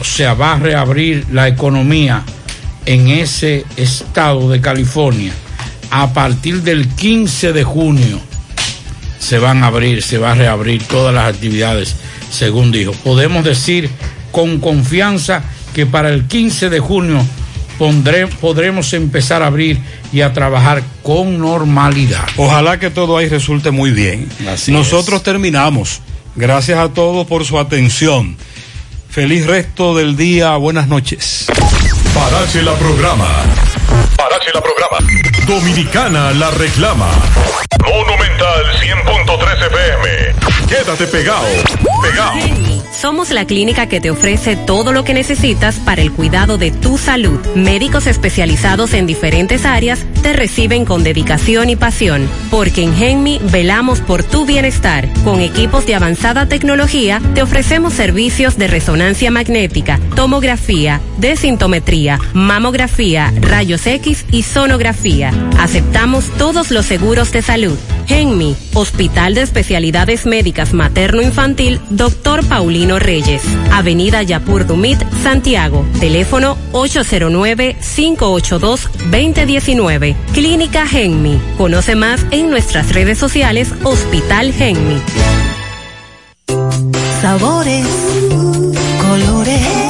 O sea, va a reabrir la economía en ese estado de California. A partir del 15 de junio se van a abrir, se va a reabrir todas las actividades, según dijo. Podemos decir con confianza que para el 15 de junio pondré- podremos empezar a abrir y a trabajar con normalidad. Ojalá que todo ahí resulte muy bien. Nosotros terminamos. Gracias a todos por su atención. Feliz resto del día. Buenas noches. Parache la programa. Parache la programa. Dominicana la reclama. Monumental 100.13 FM. Quédate pegado. Somos la clínica que te ofrece todo lo que necesitas para el cuidado de tu salud. Médicos especializados en diferentes áreas te reciben con dedicación y pasión, porque en Genmi velamos por tu bienestar. Con equipos de avanzada tecnología te ofrecemos servicios de resonancia magnética, tomografía, desintometría, mamografía, rayos X y sonografía. Aceptamos todos los seguros de salud. Genmi, Hospital de Especialidades Médicas Materno-Infantil, Dr. Paulino Reyes, Avenida Yapur Dumit, Santiago, teléfono 809-582-2019. Clínica Genmi. Conoce más en nuestras redes sociales Hospital Genmi. Sabores, colores,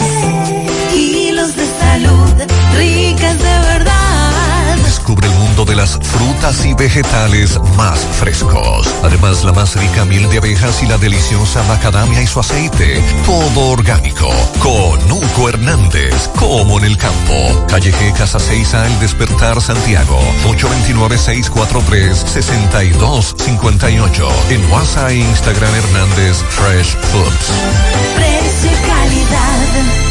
Descubre el mundo de las frutas y vegetales más frescos. Además, la más rica miel de abejas y la deliciosa macadamia y su aceite. Todo orgánico. Conuco Hernández. Como en el campo. Calle G, Casa 6A, El Despertar, Santiago. 829-643-6258. En WhatsApp e Instagram Hernández Fresh Foods. Precio calidad.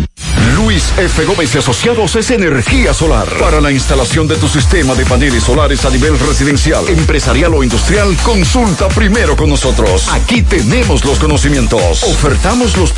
Luis F. Gómez y Asociados es energía solar. Para la instalación de tu sistema de paneles solares a nivel residencial, empresarial o industrial, consulta primero con nosotros. Aquí tenemos los conocimientos. Ofertamos los